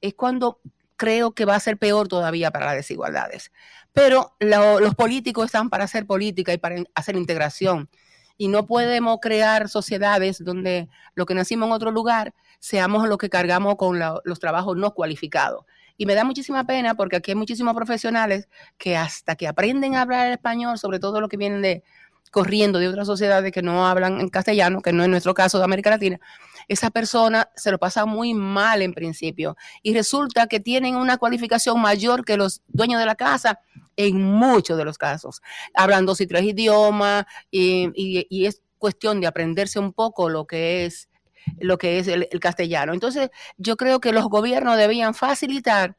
es cuando creo que va a ser peor todavía para las desigualdades. Pero lo- los políticos están para hacer política y para hacer integración. Y no podemos crear sociedades donde lo que nacimos en otro lugar seamos los que cargamos con los trabajos no cualificados. Y me da muchísima pena porque aquí hay muchísimos profesionales que hasta que aprenden a hablar español, sobre todo los que vienen de corriendo de otras sociedades que no hablan en castellano, que no es nuestro caso de América Latina, esa persona se lo pasa muy mal en principio y resulta que tienen una cualificación mayor que los dueños de la casa en muchos de los casos. Hablan dos y tres idiomas y es cuestión de aprenderse un poco lo que es lo que es el, el castellano. Entonces, yo creo que los gobiernos debían facilitar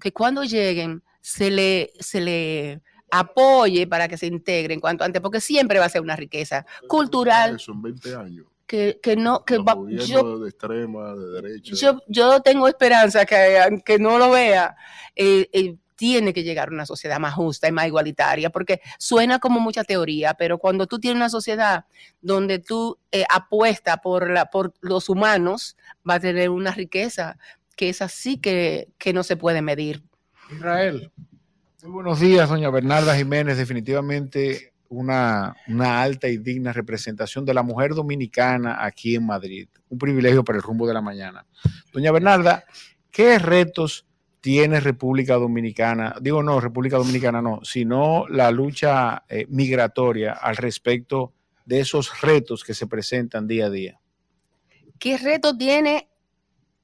que cuando lleguen se le, se le apoye para que se integren cuanto antes, porque siempre va a ser una riqueza cultural Eso en 20 años. que, que no, que va- yo, de extrema, de derecha. yo, yo tengo esperanza que aunque no lo vea, eh, eh, tiene que llegar a una sociedad más justa y más igualitaria, porque suena como mucha teoría, pero cuando tú tienes una sociedad donde tú eh, apuestas por, la, por los humanos, va a tener una riqueza que es así que, que no se puede medir. Israel. Buenos días, doña Bernarda Jiménez. Definitivamente una, una alta y digna representación de la mujer dominicana aquí en Madrid. Un privilegio para el rumbo de la mañana. Doña Bernarda, ¿qué retos tiene República Dominicana? Digo, no, República Dominicana no, sino la lucha eh, migratoria al respecto de esos retos que se presentan día a día. ¿Qué reto tiene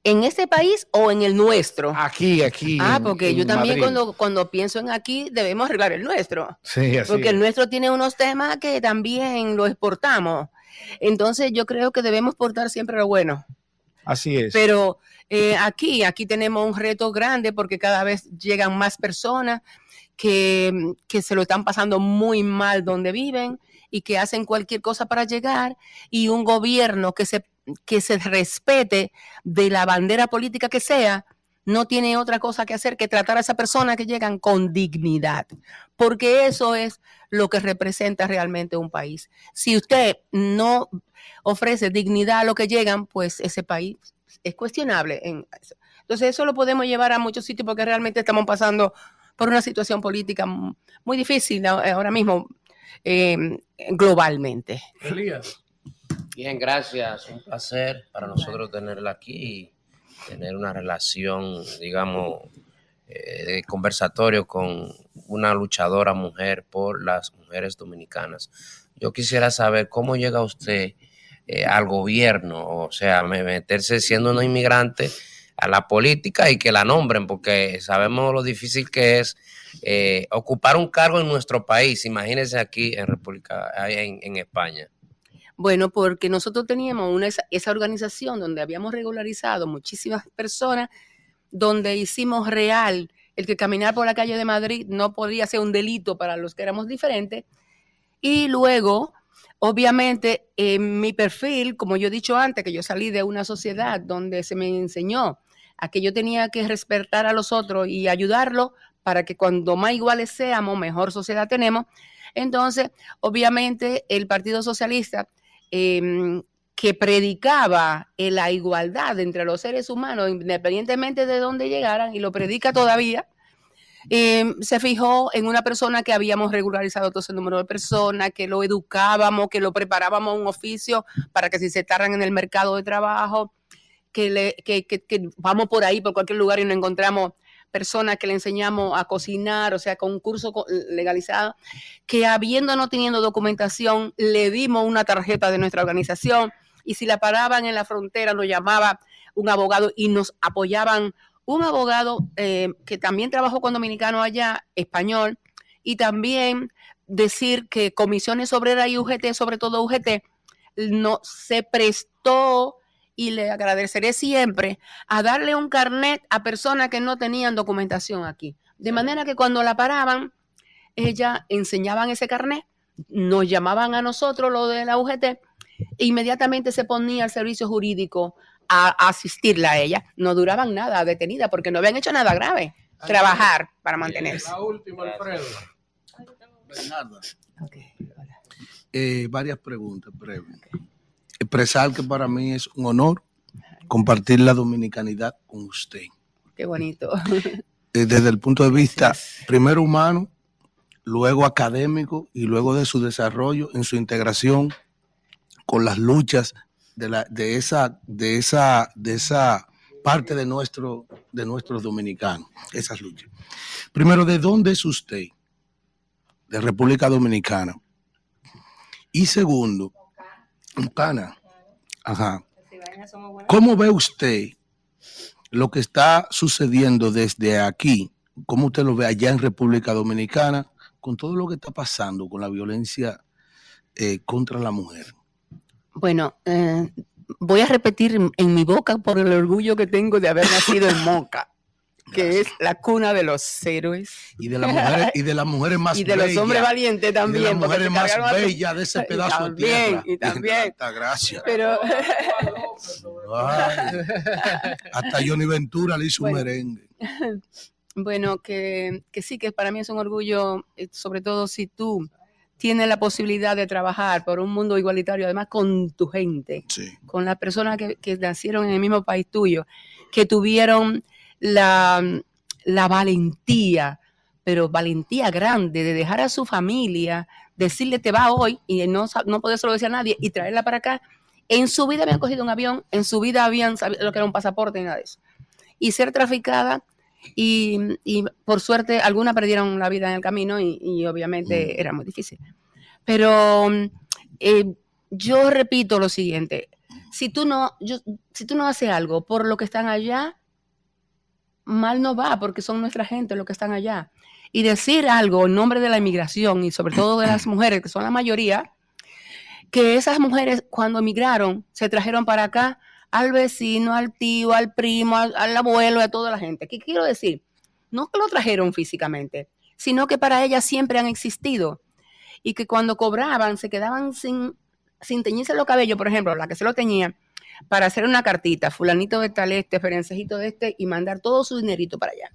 en este país o en el nuestro? Aquí, aquí. Ah, porque en yo también Madrid. cuando, cuando pienso en aquí debemos arreglar el nuestro. Sí, así Porque el es. nuestro tiene unos temas que también lo exportamos. Entonces yo creo que debemos portar siempre lo bueno. Así es. Pero eh, aquí, aquí tenemos un reto grande porque cada vez llegan más personas que, que se lo están pasando muy mal donde viven y que hacen cualquier cosa para llegar y un gobierno que se, que se respete de la bandera política que sea, no tiene otra cosa que hacer que tratar a esa persona que llegan con dignidad, porque eso es lo que representa realmente un país. Si usted no ofrece dignidad a lo que llegan, pues ese país es cuestionable. En eso. Entonces eso lo podemos llevar a muchos sitios porque realmente estamos pasando por una situación política muy difícil a- ahora mismo eh, globalmente. Elías. Bien, gracias. Un placer para nosotros tenerla aquí y tener una relación, digamos, eh, de conversatorio con una luchadora mujer por las mujeres dominicanas. Yo quisiera saber cómo llega usted eh, al gobierno, o sea, me- meterse siendo una inmigrante a la política y que la nombren, porque sabemos lo difícil que es eh, ocupar un cargo en nuestro país. Imagínense aquí en República, en, en España. Bueno, porque nosotros teníamos una, esa organización donde habíamos regularizado muchísimas personas, donde hicimos real el que caminar por la calle de Madrid no podía ser un delito para los que éramos diferentes. Y luego, obviamente, en mi perfil, como yo he dicho antes, que yo salí de una sociedad donde se me enseñó a que yo tenía que respetar a los otros y ayudarlos para que cuando más iguales seamos, mejor sociedad tenemos. Entonces, obviamente, el Partido Socialista, eh, que predicaba la igualdad entre los seres humanos, independientemente de dónde llegaran, y lo predica todavía, eh, se fijó en una persona que habíamos regularizado todo ese número de personas, que lo educábamos, que lo preparábamos a un oficio para que se insertaran en el mercado de trabajo, que, le, que, que, que vamos por ahí, por cualquier lugar y nos encontramos personas que le enseñamos a cocinar, o sea, con un curso legalizado, que habiendo no teniendo documentación, le dimos una tarjeta de nuestra organización y si la paraban en la frontera nos llamaba un abogado y nos apoyaban un abogado eh, que también trabajó con dominicanos allá, español, y también decir que comisiones obreras y UGT, sobre todo UGT, no se prestó y le agradeceré siempre a darle un carnet a personas que no tenían documentación aquí. De manera que cuando la paraban, ella enseñaban ese carnet, nos llamaban a nosotros, lo de la UGT, e inmediatamente se ponía al servicio jurídico a, a asistirla a ella. No duraban nada detenida porque no habían hecho nada grave. Trabajar para mantenerse. La última, Alfredo. Bernardo. Eh, varias preguntas breves. Expresar que para mí es un honor compartir la dominicanidad con usted. Qué bonito. Eh, desde el punto de vista primero humano, luego académico y luego de su desarrollo en su integración con las luchas de, la, de, esa, de, esa, de esa parte de, nuestro, de nuestros dominicanos, esas luchas. Primero, ¿de dónde es usted? De República Dominicana. Y segundo, Cana. Ajá. ¿Cómo ve usted lo que está sucediendo desde aquí? ¿Cómo usted lo ve allá en República Dominicana con todo lo que está pasando con la violencia eh, contra la mujer? Bueno, eh, voy a repetir en, mi boca por el orgullo que tengo de haber nacido en Moca, que es la cuna de los héroes. Y de las mujeres, y de las mujeres más y de los hombres valientes y de también. las mujeres más bellas de ese pedazo de también, tierra. Y también. Tanta gracia. Pero Ay, hasta Johnny Ventura le hizo un merengue. Bueno, que, que sí, que para mí es un orgullo, eh, sobre todo si tú tienes la posibilidad de trabajar por un mundo igualitario, además con tu gente, con las personas que, que nacieron en el mismo país tuyo, que tuvieron la, la valentía, pero valentía grande de dejar a su familia, decirle te va hoy y no, no poder solo decir a nadie y traerla para acá. En su vida habían cogido un avión, en su vida habían sabido lo que era un pasaporte y nada de eso. Y ser traficada y, y por suerte algunas perdieron la vida en el camino y, y obviamente era muy difícil. Pero mm, eh, yo repito lo siguiente, si tú no, yo, si tú no haces algo por lo que están allá, mal no va porque son nuestra gente los que están allá. Y decir algo en nombre de la inmigración y sobre todo de las mujeres, que son la mayoría, que esas mujeres cuando emigraron se trajeron para acá al vecino, al tío, al primo, al, abuelo, a toda la gente. ¿Qué quiero decir? No que lo trajeron físicamente, sino que para ellas siempre han existido y que cuando cobraban se quedaban sin, sin teñirse los cabellos, por ejemplo, la que se lo teñía, para hacer una cartita, fulanito de tal este, ferencejito de este, y mandar todo su dinerito para allá.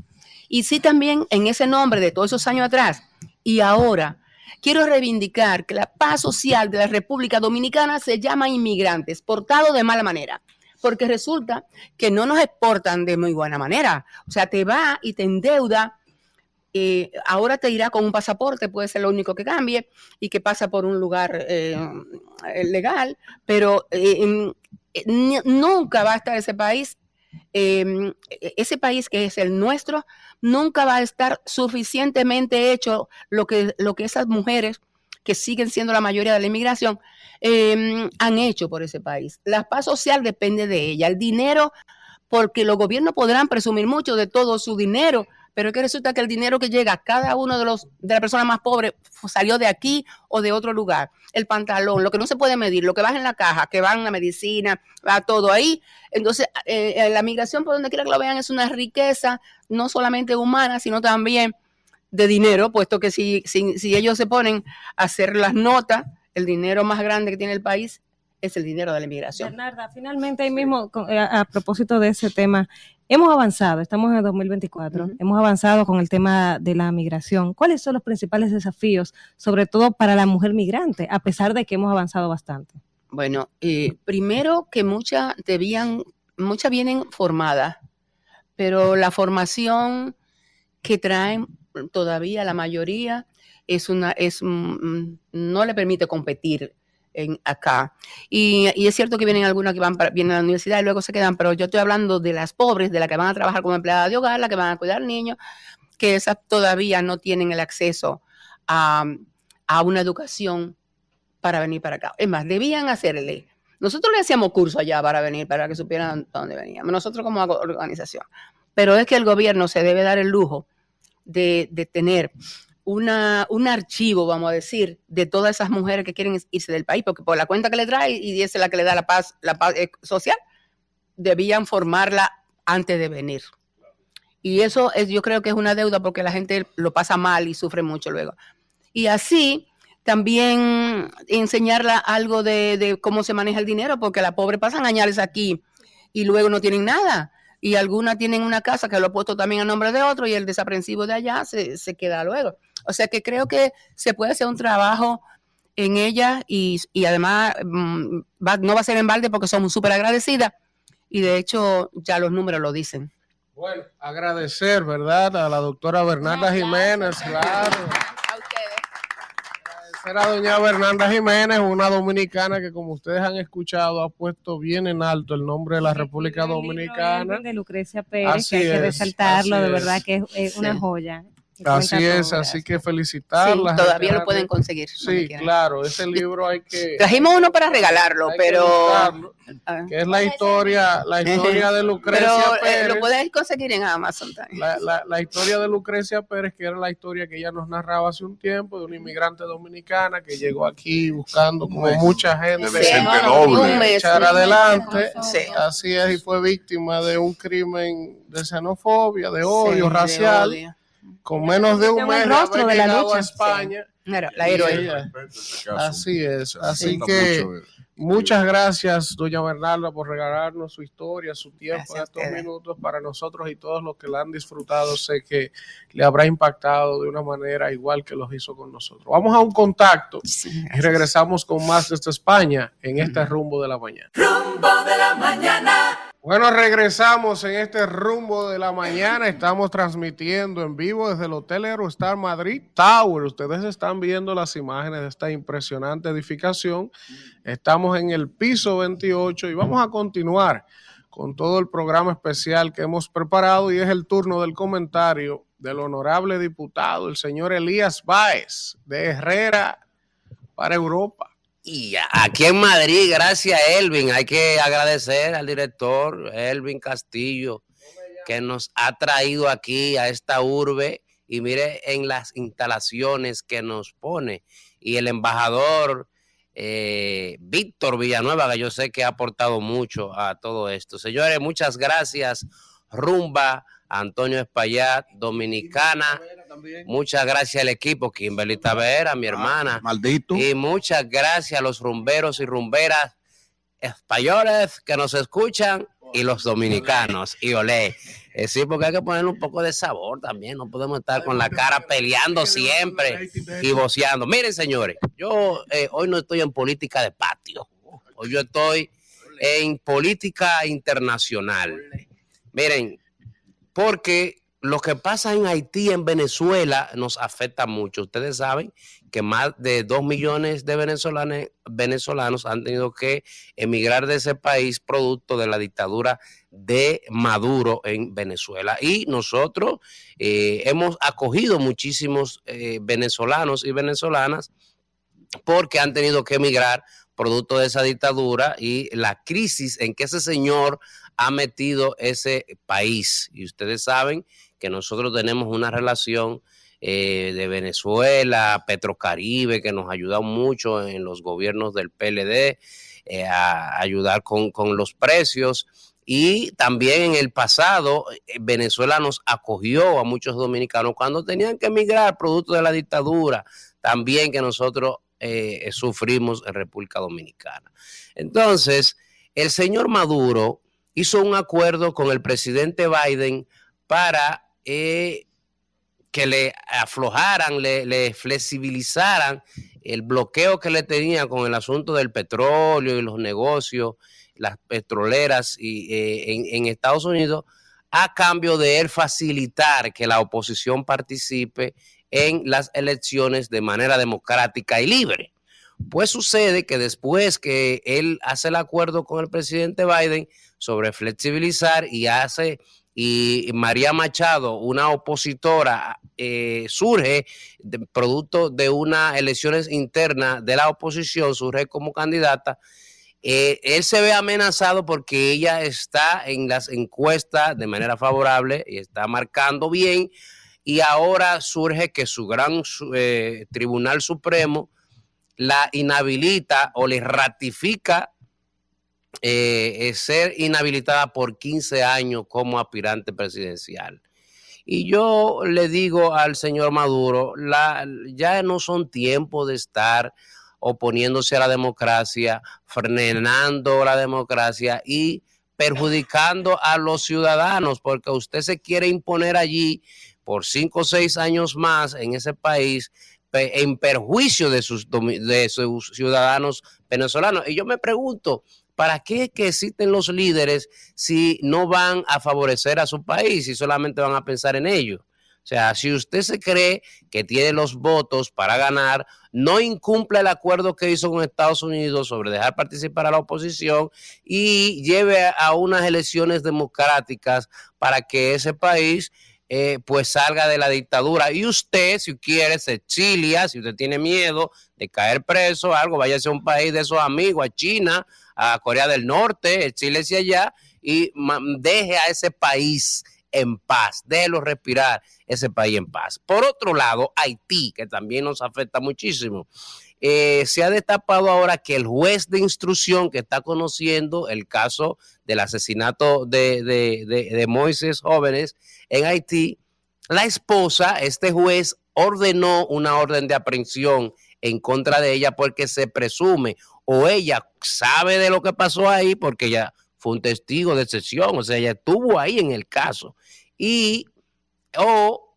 Y sí también en ese nombre de todos esos años atrás y ahora, quiero reivindicar que la paz social de la República Dominicana se llama inmigrantes, portado de mala manera. Porque resulta que no nos exportan de muy buena manera. O sea, te va y te endeuda eh, ahora te irá con un pasaporte, puede ser lo único que cambie y que pasa por un lugar eh, legal, pero eh, em, eh, nunca va a estar ese país, eh, ese país que es el nuestro, nunca va a estar suficientemente hecho lo que, lo que esas mujeres que siguen siendo la mayoría de la inmigración, eh, han hecho por ese país. La paz social depende de ella. El dinero, porque los gobiernos podrán presumir mucho de todo su dinero, pero es que resulta que el dinero que llega a cada uno de los de las personas más pobres fu- salió de aquí o de otro lugar. El pantalón, lo que no se puede medir, lo que va en la caja, que va en la medicina, va todo ahí. Entonces, eh, eh, la migración, por donde quiera que lo vean, es una riqueza no solamente humana, sino también de dinero, puesto que si, si, si ellos se ponen a hacer las notas, el dinero más grande que tiene el país es el dinero de la inmigración. Bernarda, finalmente ahí mismo, eh, a, a propósito de ese tema, hemos avanzado, estamos en el 2024, hemos avanzado con el tema de la migración. ¿Cuáles son los principales desafíos, sobre todo para la mujer migrante, a pesar de que hemos avanzado bastante? Bueno, eh, primero que muchas debían, muchas vienen formadas, pero la formación que traen todavía la mayoría es una, es, mm, no le permite competir en acá. Y, y es cierto que vienen algunas que van para, vienen a la universidad y luego se quedan, pero yo estoy hablando de las pobres, de las que van a trabajar como empleadas de hogar, las que van a cuidar niños, que esas todavía no tienen el acceso a, a una educación para venir para acá. Es más, debían hacerle. Nosotros le hacíamos curso allá para venir, para que supieran dónde veníamos, nosotros como organización. Pero es que el gobierno se debe dar el lujo de, de tener una, un archivo, vamos a decir, de todas esas mujeres que quieren irse del país, porque por la cuenta que le trae y es la que le da la paz, la paz eh, social, debían formarla antes de venir. Y eso es, yo creo que es una deuda porque la gente lo pasa mal y sufre mucho luego. Y así también enseñarla algo de, de cómo se maneja el dinero, porque la pobre pasan años aquí y luego no tienen nada. Y algunas tienen una casa que lo ha puesto también a nombre de otro y el desaprensivo de allá se, se queda luego. O sea que creo que se puede hacer un trabajo en ella y, y además mm, va- no va a ser en balde porque somos súper agradecidas y de hecho ya los números lo dicen. Bueno, agradecer, ¿verdad? A la doctora Bernarda Jiménez, claro. Agradecer a doña Bernarda Jiménez, una dominicana que como ustedes han escuchado ha puesto bien en alto el nombre de la República Dominicana. De Lucrecia Pérez, Así que hay que es, resaltarlo, de es. verdad que es, es una Sí. joya. Que Así es, así que felicitarlas. Sí, todavía lo pueden conseguir, Sí, claro, ese libro hay que... Trajimos uno para regalarlo, que pero... buscarlo, Ah. que es la historia, la historia de Lucrecia Pero eh, Pérez. lo puedes conseguir en Amazon también. La, la- la historia de Lucrecia Pérez, que era la historia que ella nos narraba hace un tiempo, de una inmigrante dominicana que llegó aquí buscando como mucha gente De. Un mes. echar adelante. Sí. Así es, y fue víctima de un crimen de xenofobia, de odio de racial. odio. Con menos de un mes el rostro de la lucha. a España. Claro, la ella- Así es. Así que muchas gracias, doña Bernarda, por regalarnos su historia, su tiempo Gracias estos minutos para nosotros y todos los que la han disfrutado. Sé que le habrá impactado de una manera igual que los hizo con nosotros. Vamos a un contacto y regresamos con más desde España en este rumbo de la mañana. Rumbo de la mañana. Bueno, regresamos en este rumbo de la mañana. Estamos transmitiendo en vivo desde el Hotel Aerostar Madrid Tower. Ustedes están viendo las imágenes de esta impresionante edificación. Estamos en el piso 28 y vamos a continuar con todo el programa especial que hemos preparado y es el turno del comentario del honorable diputado, el señor Elías Báez, de Herrera para Europa. Y aquí en Madrid, gracias Elvin, hay que agradecer al director Elvin Castillo que nos ha traído aquí a esta urbe y mire en las instalaciones que nos pone y el embajador eh, Víctor Villanueva, que yo sé que ha aportado mucho a todo esto. Señores, muchas gracias. Rumba, Antonio Espaillat, Dominicana. Muchas gracias al equipo, Kimberly Tavera, mi hermana. Maldito. Y muchas gracias a los rumberos y rumberas españoles que nos escuchan y los dominicanos. Y olé. Eh, sí, porque hay que ponerle un poco de sabor también. No podemos estar con la cara peleando siempre y voceando. Miren, señores, yo eh, hoy no estoy en política de patio. Hoy yo estoy en política internacional. Miren, porque lo que pasa en Haití, en Venezuela, nos afecta mucho. Ustedes saben que más de dos millones de venezolanos, venezolanos han tenido que emigrar de ese país producto de la dictadura de Maduro en Venezuela. Y nosotros eh, hemos acogido muchísimos eh, venezolanos y venezolanas porque han tenido que emigrar producto de esa dictadura y la crisis en que ese señor ha metido ese país. Y ustedes saben que nosotros tenemos una relación eh, de Venezuela, Petrocaribe, que nos ha mucho en los gobiernos del PLD eh, a ayudar con, con los precios. Y también en el pasado, eh, Venezuela nos acogió a muchos dominicanos cuando tenían que emigrar producto de la dictadura, también que nosotros eh, sufrimos en República Dominicana. Entonces, el señor Maduro hizo un acuerdo con el presidente Biden para eh, que le aflojaran, le, le flexibilizaran el bloqueo que le tenía con el asunto del petróleo y los negocios, las petroleras y, eh, en, en Estados Unidos, a cambio de él facilitar que la oposición participe en las elecciones de manera democrática y libre. Pues sucede que después que él hace el acuerdo con el presidente Biden sobre flexibilizar y hace y María Machado, una opositora, eh, surge producto de unas elecciones internas de la oposición, surge como candidata. Eh, él se ve amenazado porque ella está en las encuestas de manera favorable y está marcando bien. Y ahora surge que su gran eh, Tribunal Supremo la inhabilita o le ratifica eh, ser inhabilitada por 15 años como aspirante presidencial. Y yo le digo al señor Maduro, ya no son tiempos de estar oponiéndose a la democracia, frenando la democracia y perjudicando a los ciudadanos, porque usted se quiere imponer allí por cinco o seis años más en ese país en perjuicio de sus, de sus ciudadanos venezolanos. Y yo me pregunto, ¿para qué que existen los líderes si no van a favorecer a su país y solamente van a pensar en ello? O sea, si usted se cree que tiene los votos para ganar, no incumple el acuerdo que hizo con Estados Unidos sobre dejar participar a la oposición y lleve a unas elecciones democráticas para que ese país eh, pues salga de la dictadura. Y usted, si quiere, se exilia, si usted tiene miedo de caer preso, algo, váyase a un país de esos amigos, a China, a Corea del Norte, exílese allá y deje a ese país en paz, déjelo respirar ese país en paz. Por otro lado, Haití, que también nos afecta muchísimo. Eh, se ha destapado ahora que el juez de instrucción que está conociendo el caso del asesinato de, de, de, de Moisés jóvenes en Haití, la esposa, este juez, ordenó una orden de aprehensión en contra de ella porque se presume o ella sabe de lo que pasó ahí porque ella fue un testigo de sesión, o sea, ella estuvo ahí en el caso y o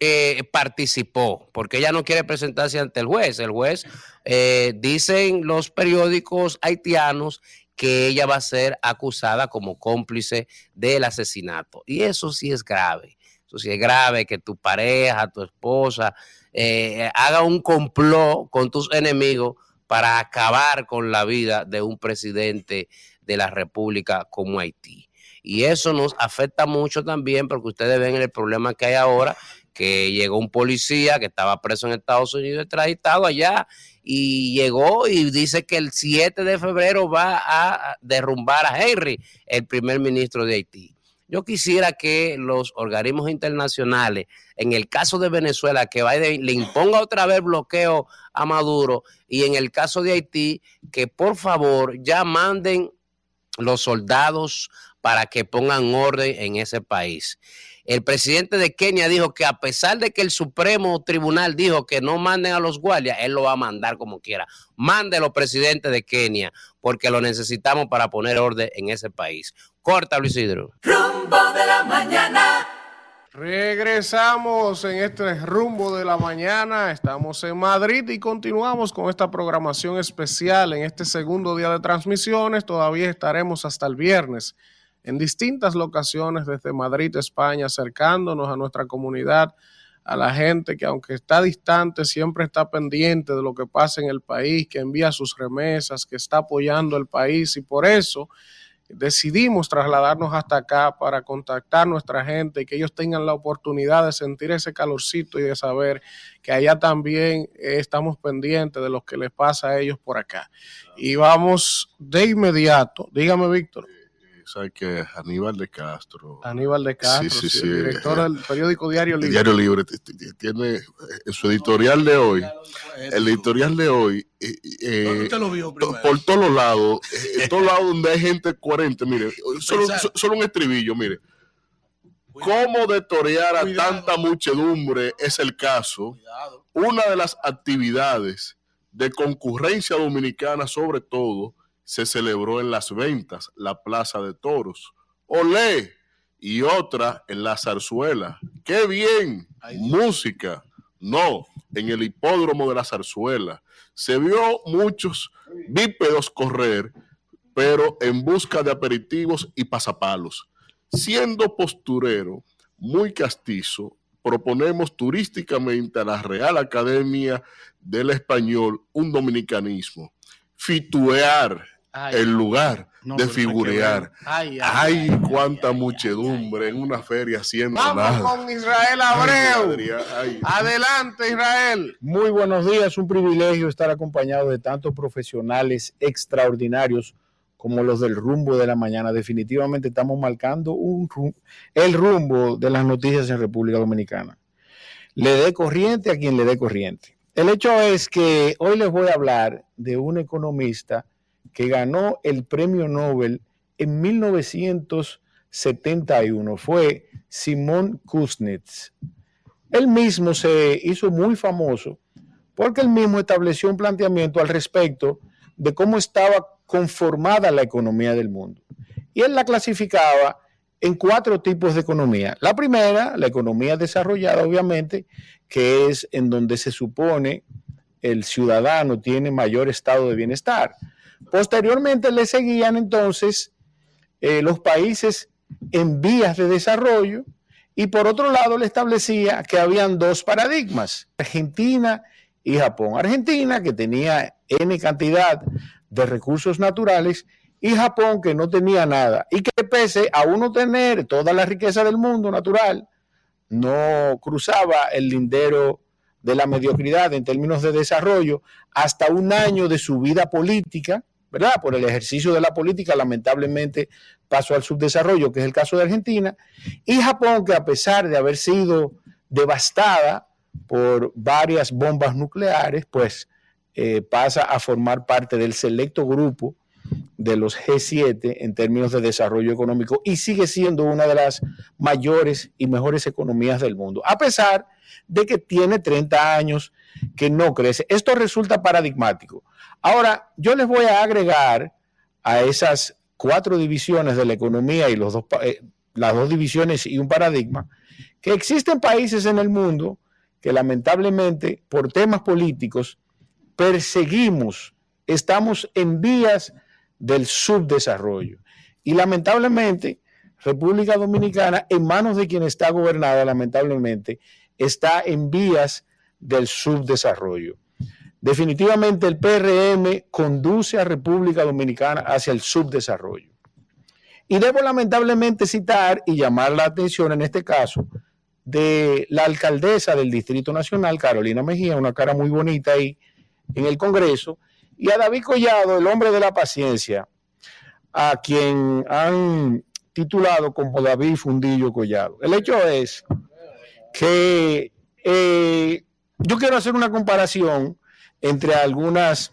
eh, participó porque ella no quiere presentarse ante el juez. El juez, eh, dicen los periódicos haitianos que ella va a ser acusada como cómplice del asesinato. Y eso sí es grave. Eso sí es grave que tu pareja, tu esposa, eh, haga un complot con tus enemigos para acabar con la vida de un presidente de la República como Haití. Y eso nos afecta mucho también porque ustedes ven el problema que hay ahora, que llegó un policía que estaba preso en Estados Unidos, extraditado allá, y llegó y dice que el 7 de febrero va a derrumbar a Henry, el primer ministro de Haití. Yo quisiera que los organismos internacionales, en el caso de Venezuela, que Biden le imponga otra vez bloqueo a Maduro, y en el caso de Haití, que por favor ya manden los soldados para que pongan orden en ese país. El presidente de Kenia dijo que a pesar de que el Supremo Tribunal dijo que no manden a los guardias, él lo va a mandar como quiera. Mándelo, presidente de Kenia, porque lo necesitamos para poner orden en ese país. Corta, Luis Isidro. Rumbo de la mañana. Regresamos en este rumbo de la mañana. Estamos en Madrid y continuamos con esta programación especial en este segundo día de transmisiones. Todavía estaremos hasta el viernes en distintas locaciones desde Madrid, España, acercándonos a nuestra comunidad, a la gente que aunque está distante, siempre está pendiente de lo que pasa en el país, que envía sus remesas, que está apoyando el país y por eso decidimos trasladarnos hasta acá para contactar a nuestra gente y que ellos tengan la oportunidad de sentir ese calorcito y de saber que allá también estamos pendientes de lo que les pasa a ellos por acá. Y vamos de inmediato, dígame Víctor. Sabes que Aníbal de Castro. Aníbal de Castro, Sí, sí, sí, sí. director del periódico Diario Libre. Diario Libre tiene en su editorial de hoy, el editorial de hoy, eh, eh, ¿Dónde usted lo vio por todos lados, eh, en todos lados donde hay gente coherente, mire, solo, un estribillo, mire. ¿Cómo de torear a tanta muchedumbre es el caso? Una de las actividades de concurrencia dominicana, sobre todo, se celebró en Las Ventas, la Plaza de Toros. Olé, y otra en la zarzuela. ¡Qué bien! Música. No, en el hipódromo de la zarzuela. Se vio muchos bípedos correr, pero en busca de aperitivos y pasapalos. Siendo posturero muy castizo, proponemos turísticamente a la Real Academia del Español un dominicanismo. Fituear el lugar No, de figurear. Ay, ay, Ay, cuánta muchedumbre en una feria haciendo Vamos nada. con Israel Abreu. Adelante, Israel. Muy buenos días, un privilegio estar acompañado de tantos profesionales extraordinarios como los del rumbo de la mañana. Definitivamente estamos marcando un, el rumbo de las noticias en República Dominicana. Le dé corriente a quien le dé corriente. El hecho es que hoy les voy a hablar de un economista que ganó el premio Nobel en 1971. Fue Simón Kuznets. Él mismo se hizo muy famoso porque él mismo estableció un planteamiento al respecto de cómo estaba conformada la economía del mundo. Y él la clasificaba en cuatro tipos de economía. La primera, la economía desarrollada, obviamente, que es en donde se supone el ciudadano tiene mayor estado de bienestar. Posteriormente le seguían entonces eh, los países en vías de desarrollo y por otro lado le establecía que habían dos paradigmas, Argentina y Japón. Argentina que tenía N cantidad de recursos naturales y Japón que no tenía nada y que pese a uno tener toda la riqueza del mundo natural, no cruzaba el lindero de la mediocridad en términos de desarrollo hasta un año de su vida política, ¿verdad? Por el ejercicio de la política, lamentablemente pasó al subdesarrollo, que es el caso de Argentina, y Japón, que a pesar de haber sido devastada por varias bombas nucleares, pues eh, pasa a formar parte del selecto grupo de los G7 en términos de desarrollo económico y sigue siendo una de las mayores y mejores economías del mundo, a pesar de que tiene 30 años que no crece. Esto resulta paradigmático. Ahora, yo les voy a agregar a esas cuatro divisiones de la economía y los dos, eh, las dos divisiones y un paradigma, que existen países en el mundo que lamentablemente por temas políticos perseguimos, estamos en vías del subdesarrollo. Y lamentablemente, República Dominicana, en manos de quien está gobernada, lamentablemente, está en vías del subdesarrollo. Definitivamente el PRM conduce a República Dominicana hacia el subdesarrollo. Y debo lamentablemente citar y llamar la atención en este caso de la alcaldesa del Distrito Nacional, Carolina Mejía, una cara muy bonita ahí en el Congreso, y a David Collado, el hombre de la paciencia, a quien han titulado como David Fundillo Collado. El hecho es que eh, yo quiero hacer una comparación entre algunas,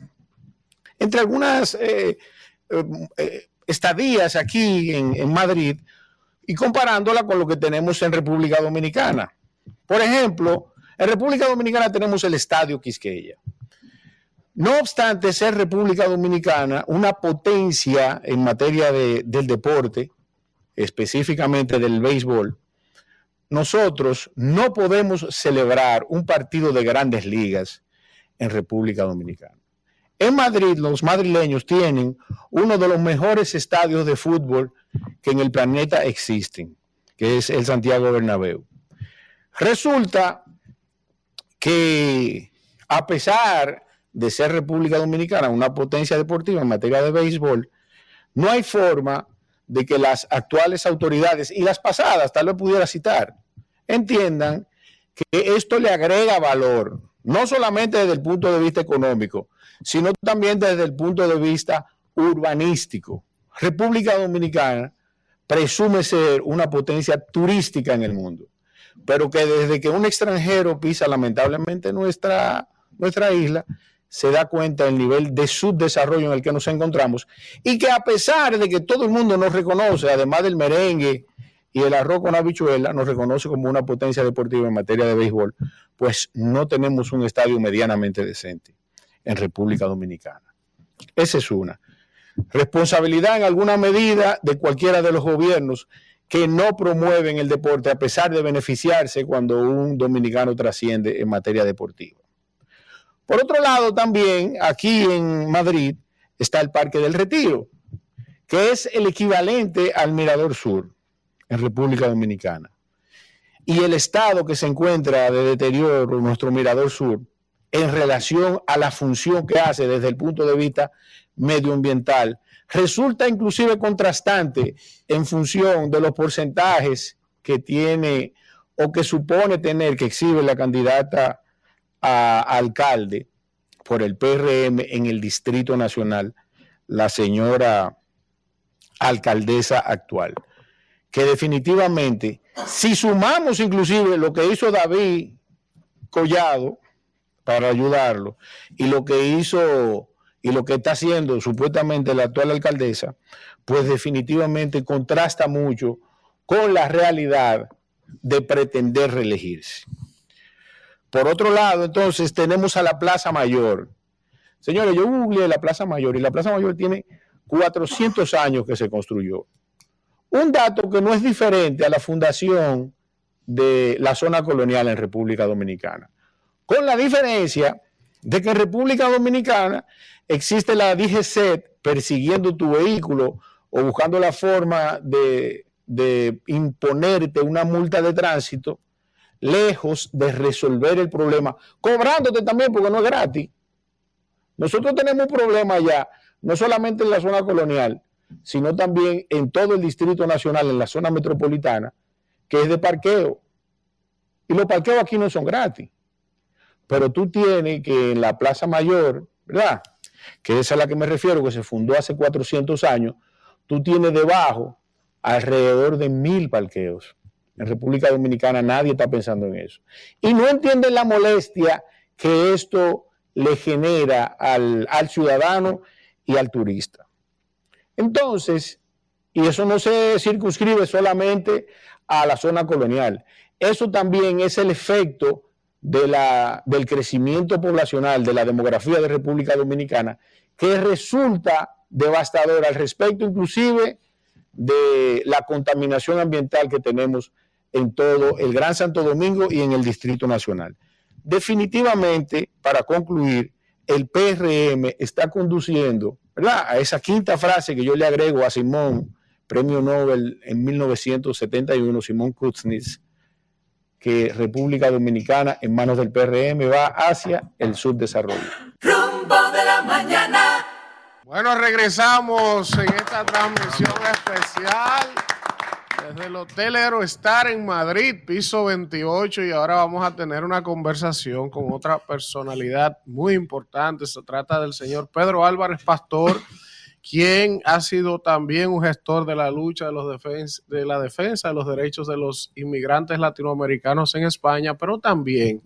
entre algunas eh, eh, estadías aquí en, en Madrid y comparándola con lo que tenemos en República Dominicana. Por ejemplo, en República Dominicana tenemos el Estadio Quisqueya. No obstante ser República Dominicana una potencia en materia de- del deporte, específicamente del béisbol, nosotros no podemos celebrar un partido de grandes ligas en República Dominicana. En Madrid, los madrileños tienen uno de los mejores estadios de fútbol que en el planeta existen, que es el Santiago Bernabéu. Resulta que a pesar de ser República Dominicana una potencia deportiva en materia de béisbol, no hay forma de que las actuales autoridades y las pasadas, tal vez pudiera citar, entiendan que esto le agrega valor, no solamente desde el punto de vista económico, sino también desde el punto de vista urbanístico. República Dominicana presume ser una potencia turística en el mundo, pero que desde que un extranjero pisa lamentablemente nuestra, nuestra isla, se da cuenta del nivel de subdesarrollo en el que nos encontramos y que a pesar de que todo el mundo nos reconoce, además del merengue y el arroz con habichuela, nos reconoce como una potencia deportiva en materia de béisbol, pues no tenemos un estadio medianamente decente en República Dominicana. Esa es una. Responsabilidad en alguna medida de cualquiera de los gobiernos que no promueven el deporte a pesar de beneficiarse cuando un dominicano trasciende en materia deportiva. Por otro lado, también aquí en Madrid está el Parque del Retiro, que es el equivalente al Mirador Sur en República Dominicana. Y el estado que se encuentra de deterioro, nuestro Mirador Sur, en relación a la función que hace desde el punto de vista medioambiental, resulta inclusive contrastante en función de los porcentajes que tiene o que supone tener, que exhibe la candidata alcalde por el PRM en el Distrito Nacional, la señora alcaldesa actual. Que definitivamente, si sumamos inclusive lo que hizo David Collado para ayudarlo y lo que hizo y lo que está haciendo supuestamente la actual alcaldesa, pues definitivamente contrasta mucho con la realidad de pretender reelegirse. Por otro lado, entonces tenemos a la Plaza Mayor. Señores, yo googleé la Plaza Mayor y la Plaza Mayor tiene 400 años que se construyó. Un dato que no es diferente a la fundación de la zona colonial en República Dominicana. Con la diferencia de que en República Dominicana existe la DGCET persiguiendo tu vehículo o buscando la forma de, de imponerte una multa de tránsito, lejos de resolver el problema, cobrándote también porque no es gratis. Nosotros tenemos un problema ya, no solamente en la zona colonial, sino también en todo el Distrito Nacional, en la zona metropolitana, que es de parqueo. Y los parqueos aquí no son gratis. Pero tú tienes que en la Plaza Mayor, ¿verdad? Que es a la que me refiero, que se fundó hace 400 años, tú tienes debajo alrededor de mil parqueos. En República Dominicana nadie está pensando en eso. Y no entienden la molestia que esto le genera al, al ciudadano y al turista. Entonces, y eso no se circunscribe solamente a la zona colonial, eso también es el efecto de la, del crecimiento poblacional, de la demografía de República Dominicana, que resulta devastador al respecto inclusive de la contaminación ambiental que tenemos en todo el Gran Santo Domingo y en el Distrito Nacional. Definitivamente, para concluir, el PRM está conduciendo ¿verdad? a esa quinta frase que yo le agrego a Simón, premio Nobel en 1971, Simón Kuznets, que República Dominicana en manos del PRM va hacia el subdesarrollo. Rumbo de la mañana. Bueno, regresamos en esta transmisión especial desde el Hotel Aerostar en Madrid, piso 28, y ahora vamos a tener una conversación con otra personalidad muy importante. Se trata del señor Pedro Álvarez Pastor, quien ha sido también un gestor de la lucha de, los defens- de la defensa de los derechos de los inmigrantes latinoamericanos en España, pero también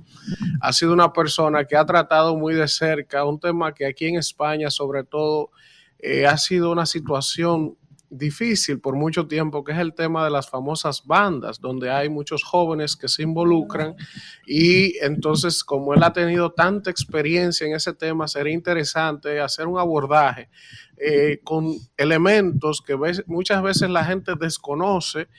ha sido una persona que ha tratado muy de cerca un tema que aquí en España, sobre todo, eh, ha sido una situación difícil por mucho tiempo, que es el tema de las famosas bandas, donde hay muchos jóvenes que se involucran. Y entonces como él ha tenido tanta experiencia en ese tema, sería interesante hacer un abordaje eh, con elementos que muchas veces la gente desconoce,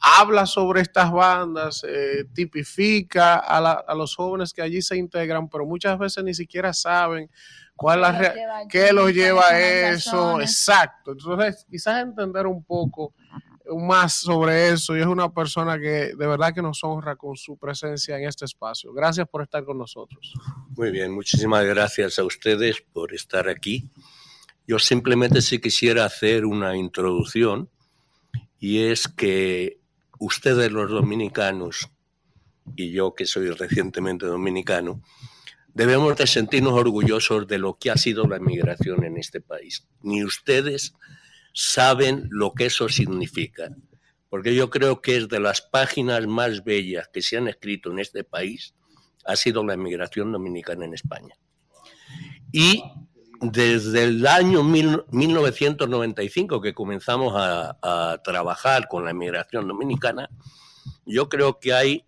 habla sobre estas bandas, eh, tipifica a los jóvenes que allí se integran, pero muchas veces ni siquiera saben cuál la rea- qué los lleva a eso, exacto. Entonces, quizás entender un poco más sobre eso y es una persona que de verdad que nos honra con su presencia en este espacio. Gracias por estar con nosotros. Muy bien, muchísimas gracias a ustedes por estar aquí. Yo simplemente sí quisiera hacer una introducción y es que ustedes los dominicanos y yo que soy recientemente dominicano, debemos de sentirnos orgullosos de lo que ha sido la migración en este país. Ni ustedes saben lo que eso significa, porque yo creo que es de las páginas más bellas que se han escrito en este país, ha sido la migración dominicana en España. Y desde el año mil- 1995 que comenzamos a, a trabajar con la migración dominicana, yo creo que hay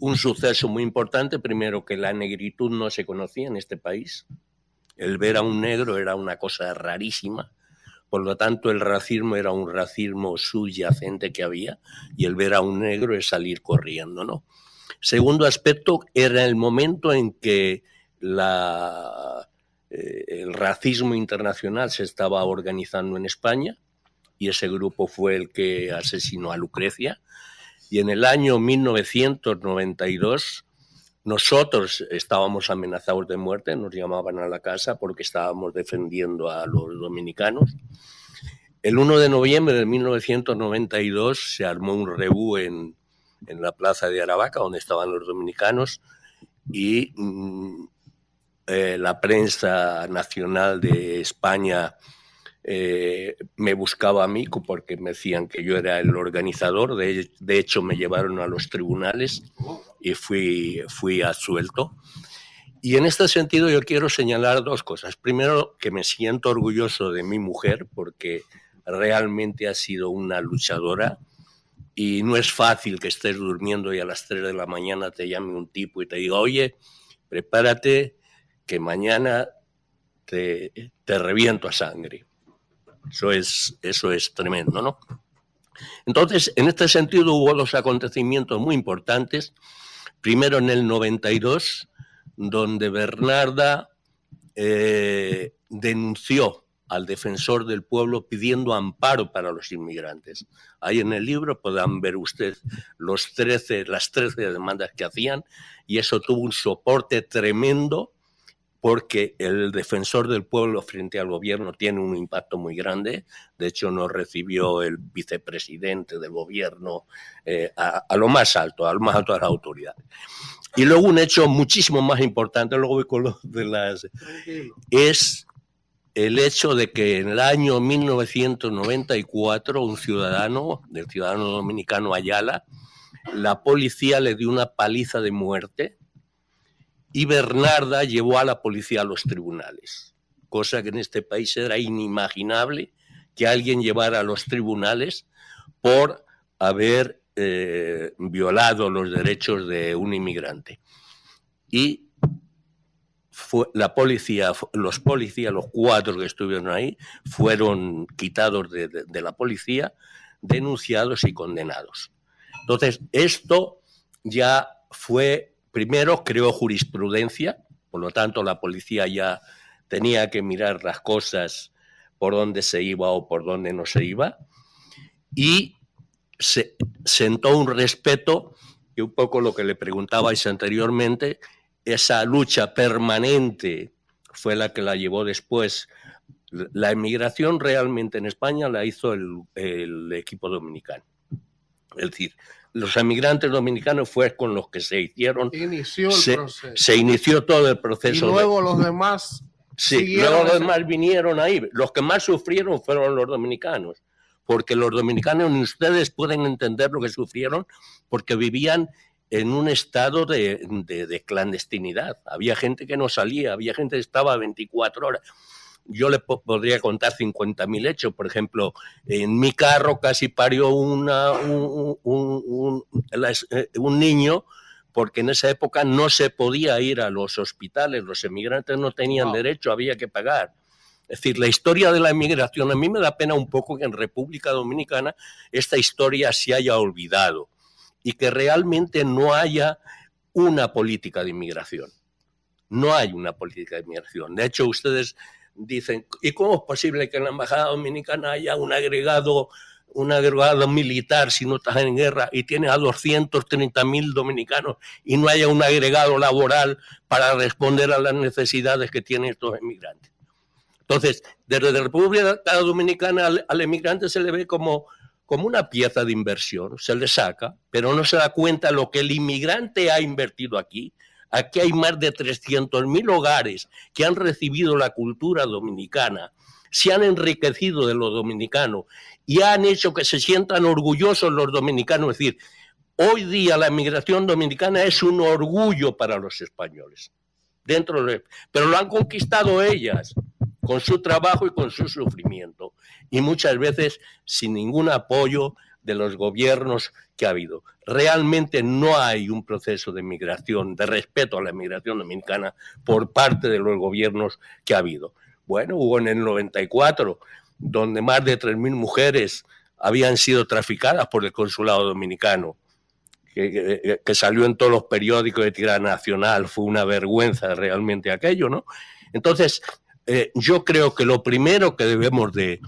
un suceso muy importante. Primero, que la negritud no se conocía en este país. El ver a un negro era una cosa rarísima. Por lo tanto, el racismo era un racismo subyacente que había y el ver a un negro es salir corriendo, ¿no? Segundo aspecto era el momento en que la, eh, el racismo internacional se estaba organizando en España y ese grupo fue el que asesinó a Lucrecia. Y en el año 1992 nosotros estábamos amenazados de muerte, nos llamaban a la casa porque estábamos defendiendo a los dominicanos. El 1 de noviembre de 1992 se armó un rebú en, en la plaza de Aravaca, donde estaban los dominicanos, y mm, eh, la prensa nacional de España eh, me buscaba a mí porque me decían que yo era el organizador. De, de hecho, me llevaron a los tribunales y fui, fui absuelto. Y en este sentido yo quiero señalar dos cosas. Primero, que me siento orgulloso de mi mujer porque realmente ha sido una luchadora y no es fácil que estés durmiendo y a las 3 de la mañana te llame un tipo y te diga, oye, prepárate que mañana te, te reviento a sangre. Eso es, eso es tremendo, ¿no? Entonces, en este sentido hubo dos acontecimientos muy importantes. Primero en el 92, donde Bernarda eh, denunció al defensor del pueblo pidiendo amparo para los inmigrantes. Ahí en el libro podrán ver ustedes los 13, las 13 demandas que hacían y eso tuvo un soporte tremendo porque el defensor del pueblo frente al gobierno tiene un impacto muy grande. De hecho, nos recibió el vicepresidente del gobierno eh, a, a lo más alto, a lo más alto de las autoridades. Y luego un hecho muchísimo más importante, luego voy con lo de las... es el hecho de que en el año 1994 un ciudadano, del ciudadano dominicano Ayala, la policía le dio una paliza de muerte y Bernarda llevó a la policía a los tribunales, cosa que en este país era inimaginable que alguien llevara a los tribunales por haber eh, violado los derechos de un inmigrante. Y la policía, los policías, los cuatro que estuvieron ahí, fueron quitados de, de la policía, denunciados y condenados. Entonces, esto ya fue, primero creó jurisprudencia, por lo tanto la policía ya tenía que mirar las cosas por dónde se iba o por dónde no se iba, y se sentó un respeto, y un poco lo que le preguntabais anteriormente, esa lucha permanente fue la que la llevó después. La emigración realmente en España la hizo el, el equipo dominicano. Es decir, los emigrantes dominicanos fue con los que se hicieron. Inició el se, proceso. se inició todo el Y proceso. de- luego los demás Sí, luego los demás vinieron ahí. Los que más sufrieron fueron los dominicanos, porque los dominicanos ni ustedes pueden entender lo que sufrieron, porque vivían en un estado de, de- de clandestinidad. Había gente que no salía, había gente que estaba 24 horas. Yo le po- podría contar 50.000 hechos. Por ejemplo, en mi carro casi parió una, un, un- un- eh, un niño porque en esa época no se podía ir a los hospitales, los emigrantes no tenían derecho, había que pagar. Es decir, la historia de la inmigración, a mí me da pena un poco que en República Dominicana esta historia se haya olvidado y que realmente no haya una política de inmigración. No hay una política de inmigración. De hecho, ustedes dicen, ¿y cómo es posible que en la Embajada Dominicana haya un agregado, un agregado militar si no estás en guerra y tienes a 230 mil dominicanos y no haya un agregado laboral para responder a las necesidades que tienen estos emigrantes? Entonces, desde la República Dominicana al, al emigrante se le ve como, como una pieza de inversión, se le saca, pero no se da cuenta lo que el inmigrante ha invertido aquí. Aquí hay más de 300 mil hogares que han recibido la cultura dominicana, se han enriquecido de lo dominicano y han hecho que se sientan orgullosos los dominicanos. Es decir, hoy día la migración dominicana es un orgullo para los españoles. Dentro de, pero lo han conquistado ellas con su trabajo y con su sufrimiento y muchas veces sin ningún apoyo de los gobiernos que ha habido. Realmente no hay un proceso de migración, de respeto a la migración dominicana por parte de los gobiernos que ha habido. Bueno, hubo en el 94, donde más de 3.000 mujeres habían sido traficadas por el consulado dominicano, que, salió en todos los periódicos de tirada nacional, fue una vergüenza realmente aquello, ¿no? Entonces, eh, yo creo que lo primero que debemos de,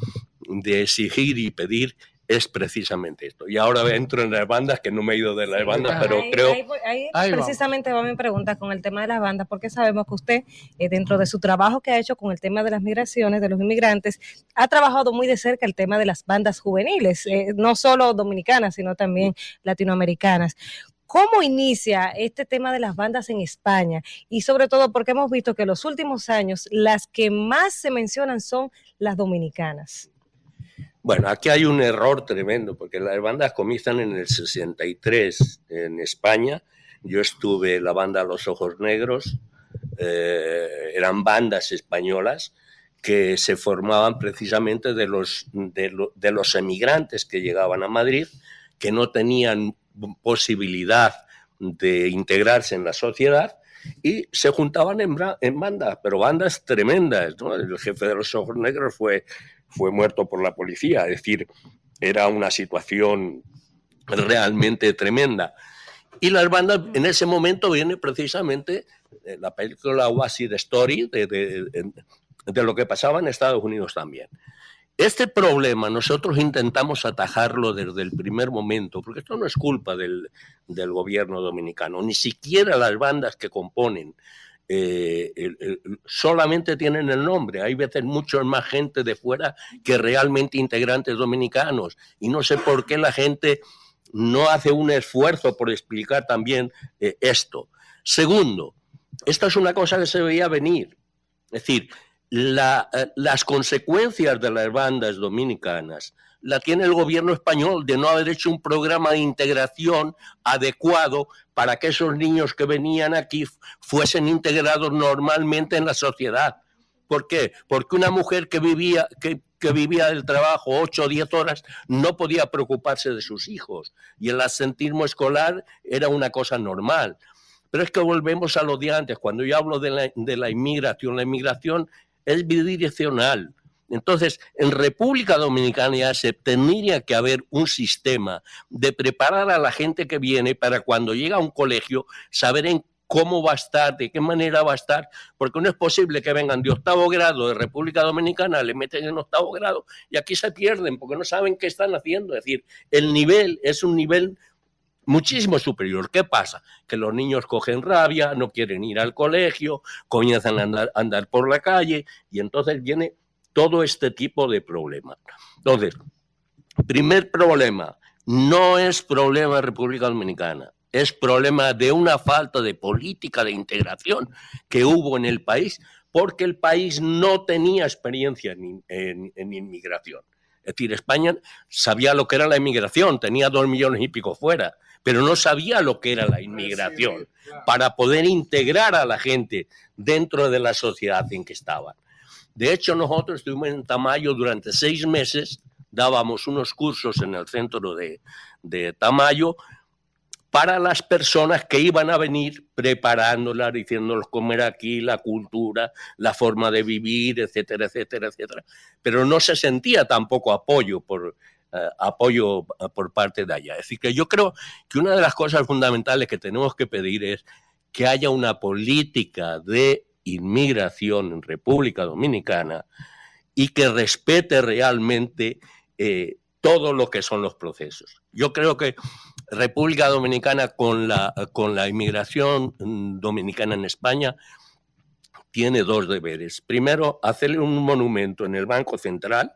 de exigir y pedir es precisamente esto. Y ahora entro en las bandas, que no me he ido de las bandas, pero Ahí- creo... ahí ahí precisamente va mi pregunta con el tema de las bandas, porque sabemos que usted, eh, dentro de su trabajo que ha hecho con el tema de las migraciones, de los inmigrantes, ha trabajado muy de cerca el tema de las bandas juveniles, eh, no solo dominicanas, sino también latinoamericanas. ¿Cómo inicia este tema de las bandas en España? Y sobre todo porque hemos visto que en los últimos años las que más se mencionan son las dominicanas. Bueno, aquí hay un error tremendo, porque las bandas comienzan en el 63 en España. Yo estuve la banda Los Ojos Negros, eh, eran bandas españolas que se formaban precisamente de los, de, lo- de los emigrantes que llegaban a Madrid, que no tenían posibilidad de integrarse en la sociedad y se juntaban en, en bandas, pero bandas tremendas. ¿no? El jefe de los Ojos Negros fue, fue muerto por la policía, es decir, era una situación realmente tremenda. Y las bandas, en ese momento viene precisamente eh, la película West Side Story, de, de- de- de lo que pasaba en Estados Unidos también. Este problema nosotros intentamos atajarlo desde el primer momento, porque esto no es culpa del, gobierno dominicano, ni siquiera las bandas que componen eh, solamente tienen el nombre. Hay veces mucho más gente de fuera que realmente integrantes dominicanos. Y no sé por qué la gente no hace un esfuerzo por explicar también eh, esto. Segundo, esto es una cosa que se veía venir. Es decir, la, eh, las consecuencias de las bandas dominicanas la tiene el gobierno español de no haber hecho un programa de integración adecuado para que esos niños que venían aquí fuesen integrados normalmente en la sociedad. ¿Por qué? Porque una mujer que vivía, que, vivía del trabajo 8 o 10 horas no podía preocuparse de sus hijos y el absentismo escolar era una cosa normal. Pero es que volvemos a lo de antes. Cuando yo hablo de la, de la inmigración, la inmigración es bidireccional. Entonces, en República Dominicana se tendría que haber un sistema de preparar a la gente que viene para cuando llega a un colegio saber en cómo va a estar, de qué manera va a estar, porque no es posible que vengan de octavo grado de República Dominicana, le meten en octavo grado y aquí se pierden porque no saben qué están haciendo. Es decir, el nivel es un nivel muchísimo superior. ¿Qué pasa? Que los niños cogen rabia, no quieren ir al colegio, comienzan a andar, andar por la calle y entonces viene todo este tipo de problemas. Entonces, primer problema, no es problema de República Dominicana, es problema de una falta de política de integración que hubo en el país porque el país no tenía experiencia en, en- en inmigración. Es decir, España sabía lo que era la inmigración, tenía dos millones y pico fuera, pero no sabía lo que era la inmigración para poder integrar a la gente dentro de la sociedad en que estaban. De hecho, nosotros estuvimos en Tamayo durante seis meses, dábamos unos cursos en el centro de, de Tamayo para las personas que iban a venir preparándolas, diciéndoles cómo era aquí, la cultura, la forma de vivir, etcétera, etcétera, etcétera. Pero no se sentía tampoco apoyo por, apoyo eh, por parte de allá. Es decir, que yo creo que una de las cosas fundamentales que tenemos que pedir es que haya una política de inmigración en República Dominicana y que respete realmente eh, todo lo que son los procesos. Yo creo que República Dominicana con la, con la inmigración mm, dominicana en España tiene dos deberes. Primero, hacerle un monumento en el Banco Central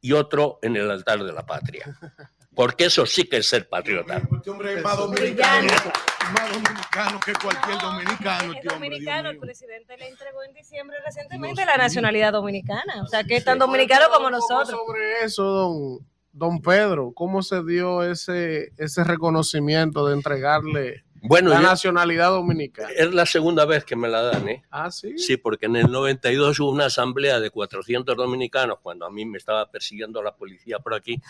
y otro en el altar de la patria. Porque eso sí que es ser patriota. Este hombre es más dominicano, más dominicano que cualquier dominicano. Es este hombre, dominicano, el presidente le entregó en diciembre recientemente la nacionalidad dominicana. O sea, que es tan dominicano como nosotros. sobre eso, don, don Pedro, ¿cómo se dio ese, ese reconocimiento de entregarle Bueno, la yo- nacionalidad dominicana? Es la segunda vez que me la dan, ¿eh? Ah, sí. Sí, porque en el 92 hubo una asamblea de 400 dominicanos cuando a mí me estaba persiguiendo la policía por aquí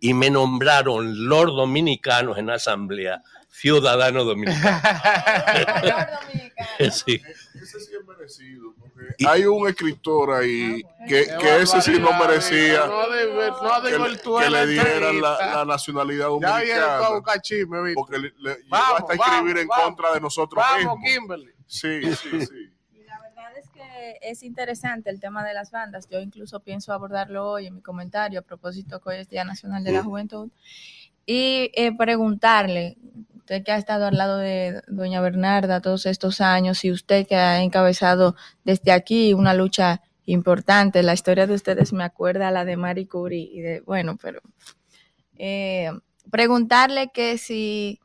y me nombraron los dominicanos en asamblea ciudadano dominicano. sí. Ese sí es merecido. porque Hay un escritor ahí que, que ese sí no merecía No de, no de que, que la le dieran la, la nacionalidad dominicana. Porque le, le- llegó Vamos, hasta escribir vamos, en vamos. contra de nosotros Vamos, mismos. Kimberly. Sí, sí, sí. es que es interesante el tema de las bandas. Yo incluso pienso abordarlo hoy en mi comentario a propósito que hoy es Día Nacional de la Juventud. Y eh, preguntarle, usted que ha estado al lado de doña Bernarda todos estos años y usted que ha encabezado desde aquí una lucha importante, la historia de ustedes me acuerda a la de Marie Curie y de, bueno, pero eh, preguntarle que si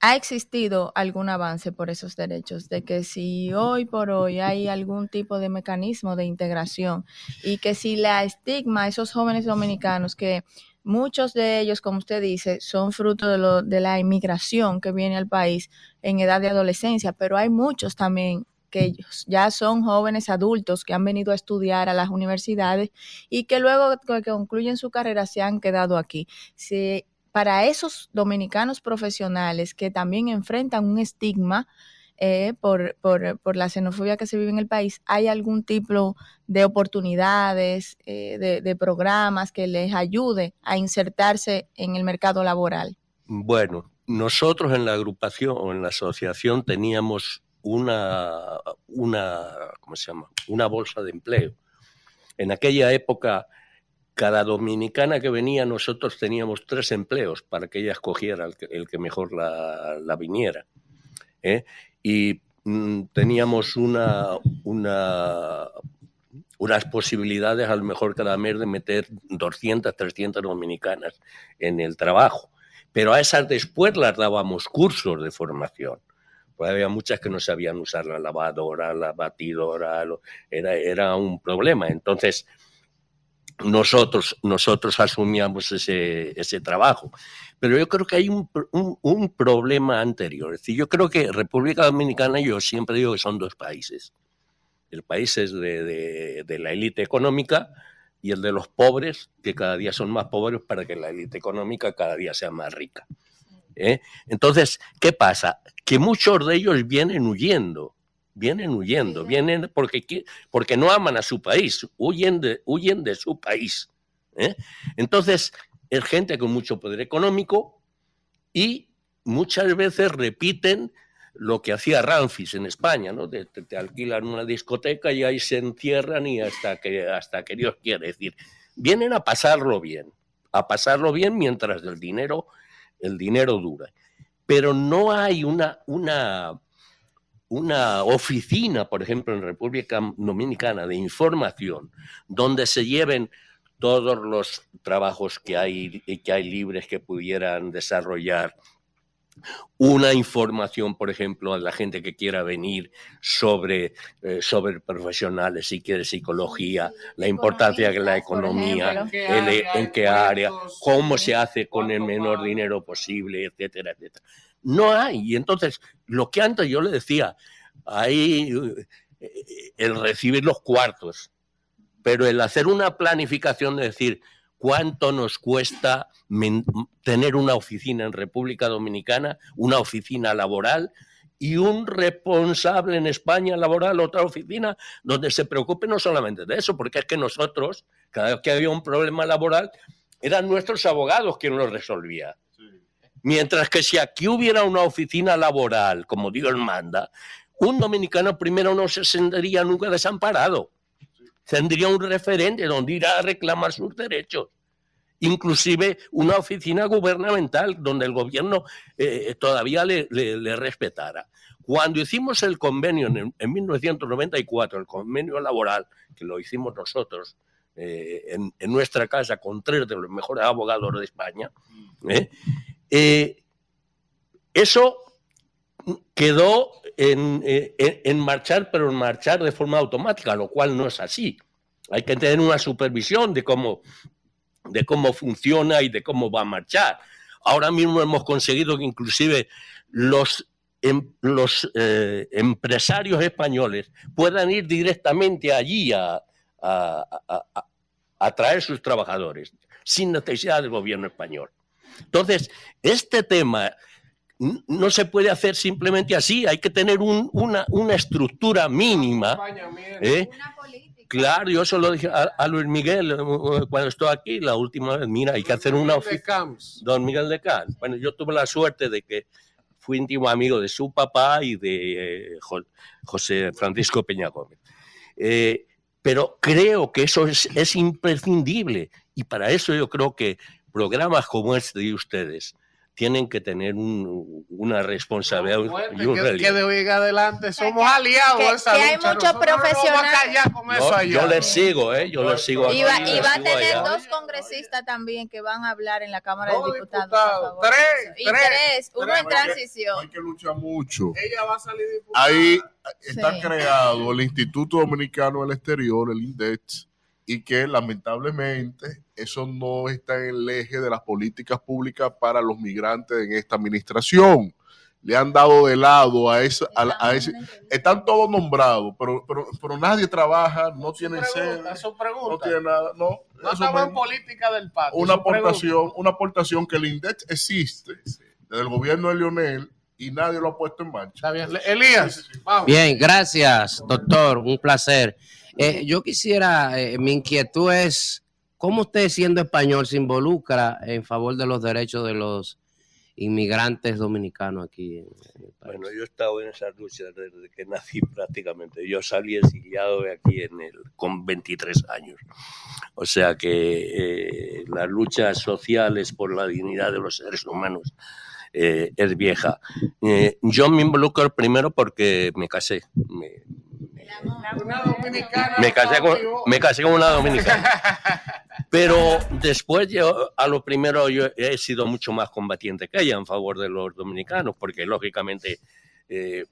ha existido algún avance por esos derechos, de que si hoy por hoy hay algún tipo de mecanismo de integración y que si la estigma a esos jóvenes dominicanos que muchos de ellos, como usted dice, son fruto de, de la inmigración que viene al país en edad de adolescencia, pero hay muchos también que ya son jóvenes adultos que han venido a estudiar a las universidades y que luego que concluyen su carrera se han quedado aquí. Para esos dominicanos profesionales que también enfrentan un estigma eh, por, por, por, la xenofobia que se vive en el país, ¿hay algún tipo de oportunidades, eh, de, programas que les ayude a insertarse en el mercado laboral? Bueno, nosotros en la agrupación o en la asociación teníamos una, una, ¿cómo se llama? Una bolsa de empleo. En aquella época cada dominicana que venía nosotros teníamos tres empleos para que ella escogiera el que, el que mejor la, la viniera. ¿eh? Y mm, teníamos una, una, unas posibilidades a lo mejor cada mes de meter 200, 300 dominicanas en el trabajo. Pero a esas después las dábamos cursos de formación. Pues había muchas que no sabían usar la lavadora, la batidora, era, era un problema. Entonces, nosotros, nosotros asumíamos ese, ese trabajo. Pero yo creo que hay un, un, un, problema anterior. Es decir, yo creo que República Dominicana, yo siempre digo que son dos países. El país es de, de, de la élite económica y el de los pobres, que cada día son más pobres para que la élite económica cada día sea más rica. ¿Eh? Entonces, ¿qué pasa? Que muchos de ellos vienen huyendo vienen huyendo, vienen porque, porque no aman a su país, huyen de, huyen de su país. ¿eh? Entonces, es gente con mucho poder económico y muchas veces repiten lo que hacía Ramfis en España, ¿no? Te, te, te, alquilan una discoteca y ahí se encierran y hasta que, hasta que Dios quiere. Es decir, vienen a pasarlo bien, a pasarlo bien mientras el dinero, el dinero dura. Pero no hay una, una, una oficina, por ejemplo, en República Dominicana de información, donde se lleven todos los trabajos que hay, que hay libres que pudieran desarrollar una información, por ejemplo, a la gente que quiera venir sobre, eh, sobre profesionales, si quiere psicología, la importancia de la economía, ejemplo. el- en qué área, cómo se hace con el menor dinero posible, etcétera, etcétera. No hay. Y entonces, lo que antes yo le decía, hay eh, el recibir los cuartos, pero el hacer una planificación de decir cuánto nos cuesta tener una oficina en República Dominicana, una oficina laboral y un responsable en España laboral, otra oficina, donde se preocupe no solamente de eso, porque es que nosotros, cada vez que había un problema laboral, eran nuestros abogados quienes lo resolvían. Mientras que si aquí hubiera una oficina laboral, como Dios manda, un dominicano primero no se sentiría nunca desamparado. Tendría un referente donde ir a reclamar sus derechos. Inclusive una oficina gubernamental donde el gobierno eh, todavía le, respetara. Cuando hicimos el convenio en, en 1994, el convenio laboral, que lo hicimos nosotros eh, en, en nuestra casa con tres de los mejores abogados de España, ¿eh? Eh, eso quedó en, eh, en- en marchar, pero en marchar de forma automática, lo cual no es así. Hay que tener una supervisión de cómo, de cómo funciona y de cómo va a marchar. Ahora mismo hemos conseguido que inclusive los, em- los eh, empresarios españoles puedan ir directamente allí a, a- a- a- a traer sus trabajadores, sin necesidad del gobierno español. Entonces, este tema no se puede hacer simplemente así, hay que tener un- una, una estructura mínima. ¿eh? Claro, yo eso lo dije a, a Luis Miguel eh, cuando estuvo aquí la última vez. Mira, hay que hacer una oficina. Don Miguel de Camps. Bueno, yo tuve la suerte de que fui íntimo amigo de su papá y de eh, Jo- José Francisco Peña Gómez. Eh, pero creo que eso es, es imprescindible y para eso yo creo que programas como este de ustedes tienen que tener un- una responsabilidad y un que, de hoy en adelante somos aliados que- esa que hay muchos no profesionales. Yo, les sigo, ¿eh? Yo les sigo. Y va, aquí, y les va a tener allá. dos congresistas también que van a hablar en la Cámara Dos de Diputados. tres, y tres, tres, uno tres, en transición. Hay que luchar mucho. Ella va a salir diputada. Ahí está Sí. creado el Instituto Dominicano del Exterior, el INDEX, y que lamentablemente eso no está en el eje de las políticas públicas para los migrantes en esta administración. Le han dado de lado a, esa, a, la- a ese. Están todos nombrados, pero, pero, pero nadie trabaja, no tienen sede, no tiene nada. No, No estamos en política del patio. una pregunta. aportación, una aportación que el INDEX existe desde el gobierno de Lionel y nadie lo ha puesto en marcha. Está bien. Elías, vamos. Bien, gracias, doctor. Un placer. Eh, yo quisiera, eh, mi inquietud es, ¿cómo usted siendo español se involucra en favor de los derechos de los inmigrantes dominicanos aquí? en- en el país? Bueno, yo he estado en esa lucha desde que nací prácticamente. Yo salí exiliado de aquí en el, con 23 años. O sea que eh, las luchas sociales por la dignidad de los seres humanos eh, es vieja. Eh, yo me involucro primero porque me casé. Me, Una dominicana. me casé, con, vivo. me casé con una dominicana. Pero después yo, a lo primero, yo he sido mucho más combatiente que ella en favor de los dominicanos, porque lógicamente eh,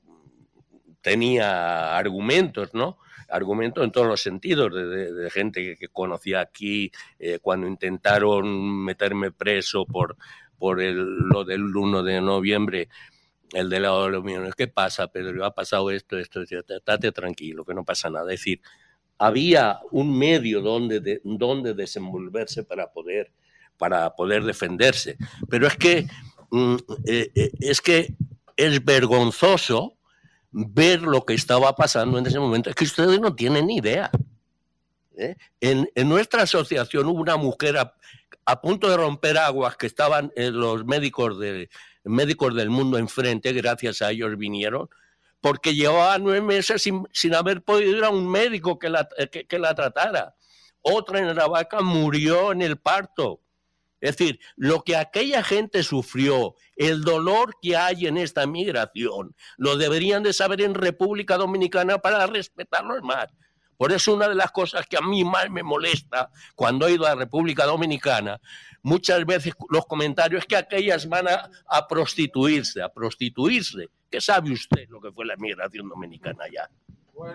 tenía argumentos, ¿no? Argumentos en todos los sentidos, de, de- de gente que, que conocía aquí eh, cuando intentaron meterme preso por, por el, lo del 1 de noviembre. El de los millones, ¿qué pasa, Pedro? Ha pasado esto, esto, estate tranquilo, que no pasa nada. Es decir, había un medio donde, de- donde desenvolverse para poder, para poder defenderse. Pero es que, mm, eh, eh, es que es vergonzoso ver lo que estaba pasando en ese momento. Es que ustedes no tienen ni idea. ¿eh? En, en nuestra asociación hubo una mujer a, punto de romper aguas que estaban los médicos, de, médicos del mundo enfrente, gracias a ellos vinieron, porque llevaba nueve meses sin, sin haber podido ir a un médico que la, que, que la tratara. Otra en la vaca murió en el parto. Es decir, lo que aquella gente sufrió, el dolor que hay en esta migración, lo deberían de saber en República Dominicana para respetarlos más. Por eso una de las cosas que a mí más me molesta cuando he ido a la República Dominicana, muchas veces los comentarios es que aquellas van a, a prostituirse, a prostituirse. ¿Qué sabe usted lo que fue la migración dominicana allá?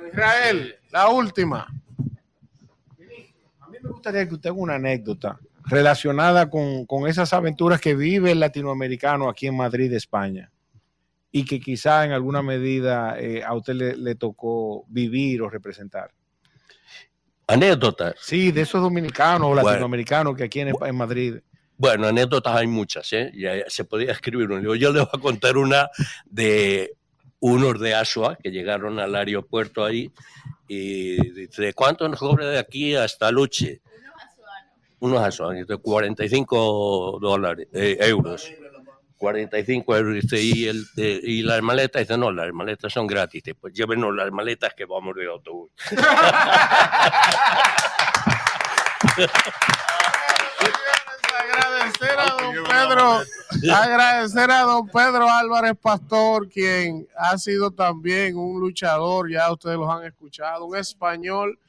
Israel, la última. A mí me gustaría que usted haga una anécdota relacionada con, con esas aventuras que vive el latinoamericano aquí en Madrid, España, y que quizá en alguna medida eh, a usted le, le tocó vivir o representar. Anécdotas. Sí, de esos dominicanos o Bueno. latinoamericanos que aquí en, en Madrid. Bueno, anécdotas hay muchas, ¿eh? Ya- ya se podía escribir un libro. Yo les voy a contar una de unos de Asua que llegaron al aeropuerto ahí y dice, ¿cuánto nos cobra de aquí hasta Luche? Unos asuanos, de 45 dólares, eh, euros. 45 euros. Dice, y, el, eh, y las maletas, dice, no, las maletas son gratis. Dice, pues llévenos las maletas que vamos de autobús. agradecer a don Pedro, agradecer a don Pedro Álvarez Pastor, quien ha sido también un luchador, ya ustedes los han escuchado, un español,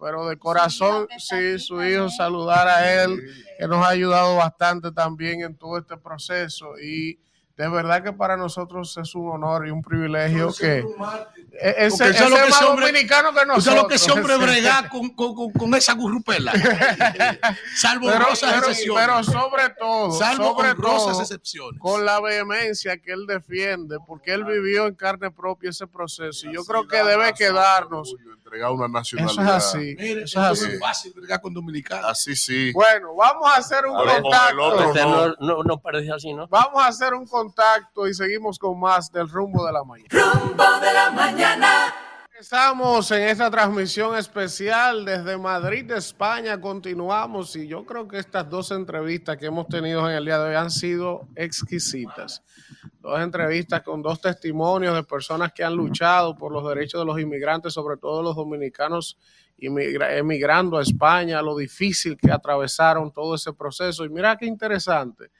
pero de corazón, sí, su hijo, saludar a él, que nos ha ayudado bastante también en todo este proceso y de verdad que para nosotros es un honor y un privilegio que e- ese, Porque eso es lo ese que más ese hombre- dominicano que nosotros. lo que ese hombre brega con, con, con, con esa gurrupela. Salvo pero, pero- excepciones. pero sobre todo, Salvo sobre honrosas todo, excepciones. con la vehemencia que él defiende, porque él vivió en carne propia ese proceso. Y yo creo que debe quedarnos. Entregar una Eso nacionalidad. es así. Mire, eso es es así. fácil bregar con dominicanos. Así sí. Bueno, vamos a hacer un Ahora, con el contacto. otro Usted no. no, no, no parece así, ¿no? Vamos a hacer un contacto y seguimos con más del rumbo de la mañana. Rumbo de la mañana. Estamos en esta transmisión especial desde Madrid, España. Continuamos y yo creo que estas dos entrevistas que hemos tenido en el día de hoy han sido exquisitas. Dos entrevistas con dos testimonios de personas que han luchado por los derechos de los inmigrantes, sobre todo los dominicanos emigrando a España, lo difícil que atravesaron todo ese proceso. Y mira qué interesante.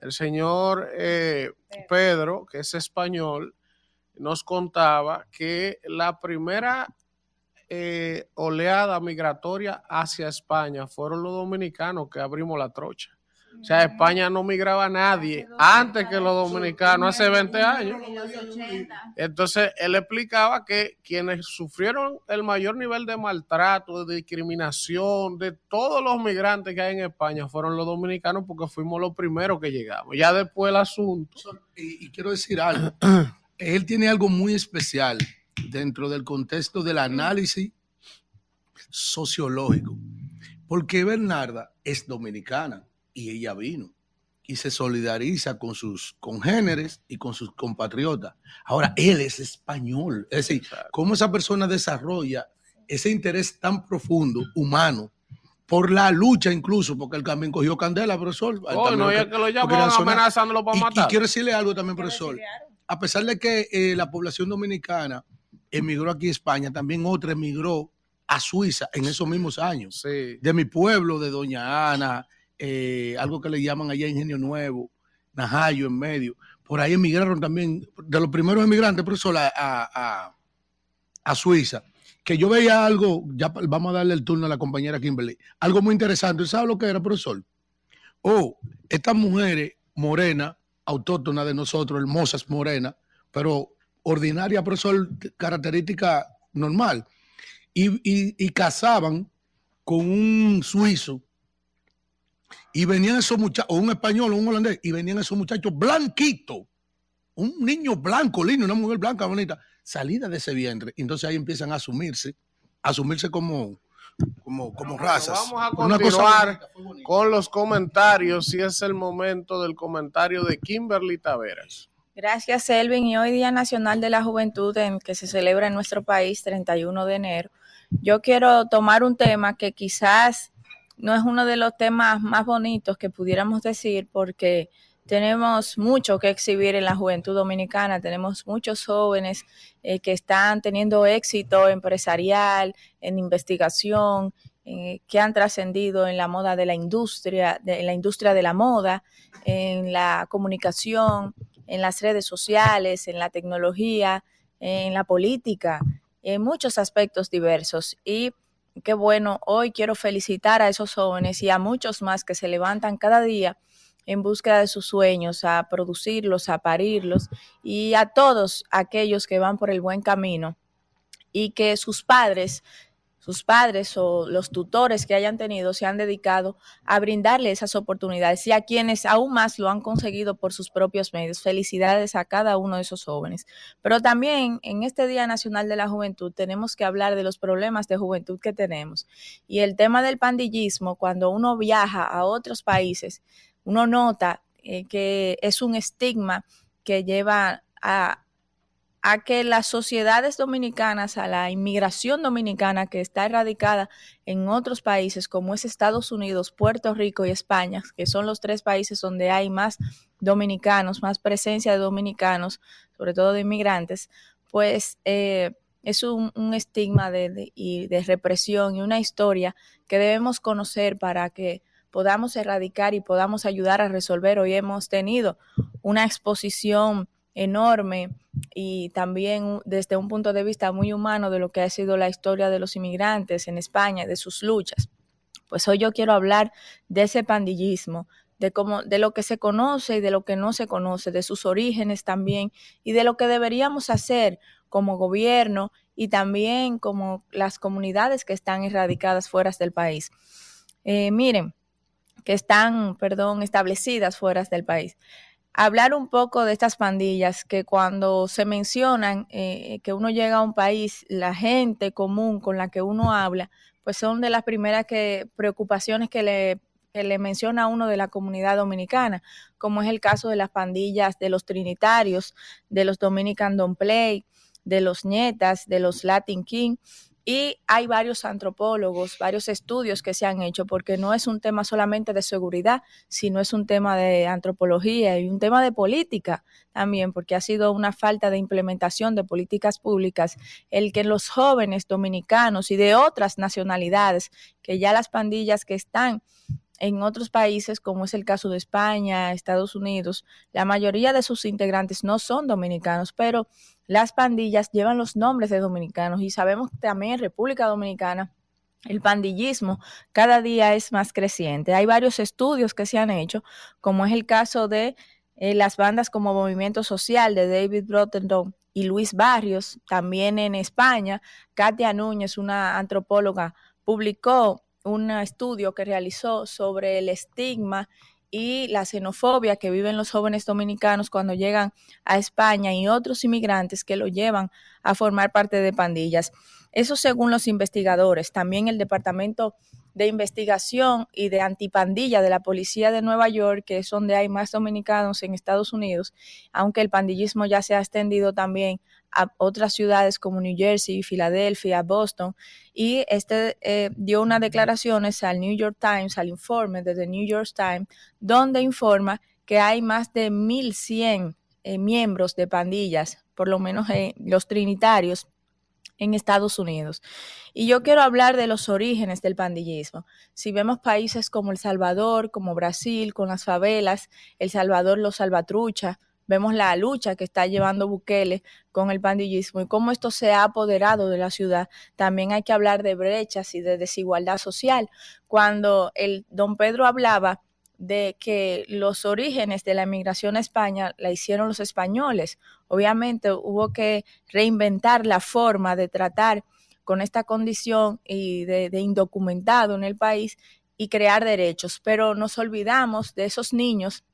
El señor eh, Pedro, que es español, nos contaba que la primera eh, oleada migratoria hacia España fueron los dominicanos que abrimos la trocha. O sea, España no migraba a nadie antes que los dominicanos, hace 20 años. Entonces, él explicaba que quienes sufrieron el mayor nivel de maltrato, de discriminación, de todos los migrantes que hay en España, fueron los dominicanos porque fuimos los primeros que llegamos. Ya después el asunto. Y, y quiero decir algo. Él tiene algo muy especial dentro del contexto del análisis sociológico. Porque Bernarda es dominicana y ella vino y se solidariza con sus congéneres y con sus compatriotas. Ahora, él es español. Es decir, cómo esa persona desarrolla ese interés tan profundo, humano, por la lucha incluso, porque él también cogió candela, profesor. Oh, no, es que lo sonar. amenazándolo para Y- matar. Y quiero decirle algo también, profesor. A pesar de que eh, la población dominicana emigró aquí a España, también otra emigró a Suiza en esos mismos años. De mi pueblo, de Doña Ana, eh, algo que le llaman allá Ingenio Nuevo, Najayo en medio. Por ahí emigraron también, de los primeros emigrantes, profesor, a, a- a- a Suiza. Que yo veía algo, ya vamos a darle el turno a la compañera Kimberly, algo muy interesante. ¿Sabe lo que era, profesor? Oh, estas mujeres morenas, autóctonas de nosotros, hermosas morenas, pero ordinaria, profesor, característica normal. Y, y- y casaban con un suizo y venían esos muchachos, o un español o un holandés, y venían esos muchachos blanquitos, un niño blanco, lindo, una mujer blanca, bonita, salida de ese vientre. Entonces ahí empiezan a asumirse, a asumirse como, como, como razas. Vamos a cosa continuar con los comentarios. Y es el momento del comentario de Kimberly Taveras. Gracias, Elvin. Y hoy Día Nacional de la Juventud, en que se celebra en nuestro país, 31 de enero, yo quiero tomar un tema que quizás no es uno de los temas más bonitos que pudiéramos decir, porque tenemos mucho que exhibir en la juventud dominicana, tenemos muchos jóvenes eh, que están teniendo éxito empresarial, en investigación, eh, que han trascendido en la moda de la industria, en la industria de la moda, en la comunicación, en las redes sociales, en la tecnología, en la política. en muchos aspectos diversos. Y qué bueno, hoy quiero felicitar a esos jóvenes y a muchos más que se levantan cada día en búsqueda de sus sueños, a producirlos, a parirlos y a todos aquellos que van por el buen camino y que sus padres sus padres o los tutores que hayan tenido se han dedicado a brindarle esas oportunidades y a quienes aún más lo han conseguido por sus propios medios. Felicidades a cada uno de esos jóvenes. Pero también en este Día Nacional de la Juventud tenemos que hablar de los problemas de juventud que tenemos. Y el tema del pandillismo, cuando uno viaja a otros países, uno nota eh, que es un estigma que lleva a, que las sociedades dominicanas, a la inmigración dominicana que está erradicada en otros países como es Estados Unidos, Puerto Rico y España, que son los tres países donde hay más dominicanos, más presencia de dominicanos, sobre todo de inmigrantes, pues eh, es un, estigma de, de represión y una historia que debemos conocer para que podamos erradicar y podamos ayudar a resolver. Hoy hemos tenido una exposición enorme y también desde un punto de vista muy humano de lo que ha sido la historia de los inmigrantes en España, de sus luchas. Pues hoy yo quiero hablar de ese pandillismo, de cómo, de lo que se conoce y de lo que no se conoce, de sus orígenes también, y de lo que deberíamos hacer como gobierno y también como las comunidades que están erradicadas fuera del país. Eh, miren, que están, perdón, establecidas fuera del país. Hablar un poco de estas pandillas que cuando se mencionan eh, que uno llega a un país, la gente común con la que uno habla, pues son de las primeras que, preocupaciones que le, que le menciona uno de la comunidad dominicana, como es el caso de las pandillas de los trinitarios, de los Dominican Don't Play, de los Nietas, de los Latin King y hay varios antropólogos, varios estudios que se han hecho, porque no es un tema solamente de seguridad, sino es un tema de antropología y un tema de política también, porque ha sido una falta de implementación de políticas públicas el que los jóvenes dominicanos y de otras nacionalidades, que ya las pandillas que están en otros países, como es el caso de España, Estados Unidos, la mayoría de sus integrantes no son dominicanos, pero las pandillas llevan los nombres de dominicanos y sabemos que también en República Dominicana el pandillismo cada día es más creciente. Hay varios estudios que se han hecho, como es el caso de eh, las bandas como Movimiento Social de David Rotterdam y Luis Barrios, también en España. Katia Núñez, una antropóloga, publicó un estudio que realizó sobre el estigma y la xenofobia que viven los jóvenes dominicanos cuando llegan a España y otros inmigrantes que lo llevan a formar parte de pandillas. Eso según los investigadores. También el Departamento de Investigación y de Antipandilla de la Policía de Nueva York, que es donde hay más dominicanos en Estados Unidos, aunque el pandillismo ya se ha extendido también a otras ciudades como New Jersey, Filadelfia, Boston, y este eh, dio unas declaraciones al New York Times, al informe de The New York Times, donde informa que hay más de 1.100 eh, miembros de pandillas, por lo menos los trinitarios, en Estados Unidos. Y yo quiero hablar de los orígenes del pandillismo. Si vemos países como El Salvador, como Brasil, con las favelas, El Salvador los salvatrucha, vemos la lucha que está llevando Bukele con el pandillismo y cómo esto se ha apoderado de la ciudad. También hay que hablar de brechas y de desigualdad social. Cuando el don Pedro hablaba de que los orígenes de la emigración a España la hicieron los españoles. Obviamente hubo que reinventar la forma de tratar con esta condición y de, de, indocumentado en el país y crear derechos, pero nos olvidamos de esos niños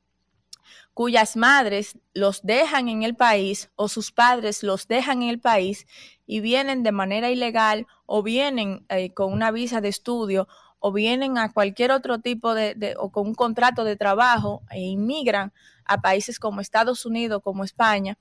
cuyas madres los dejan en el país o sus padres los dejan en el país y vienen de manera ilegal o vienen eh, con una visa de estudio o vienen a cualquier otro tipo de, o con un contrato de trabajo e inmigran a países como Estados Unidos, como España,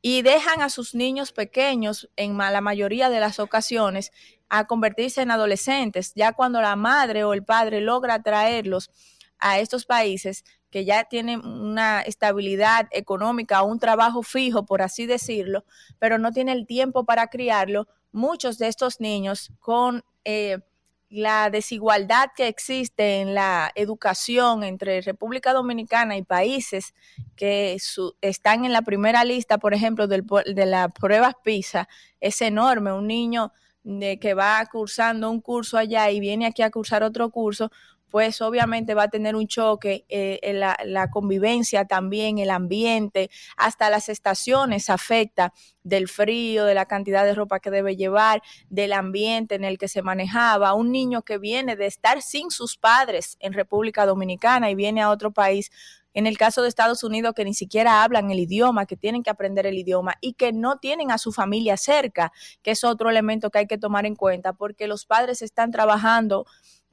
y dejan a sus niños pequeños, en la mayoría de las ocasiones, a convertirse en adolescentes, ya cuando la madre o el padre logra traerlos a estos países, que ya tienen una estabilidad económica, un trabajo fijo, por así decirlo, pero no tiene el tiempo para criarlo, muchos de estos niños con, eh, la desigualdad que existe en la educación entre República Dominicana y países que están en la primera lista, por ejemplo, de las pruebas PISA, es enorme. Un niño de que va cursando un curso allá y viene aquí a cursar otro curso, pues obviamente va a tener un choque, eh, en la, la, convivencia también, el ambiente, hasta las estaciones afecta del frío, de la cantidad de ropa que debe llevar, del ambiente en el que se manejaba. Un niño que viene de estar sin sus padres en República Dominicana y viene a otro país en el caso de Estados Unidos, que ni siquiera hablan el idioma, que tienen que aprender el idioma y que no tienen a su familia cerca, que es otro elemento que hay que tomar en cuenta, porque los padres están trabajando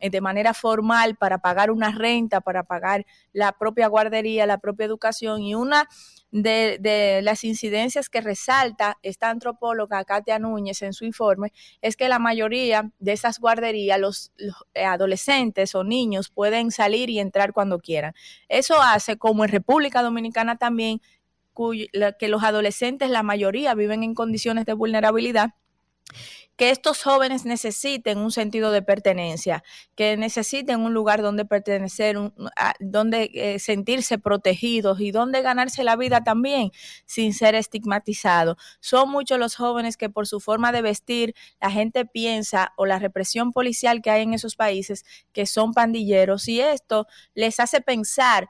de manera formal para pagar una renta, para pagar la propia guardería, la propia educación. Y una de, las incidencias que resalta esta antropóloga Katia Núñez en su informe es que la mayoría de esas guarderías, los, eh, adolescentes o niños pueden salir y entrar cuando quieran. Eso hace, como en República Dominicana también, que los adolescentes, la mayoría, viven en condiciones de vulnerabilidad que estos jóvenes necesiten un sentido de pertenencia, que necesiten un lugar donde pertenecer, donde eh, sentirse protegidos y donde ganarse la vida también sin ser estigmatizados. Son muchos los jóvenes que por su forma de vestir la gente piensa o la represión policial que hay en esos países que son pandilleros y esto les hace pensar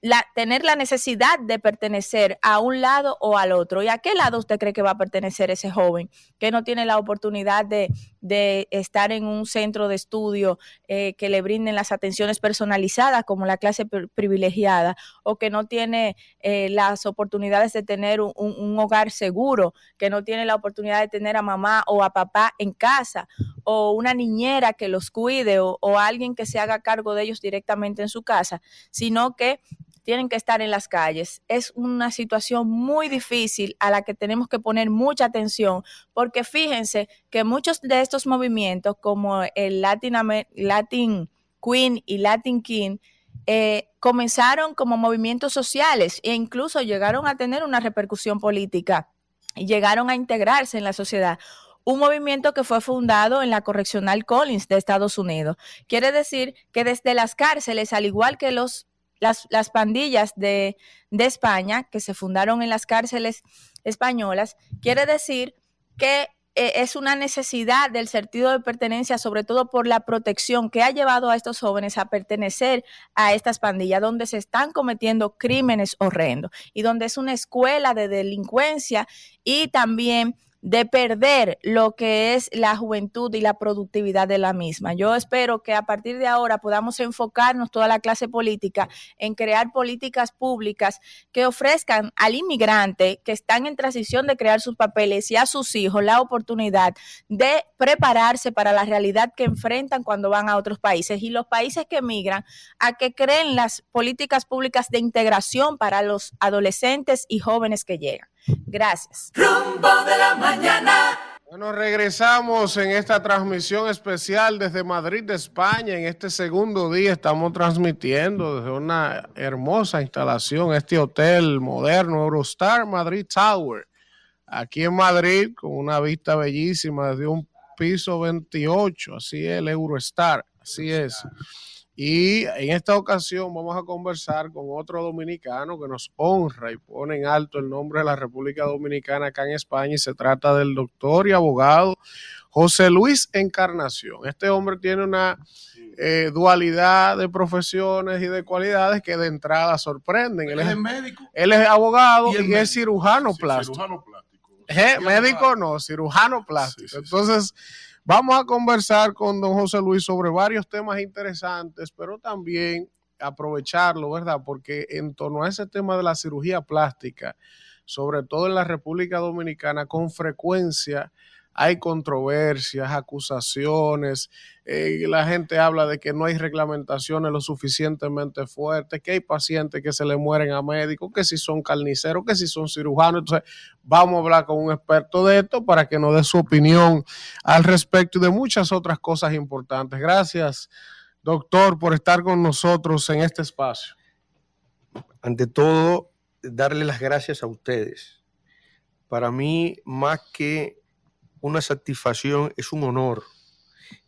la, tener la necesidad de pertenecer a un lado o al otro. ¿Y a qué lado usted cree que va a pertenecer ese joven que no tiene la oportunidad de, estar en un centro de estudio eh, que le brinden las atenciones personalizadas como la clase privilegiada o que no tiene eh, las oportunidades de tener un, un, hogar seguro, que no tiene la oportunidad de tener a mamá o a papá en casa o una niñera que los cuide o, o alguien que se haga cargo de ellos directamente en su casa, sino que tienen que estar en las calles. Es una situación muy difícil a la que tenemos que poner mucha atención, porque fíjense que muchos de estos movimientos, como el Latin, Latin Queen y Latin King, eh, comenzaron como movimientos sociales e incluso llegaron a tener una repercusión política y llegaron a integrarse en la sociedad un movimiento que fue fundado en la Correccional Collins de Estados Unidos. Quiere decir que desde las cárceles, al igual que los las, pandillas de, España, que se fundaron en las cárceles españolas, quiere decir que eh, es una necesidad del sentido de pertenencia, sobre todo por la protección que ha llevado a estos jóvenes a pertenecer a estas pandillas, donde se están cometiendo crímenes horrendos y donde es una escuela de delincuencia y también de perder lo que es la juventud y la productividad de la misma. Yo espero que a partir de ahora podamos enfocarnos toda la clase política en crear políticas públicas que ofrezcan al inmigrante que están en transición de crear sus papeles y a sus hijos la oportunidad de prepararse para la realidad que enfrentan cuando van a otros países y los países que emigran a que creen las políticas públicas de integración para los adolescentes y jóvenes que llegan. Gracias. Rumbo de la mañana. Bueno, regresamos en esta transmisión especial desde Madrid, de España. En este segundo día estamos transmitiendo desde una hermosa instalación, este hotel moderno Eurostar Madrid Tower, aquí en Madrid, con una vista bellísima desde un piso 28, así es el Eurostar, así es. Y en esta ocasión vamos a conversar con otro dominicano que nos honra y pone en alto el nombre de la República Dominicana acá en España y se trata del doctor y abogado José Luis Encarnación. Este hombre tiene una eh, dualidad de profesiones y de cualidades que de entrada sorprenden. Él, es, médico. Él es abogado y, es cirujano plástico. Cirujano plástico. ¿Eh? Médico no, cirujano plástico. Entonces Vamos a conversar con don José Luis sobre varios temas interesantes, pero también aprovecharlo, ¿verdad? Porque en torno a ese tema de la cirugía plástica, sobre todo en la República Dominicana, con frecuencia hay controversias, acusaciones, eh, la gente habla de que no hay reglamentaciones lo suficientemente fuertes, que hay pacientes que se le mueren a médicos, que si son carniceros, que si son cirujanos. Entonces, vamos a hablar con un experto de esto para que nos dé su opinión al respecto y de muchas otras cosas importantes. Gracias, doctor, por estar con nosotros en este espacio. Ante todo, darle las gracias a ustedes. Para mí, más que una satisfacción, es un honor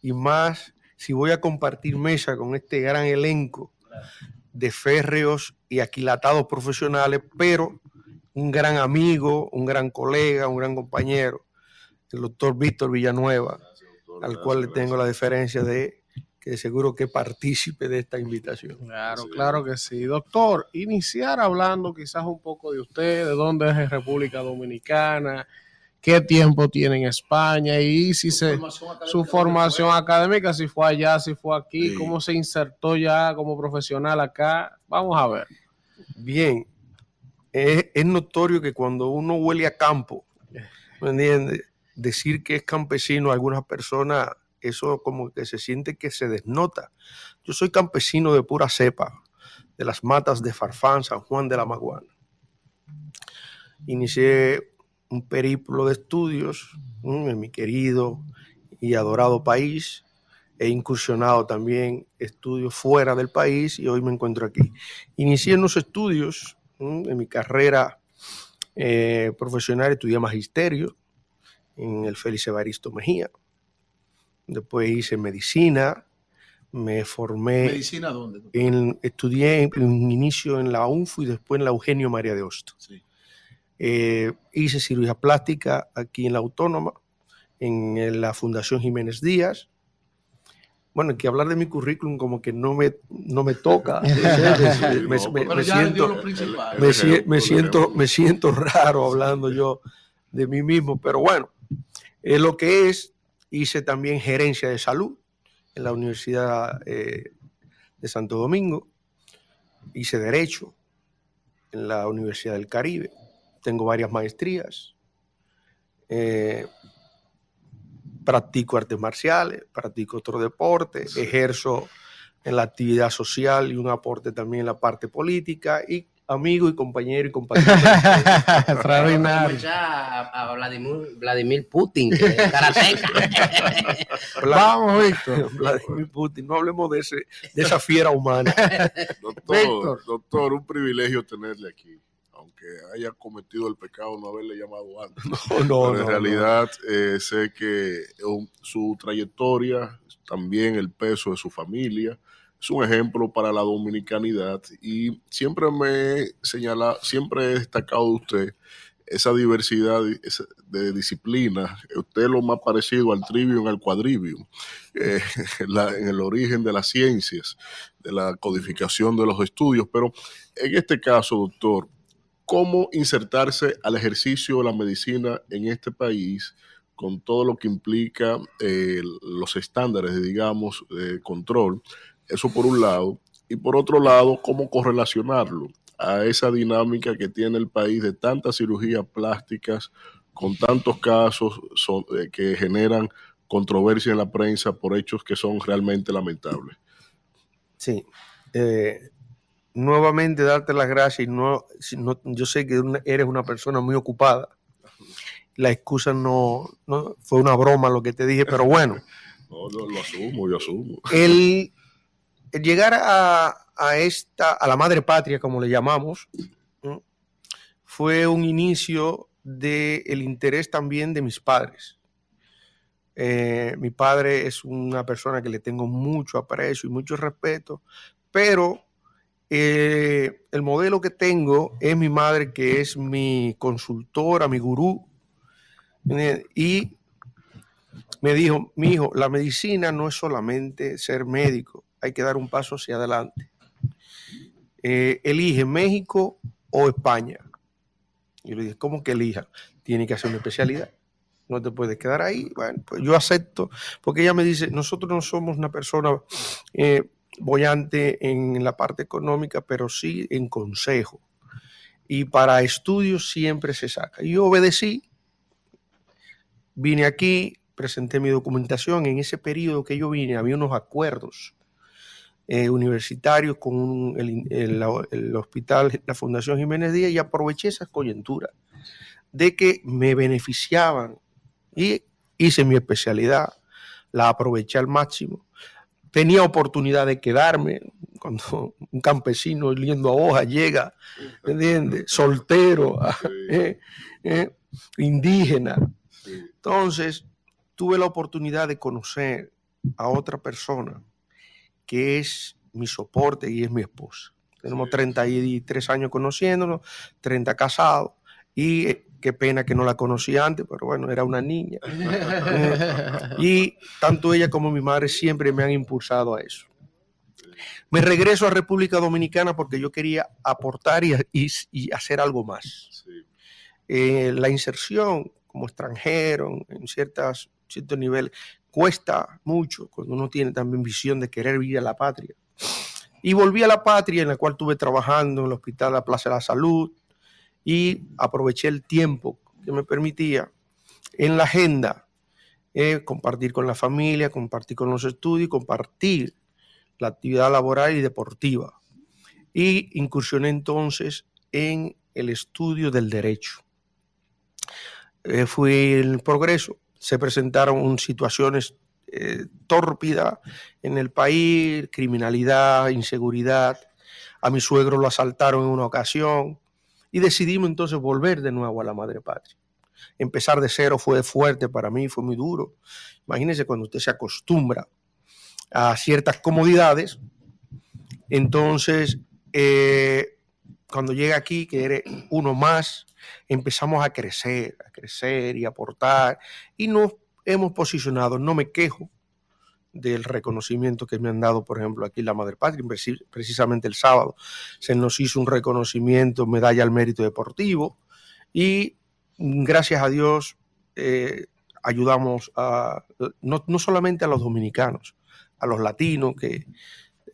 y más si voy a compartir mesa con este gran elenco de férreos y aquilatados profesionales, pero un gran amigo, un gran colega, un gran compañero, el doctor Víctor Villanueva, al cual le tengo la deferencia de que seguro que partícipe de esta invitación. Claro, claro que sí. Doctor, iniciar hablando quizás un poco de usted, de dónde es República Dominicana, qué tiempo tiene en España y si se su formación académica, si fue allá, si fue aquí, cómo se insertó ya como profesional acá. Vamos a ver. Bien, es, es notorio que cuando uno huele a campo, ¿me entiendes? Decir que es campesino a algunas personas, eso como que se siente que se desnota. Yo soy campesino de pura cepa, de las matas de Farfán, San Juan de la Maguana. Inicié un periplo de estudios en mi querido y adorado país. He incursionado también estudios fuera del país y hoy me encuentro aquí. Inicié unos estudios mm, en mi carrera eh, profesional, estudié magisterio en el Félix Evaristo Mejía. Después hice medicina, me formé. ¿Medicina dónde? En, estudié en, en inicio en la UNFU y después en la Eugenio María de Hosto. Eh, hice cirugía plástica aquí en la Autónoma, en, la Fundación Jiménez Díaz. Bueno, que hablar de mi currículum como que no me, no me toca. me, siento, me, sie- me siento, me siento raro hablando yo de mí mismo, pero bueno, es lo que es. Hice también gerencia de salud en la Universidad eh, de Santo Domingo. Hice derecho en la Universidad del Caribe. Tengo varias maestrías. Eh, practico artes marciales, practico otro deporte, ejerzo en la actividad social y un aporte también en la parte política y amigo y compañero y compañero. Extraordinario. A, a Vladimir, Vladimir Putin, que es karateca. Vamos, Víctor. Vladimir Putin, no hablemos de, ese, de esa fiera humana. Doctor, doctor, un privilegio tenerle aquí. Aunque haya cometido el pecado no haberle llamado antes. no, Pero no, en no. realidad eh, sé que su trayectoria, también el peso de su familia, es un ejemplo para la dominicanidad y siempre me he señalado, siempre he destacado de usted esa diversidad de- disciplinas. Usted es lo más parecido al trivium, al quadrivium, eh, en la- en el origen de las ciencias, de la codificación de los estudios. Pero en este caso, doctor, ¿cómo insertarse al ejercicio de la medicina en este país? con todo lo que implica eh, los estándares, digamos, de control. Eso por un lado. Y por otro lado, cómo correlacionarlo a esa dinámica que tiene el país de tantas cirugías plásticas, con tantos casos eh, que generan controversia en la prensa por hechos que son realmente lamentables. Sí. Eh, nuevamente darte las gracias y no, yo sé que eres una persona muy ocupada. La excusa no, no fue una broma lo que te dije, pero bueno, No, lo, lo asumo, yo asumo. el, el llegar a, a esta, a la madre patria, como le llamamos, ¿no? fue un inicio del interés también de mis padres. Eh, mi padre es una persona que le tengo mucho aprecio y mucho respeto, pero eh, el modelo que tengo es mi madre, que es mi consultora, mi gurú, ¿entiendes? y me dijo, mi hijo, la medicina no es solamente ser médico, hay que dar un paso hacia adelante. Eh, elige México o España. Y le dije, ¿cómo que elija? Tiene que hacer una especialidad. No te puedes quedar ahí. Bueno, pues yo acepto, porque ella me dice, nosotros no somos una persona eh, bollante en la parte económica, pero sí en consejo. Y para estudios siempre se saca. Yo obedecí, vine aquí, presenté mi documentación. En ese periodo que yo vine, había unos acuerdos eh, universitarios con el, el- hospital, la Fundación Jiménez Díaz, y aproveché esa coyuntura de que me beneficiaban y hice mi especialidad, la aproveché al máximo. Tenía oportunidad de quedarme cuando un campesino oliendo a hoja llega, ¿me entiendes? Soltero, eh, eh, indígena. Entonces, tuve la oportunidad de conocer a otra persona que es mi soporte y es mi esposa. Tenemos 33 años conociéndonos, 30 casados, y eh, qué pena que no la conocí antes, pero bueno, era una niña. Y tanto ella como mi madre siempre me han impulsado a eso. Me regreso a República Dominicana porque yo quería aportar y, y- y hacer algo más. Eh, la inserción como extranjero en ciertas, ciertos niveles cuesta mucho cuando uno tiene también visión de querer vivir a la patria. Y volví a la patria en la cual estuve trabajando en el Hospital La Plaza de la Salud y aproveché el tiempo que me permitía en la agenda eh, compartir con la familia, compartir con los estudios, compartir la actividad laboral y deportiva. Y incursioné entonces en el estudio del derecho. Eh, fui el progreso, se presentaron situaciones eh, tórpidas en el país, criminalidad, inseguridad. A mi suegro lo asaltaron en una ocasión y decidimos entonces volver de nuevo a la madre patria. Empezar de cero fue fuerte para mí, fue muy duro. Imagínense cuando usted se acostumbra a ciertas comodidades, entonces eh, cuando llega aquí, que eres uno más, empezamos a crecer, a crecer y aportar y nos hemos posicionado, no me quejo del reconocimiento que me han dado, por ejemplo, aquí en la Madre Patria, preci- precisamente el sábado se nos hizo un reconocimiento, medalla al mérito deportivo y mm, gracias a Dios eh, ayudamos a, no, no solamente a los dominicanos, a los latinos que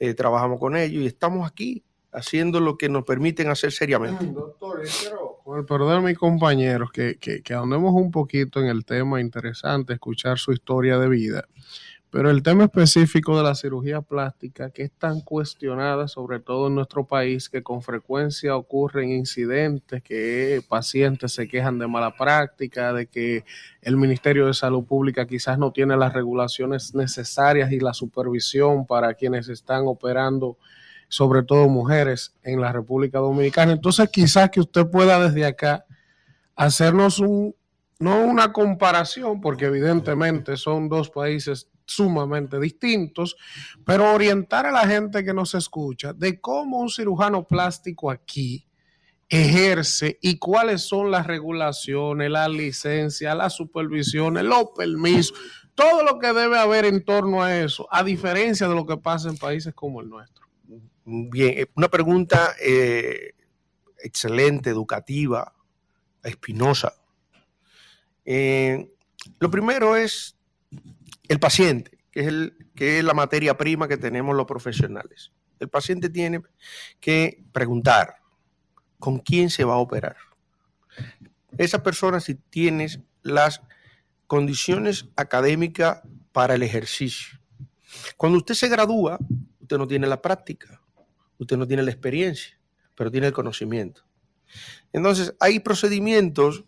eh, trabajamos con ellos y estamos aquí haciendo lo que nos permiten hacer seriamente. Doctor, quiero, con el perdón de mis compañeros, que, que, que un poquito en el tema interesante, escuchar su historia de vida. Pero el tema específico de la cirugía plástica, que es tan cuestionada, sobre todo en nuestro país, que con frecuencia ocurren incidentes, que pacientes se quejan de mala práctica, de que el Ministerio de Salud Pública quizás no tiene las regulaciones necesarias y la supervisión para quienes están operando sobre todo mujeres en la República Dominicana. Entonces, quizás que usted pueda desde acá hacernos un, no una comparación, porque evidentemente son dos países sumamente distintos, pero orientar a la gente que nos escucha de cómo un cirujano plástico aquí ejerce y cuáles son las regulaciones, las licencias, las supervisiones, los permisos, todo lo que debe haber en torno a eso, a diferencia de lo que pasa en países como el nuestro. Bien, eh, una pregunta eh, excelente, educativa, espinosa. Eh, lo primero es el paciente, que es, la materia prima que tenemos los profesionales. El paciente tiene que preguntar con quién se va a operar. Esa persona si tienes las condiciones académicas para el ejercicio. Cuando usted se gradúa, usted no tiene la práctica, usted no tiene la experiencia, pero tiene el conocimiento. Entonces, hay procedimientos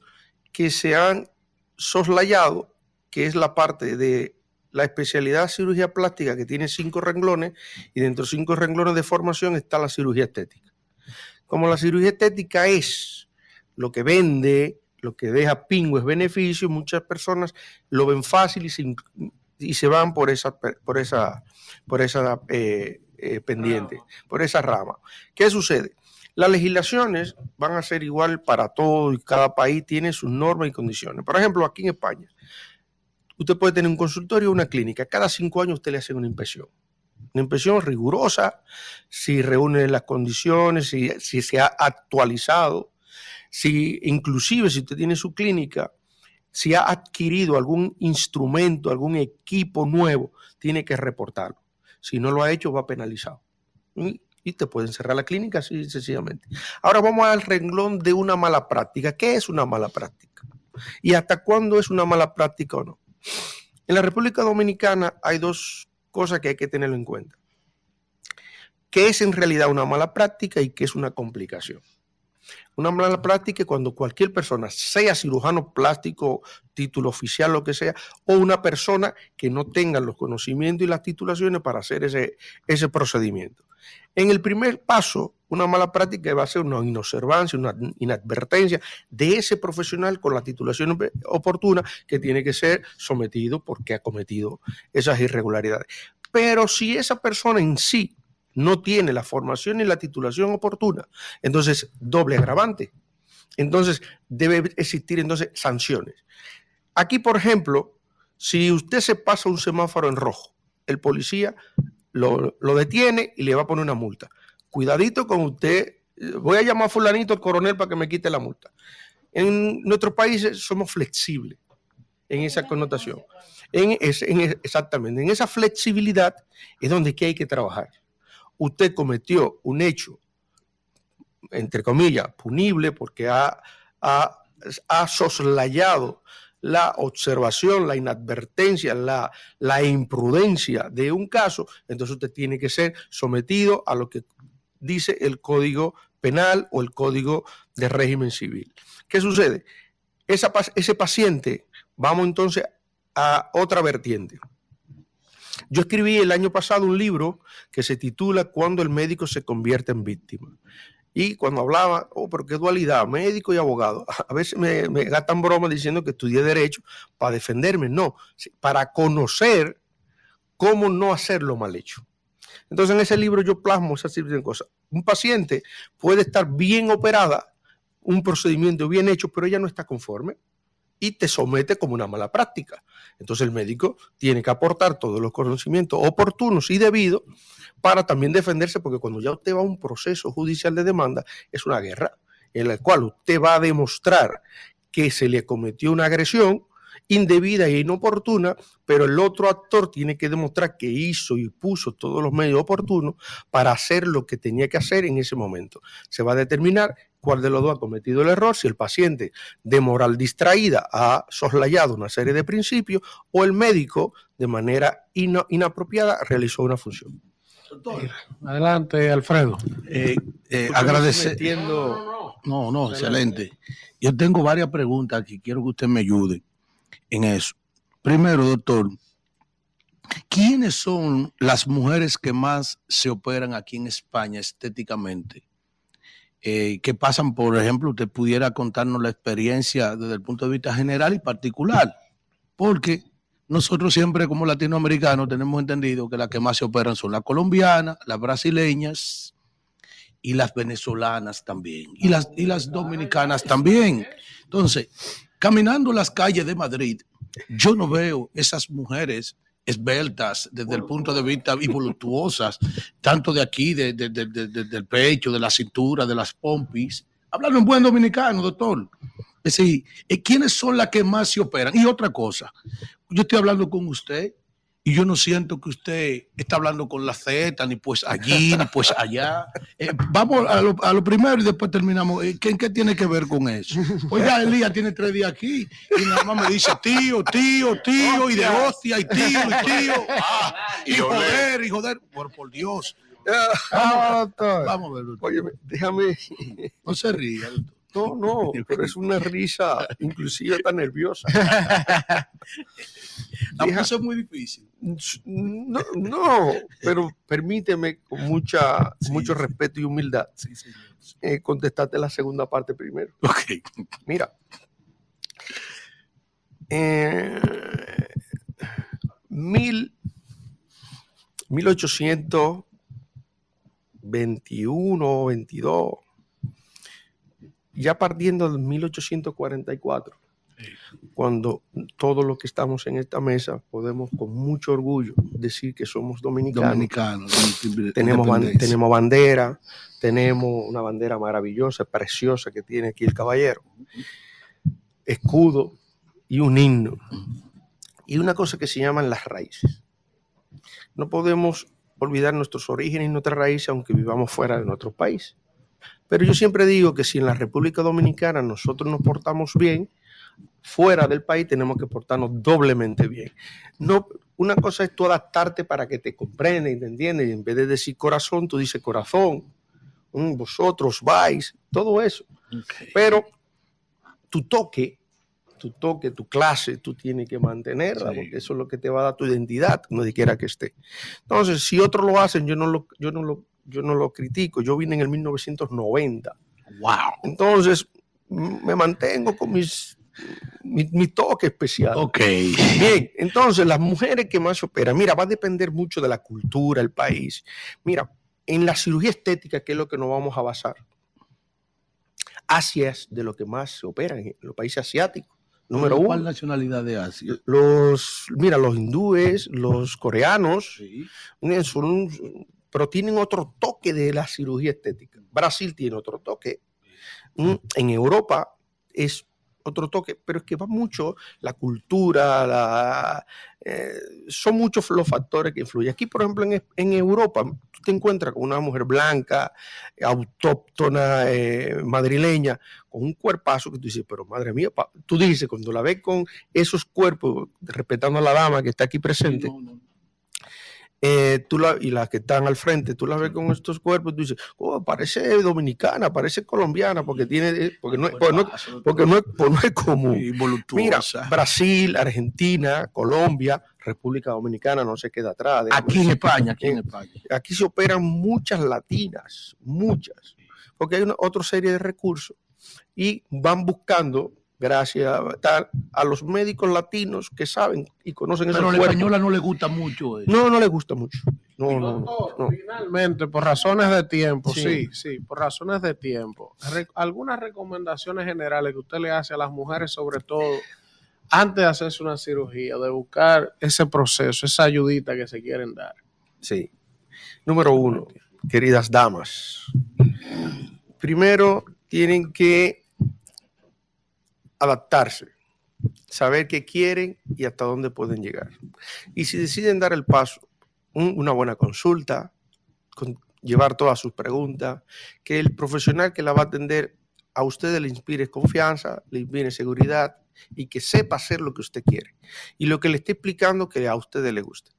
que se han soslayado, que es la parte de la especialidad de cirugía plástica que tiene cinco renglones y dentro de cinco renglones de formación está la cirugía estética. Como la cirugía estética es lo que vende, lo que deja pingües beneficios, muchas personas lo ven fácil y se, y se van por esa, por esa, por esa eh, eh, pendiente, por esa rama. ¿Qué sucede? Las legislaciones van a ser igual para todo y cada país tiene sus normas y condiciones. Por ejemplo, aquí en España, usted puede tener un consultorio o una clínica. Cada cinco años usted le hace una inspección. Una inspección rigurosa, si reúne las condiciones, si, si se ha actualizado, si inclusive si usted tiene su clínica, si ha adquirido algún instrumento, algún equipo nuevo, tiene que reportarlo. Si no lo ha hecho, va penalizado. Y, y te pueden cerrar la clínica así sencillamente. Ahora vamos al renglón de una mala práctica. ¿Qué es una mala práctica? ¿Y hasta cuándo es una mala práctica o no? En la República Dominicana hay dos cosas que hay que tenerlo en cuenta. ¿Qué es en realidad una mala práctica y qué es una complicación? Una mala práctica cuando cualquier persona, sea cirujano plástico, título oficial, lo que sea, o una persona que no tenga los conocimientos y las titulaciones para hacer ese, ese procedimiento. En el primer paso, una mala práctica va a ser una inobservancia, una inadvertencia de ese profesional con la titulación oportuna que tiene que ser sometido porque ha cometido esas irregularidades. Pero si esa persona en sí no tiene la formación y la titulación oportuna, entonces doble agravante. Entonces debe existir entonces sanciones. Aquí, por ejemplo, si usted se pasa un semáforo en rojo, el policía lo, detiene y le va a poner una multa. Cuidadito con usted, voy a llamar a fulanito el coronel para que me quite la multa. En nuestros países somos flexibles en esa connotación. En, exactamente, en esa flexibilidad es donde hay que trabajar. Usted cometió un hecho, entre comillas, punible porque ha, ha, ha soslayado la observación, la inadvertencia, la, la imprudencia de un caso, entonces usted tiene que ser sometido a lo que dice el Código Penal o el Código de Régimen Civil. ¿Qué sucede? Ese paciente, vamos entonces a otra vertiente. Yo escribí el año pasado un libro que se titula Cuando el médico se convierte en víctima. Y cuando hablaba, oh, pero qué dualidad, médico y abogado. A veces me, me gastan bromas diciendo que estudié derecho para defenderme. No, para conocer cómo no hacerlo mal hecho. Entonces en ese libro yo plasmo esas cosas. Un paciente puede estar bien operada, un procedimiento bien hecho, pero ella no está conforme y te somete como una mala práctica. Entonces el médico tiene que aportar todos los conocimientos oportunos y debidos para también defenderse, porque cuando ya usted va a un proceso judicial de demanda, es una guerra en la cual usted va a demostrar que se le cometió una agresión indebida e inoportuna, pero el otro actor tiene que demostrar que hizo y puso todos los medios oportunos para hacer lo que tenía que hacer en ese momento. Se va a determinar cuál de los dos ha cometido el error, si el paciente de moral distraída ha soslayado una serie de principios o el médico de manera inapropiada realizó una función. Adelante, Alfredo. Eh, eh, agradecer. No, no, excelente. Yo tengo varias preguntas que quiero que usted me ayude en eso. Primero, doctor, ¿quiénes son las mujeres que más se operan aquí en España estéticamente? Eh, que pasan, por ejemplo, usted pudiera contarnos la experiencia desde el punto de vista general y particular, porque nosotros siempre como latinoamericanos tenemos entendido que las que más se operan son las colombianas, las brasileñas y las venezolanas también, y las, y las dominicanas también. Entonces, caminando las calles de Madrid, yo no veo esas mujeres esbeltas desde el punto de vista y voluptuosas, tanto de aquí, de, del pecho, de la cintura, de las pompis. Hablando en buen dominicano, doctor. Es decir, eh, ¿quiénes son las que más se operan? Y otra cosa, yo estoy hablando con usted y yo no siento que usted está hablando con la Z, ni pues allí, ni pues allá. Eh, vamos a lo, primero y después terminamos. Eh, ¿Qué, ¿Qué, tiene que ver con eso? Ya Elías tiene tres días aquí y nada más me dice tío, tío, tío, y de hostia, y tío, y tío. Ah, y joder, y joder. Por, por Dios. Vamos, Vamos a ver. Oye, déjame. No se ría, No, no, pero es una risa inclusive tan nerviosa. La es muy difícil. No, no, pero permíteme con mucha, mucho respeto y humildad eh, contestarte la segunda parte primero. Ok. Mira. Eh, mil, 1821, 22, ya partiendo de 1844 cuando todos los que estamos en esta mesa podemos con mucho orgullo decir que somos dominicanos. tenemos, tenemos bandera, tenemos una bandera maravillosa, preciosa que tiene aquí el caballero, escudo y un himno. Y una cosa que se llaman las raíces. No podemos olvidar nuestros orígenes y nuestras raíces aunque vivamos fuera de nuestro país. Pero yo siempre digo que si en la República Dominicana nosotros nos portamos bien, fuera del país tenemos que portarnos doblemente bien. No, una cosa es tú adaptarte para que te comprenda y te entiendan, y en vez de decir corazón, tú dices corazón, mm, vosotros vais, todo eso. Pero tu toque, tu toque, tu clase, tú tienes que mantenerla, porque eso es lo que te va a dar tu identidad, donde quiera que esté. Entonces, si otros lo hacen, yo no lo, yo no lo, yo no lo critico. Yo vine en el 1990. Wow. Entonces, me mantengo con mis mi, mi toque especial. Ok. Bien, entonces las mujeres que más operan, mira, va a depender mucho de la cultura, el país. Mira, en la cirugía estética, que es lo que nos vamos a basar, Asia es de lo que más se opera en los países asiáticos. Número ¿Cuál uno. nacionalidad de Asia? Los, mira, los hindúes, los coreanos, eh, son, pero tienen otro toque de la cirugía estética. Brasil tiene otro toque. Mm, En Europa es otro toque, pero es que va mucho la cultura, la, eh, son muchos los factores que influyen. Aquí, por ejemplo, en, en Europa, tú te encuentras con una mujer blanca, autóctona, eh, madrileña, con un cuerpazo que tú dices, pero madre mía, pa-". tú dices, cuando la ves con esos cuerpos, respetando a la dama que está aquí presente, eh, tú la, y las que están al frente, tú las ves con estos cuerpos, tú dices, oh, parece dominicana, parece colombiana, porque tiene, eh, porque no, es- porque no, porque no es, pues no es común. Mira, Brasil, Argentina, Colombia, República Dominicana no se queda atrás. Aquí en España, aquí en Eh, España. Aquí se operan muchas latinas, muchas, porque hay una otra serie de recursos y van buscando, gracias a, tal, a los médicos latinos que saben y conocen Pero a la cuerpos. española no le gusta mucho eso. No, no le gusta mucho. No, no, no, no. Finalmente, por razones de tiempo, Sí. sí, sí, por razones de tiempo. Algunas recomendaciones generales que usted le hace a las mujeres, sobre todo, antes de hacerse una cirugía, de buscar ese proceso, esa ayudita que se quieren dar. Sí. Número uno, queridas damas. Primero tienen que adaptarse, saber qué quieren y hasta dónde pueden llegar. Y si deciden dar el paso, un- una buena consulta, con- llevar todas sus preguntas, que el profesional que la va a atender a ustedes le inspire confianza, le inspire seguridad y que sepa hacer lo que usted quiere. Y lo que le esté explicando que a ustedes le guste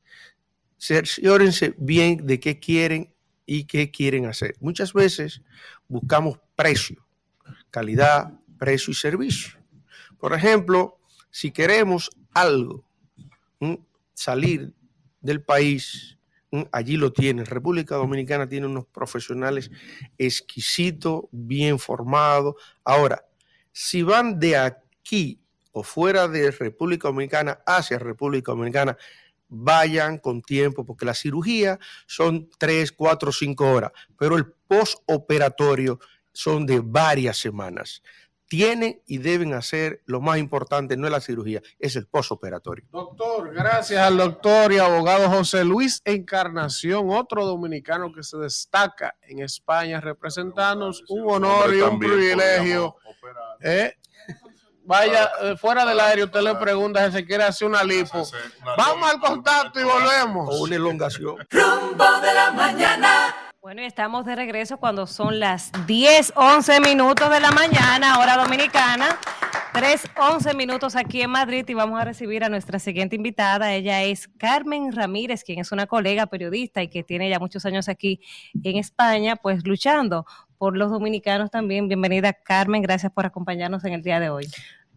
cerciórense bien de qué quieren y qué quieren hacer. Muchas veces buscamos precio, calidad, precio y servicio. Por ejemplo, si queremos algo, salir del país, allí lo tienen. República Dominicana tiene unos profesionales exquisitos, bien formados. Ahora, si van de aquí o fuera de República Dominicana hacia República Dominicana, vayan con tiempo, porque la cirugía son 3, 4, 5 horas, pero el postoperatorio son de varias semanas. Tienen y deben hacer, lo más importante no es la cirugía, es el postoperatorio. Doctor, gracias al doctor y abogado José Luis Encarnación, otro dominicano que se destaca en España, representándonos un honor y un privilegio. ¿Eh? Vaya, eh, fuera del aire, usted le pregunta si se quiere hacer una lipo. Vamos al contacto y volvemos. O una elongación. Rumbo de la mañana. Bueno, y estamos de regreso cuando son las 10, 11 minutos de la mañana, hora dominicana. 3, 11 minutos aquí en Madrid y vamos a recibir a nuestra siguiente invitada. Ella es Carmen Ramírez, quien es una colega periodista y que tiene ya muchos años aquí en España, pues luchando por los dominicanos también. Bienvenida, Carmen. Gracias por acompañarnos en el día de hoy.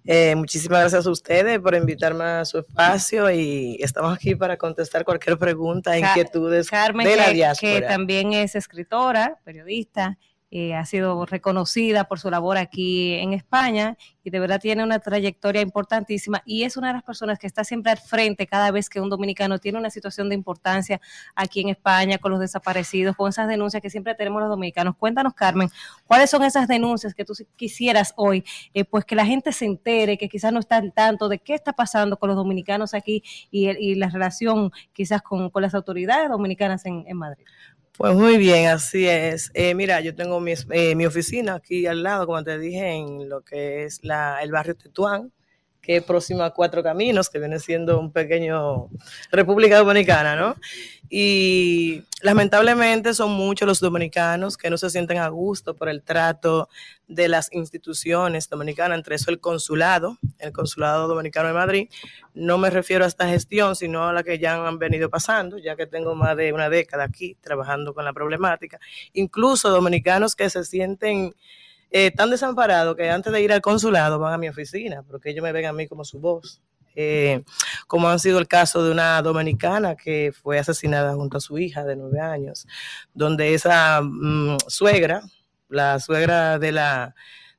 Eh, muchísimas gracias a ustedes por invitarme a su espacio y estamos aquí para contestar cualquier pregunta, inquietudes Carmen, de la que- que, también es escritora, periodista, eh, ha sido reconocida por su labor aquí en España y de verdad tiene una trayectoria importantísima y es una de las personas que está siempre al frente cada vez que un dominicano tiene una situación de importancia aquí en España con los desaparecidos, con esas denuncias que siempre tenemos los dominicanos. Cuéntanos, Carmen, ¿cuáles son esas denuncias que tú quisieras hoy, eh, pues que la gente se entere, que quizás no está al tanto de qué está pasando con los dominicanos aquí y, y la relación quizás con, las autoridades dominicanas en Madrid? Pues muy bien, así es. Eh, mira, yo tengo mi, eh, mi oficina aquí al lado, como te dije, en lo que es la, el barrio Tetuán, que es próximo a Cuatro Caminos, que viene siendo un pequeño República Dominicana, ¿no? Y lamentablemente son muchos los dominicanos que no se sienten a gusto por el trato de las instituciones dominicanas, entre eso el consulado, el consulado dominicano de Madrid. No me refiero a esta gestión, sino a la que ya han venido pasando, ya que tengo más de una década aquí trabajando con la problemática. Incluso dominicanos que se sienten eh, tan desamparados que antes de ir al consulado van a mi oficina, porque ellos me ven a mí como su voz. Eh, como han sido el caso de una dominicana que fue asesinada junto a su hija de nueve años, donde esa mm, suegra, la suegra de la,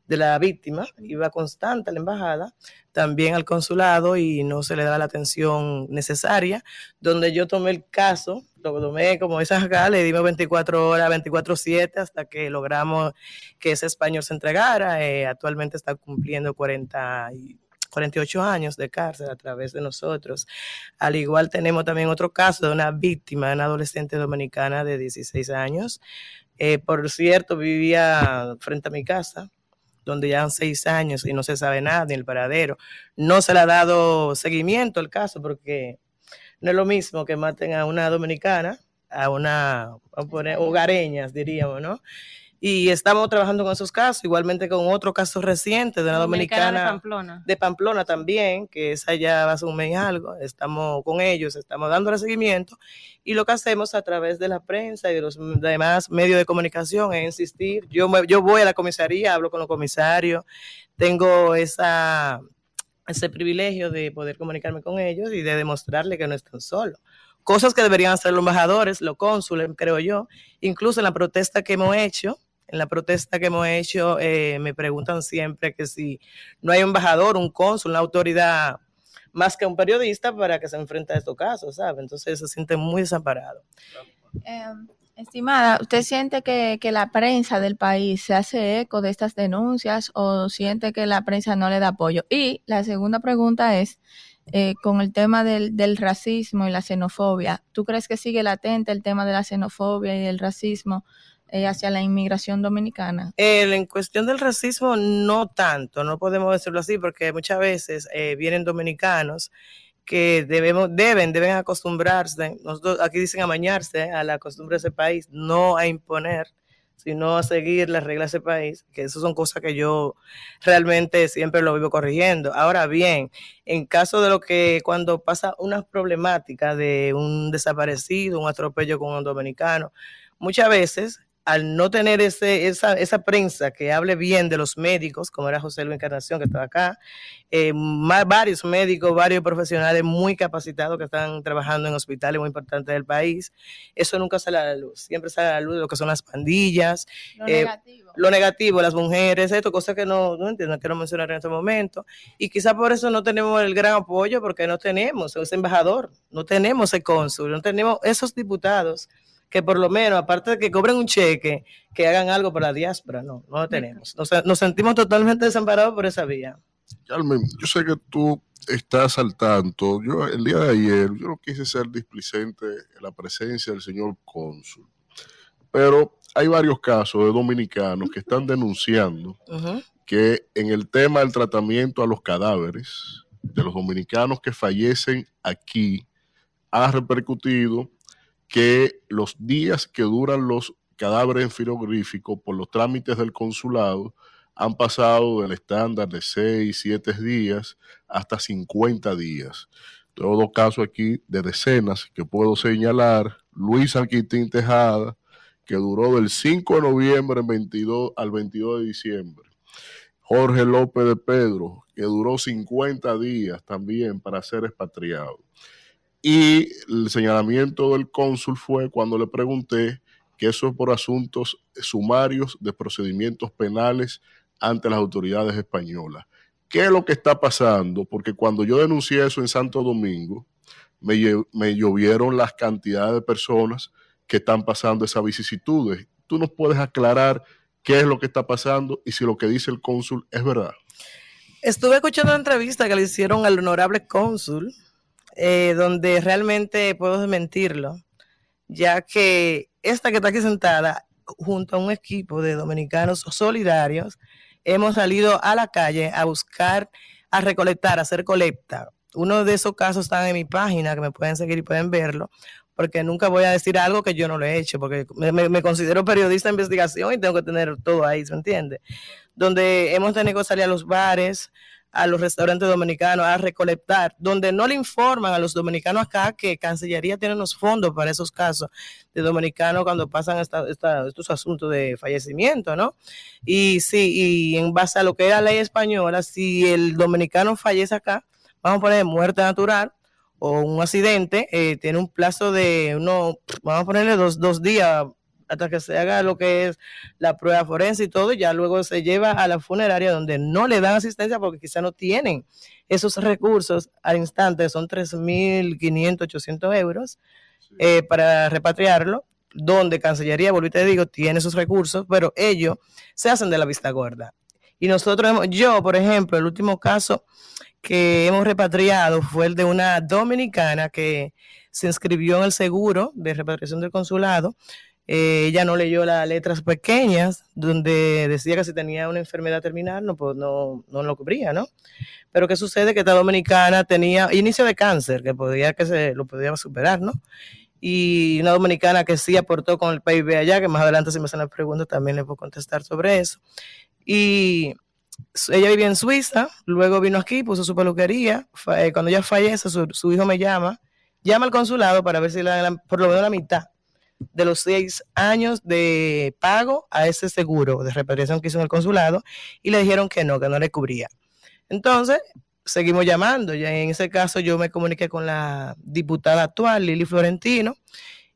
de la víctima, iba constante a la embajada, también al consulado y no se le daba la atención necesaria, donde yo tomé el caso, lo tomé como esas acá, le dimos 24 horas, 24-7 hasta que logramos que ese español se entregara. Eh, actualmente está cumpliendo 40 y 48 años de cárcel a través de nosotros. Al igual tenemos también otro caso de una víctima, una adolescente dominicana de 16 años. Eh, por cierto, vivía frente a mi casa, donde ya han seis años y no se sabe nada ni el paradero. No se le ha dado seguimiento al caso porque no es lo mismo que maten a una dominicana, a una, a poner, hogareñas, diríamos, ¿no? Y estamos trabajando con esos casos, igualmente con otro caso reciente de una dominicana, de Pamplona. de Pamplona también, que esa ya ser un mes y algo. Estamos con ellos, estamos dándole seguimiento. Y lo que hacemos a través de la prensa y de los demás medios de comunicación es insistir. Yo, yo voy a la comisaría, hablo con los comisarios, tengo esa, ese privilegio de poder comunicarme con ellos y de demostrarle que no están solos. Cosas que deberían hacer los embajadores, los cónsules, creo yo. Incluso en la protesta que hemos hecho, en la protesta que hemos hecho, eh, me preguntan siempre que si no hay un embajador, un cónsul, una autoridad más que un periodista para que se enfrente a estos casos, ¿sabe? Entonces se siente muy desamparado. Eh, estimada, ¿usted siente que, que la prensa del país se hace eco de estas denuncias o siente que la prensa no le da apoyo? Y la segunda pregunta es, eh, con el tema del, del racismo y la xenofobia, ¿tú crees que sigue latente el tema de la xenofobia y el racismo eh, hacia la inmigración dominicana? El- en cuestión del racismo, no tanto, no podemos decirlo así, porque muchas veces eh, vienen dominicanos que debemos, deben, deben acostumbrarse, nosotros aquí dicen amañarse a la costumbre de ese país, no a imponer, sino a seguir las reglas de ese país, que eso son cosas que yo realmente siempre lo vivo corrigiendo. Ahora bien, en caso de lo que cuando pasa una problemática de un desaparecido, un atropello con un dominicano, muchas veces al no tener ese, esa, esa prensa que hable bien de los médicos, como era José Luis Encarnación, que estaba acá, eh, varios médicos, varios profesionales muy capacitados que están trabajando en hospitales muy importantes del país, eso nunca sale a la luz. Siempre sale a la luz lo que son las pandillas, Lo eh, negativo. lo negativo, las mujeres, esto, cosas que no, no entiendo, no quiero mencionar en este momento. Y quizás por eso no tenemos el gran apoyo, porque no tenemos ese embajador, no tenemos ese cónsul, no tenemos esos diputados que por lo menos, aparte de que cobren un cheque, que hagan algo por la diáspora. No, no lo tenemos. Nos, nos sentimos totalmente desamparados por esa vía. Carmen, yo sé que tú estás al tanto. Yo el día de ayer, yo no quise ser displicente en la presencia del señor cónsul, pero hay varios casos de dominicanos que están denunciando que en el tema del tratamiento a los cadáveres de los dominicanos que fallecen aquí ha repercutido que los días que duran los cadáveres en frigorífico por los trámites del consulado han pasado del estándar de 6, 7 días hasta 50 días. Todo caso aquí de decenas que puedo señalar. Luis Alquitín Tejada, que duró del 5 de noviembre en 22 al 22 de diciembre. Jorge López de Pedro, que duró 50 días también para ser expatriado. Y el señalamiento del cónsul fue cuando le pregunté que eso es por asuntos sumarios de procedimientos penales ante las autoridades españolas. ¿Qué es lo que está pasando? Porque cuando yo denuncié eso en Santo Domingo, me, me llovieron las cantidades de personas que están pasando esas vicisitudes. ¿Tú nos puedes aclarar qué es lo que está pasando y si lo que dice el cónsul es verdad? Estuve escuchando una entrevista que le hicieron al honorable cónsul, eh, donde realmente puedo desmentirlo, ya que esta que está aquí sentada, junto a un equipo de dominicanos solidarios, hemos salido a la calle a buscar, a recolectar, a hacer colecta. Uno de esos casos están en mi página, que me pueden seguir y pueden verlo, porque nunca voy a decir algo que yo no lo he hecho, porque me, me- me considero periodista de investigación y tengo que tener todo ahí, ¿se entiende? Donde hemos tenido que salir a los bares, a los restaurantes dominicanos a recolectar, donde no le informan a los dominicanos acá que Cancillería tiene unos fondos para esos casos de dominicanos cuando pasan esta- esta- estos asuntos de fallecimiento, ¿no? Y sí, y en base a lo que es la ley española, si el dominicano fallece acá, vamos a poner muerte natural o un accidente, eh, tiene un plazo de uno, vamos a ponerle dos, dos días hasta que se haga lo que es la prueba forense y todo, y ya luego se lleva a la funeraria donde no le dan asistencia porque quizá no tienen esos recursos al instante, son 3.500, 800 euros eh, para repatriarlo, donde Cancillería, volví te digo, tiene esos recursos, pero ellos se hacen de la vista gorda. Y nosotros, hemos- yo, por ejemplo, el último caso que hemos repatriado fue el de una dominicana que se inscribió en el seguro de repatriación del consulado. Eh, ella no leyó las letras pequeñas donde decía que si tenía una enfermedad terminal no, pues no, no lo cubría, ¿no? Pero ¿qué sucede? Que esta dominicana tenía inicio de cáncer, que podía que se lo podía superar, ¿no? Y una dominicana que sí aportó con el PIB allá, que más adelante si me hacen las preguntas también les puedo contestar sobre eso. Y ella vivía en Suiza, luego vino aquí, puso su peluquería. eh, cuando ella fallece, su, su hijo me llama, llama al consulado para ver si la- por lo menos la mitad de los seis años de pago a ese seguro de repatriación que hizo en el consulado y le dijeron que no, que no le cubría. Entonces, seguimos llamando. Ya en ese caso yo me comuniqué con la diputada actual, Lili Florentino,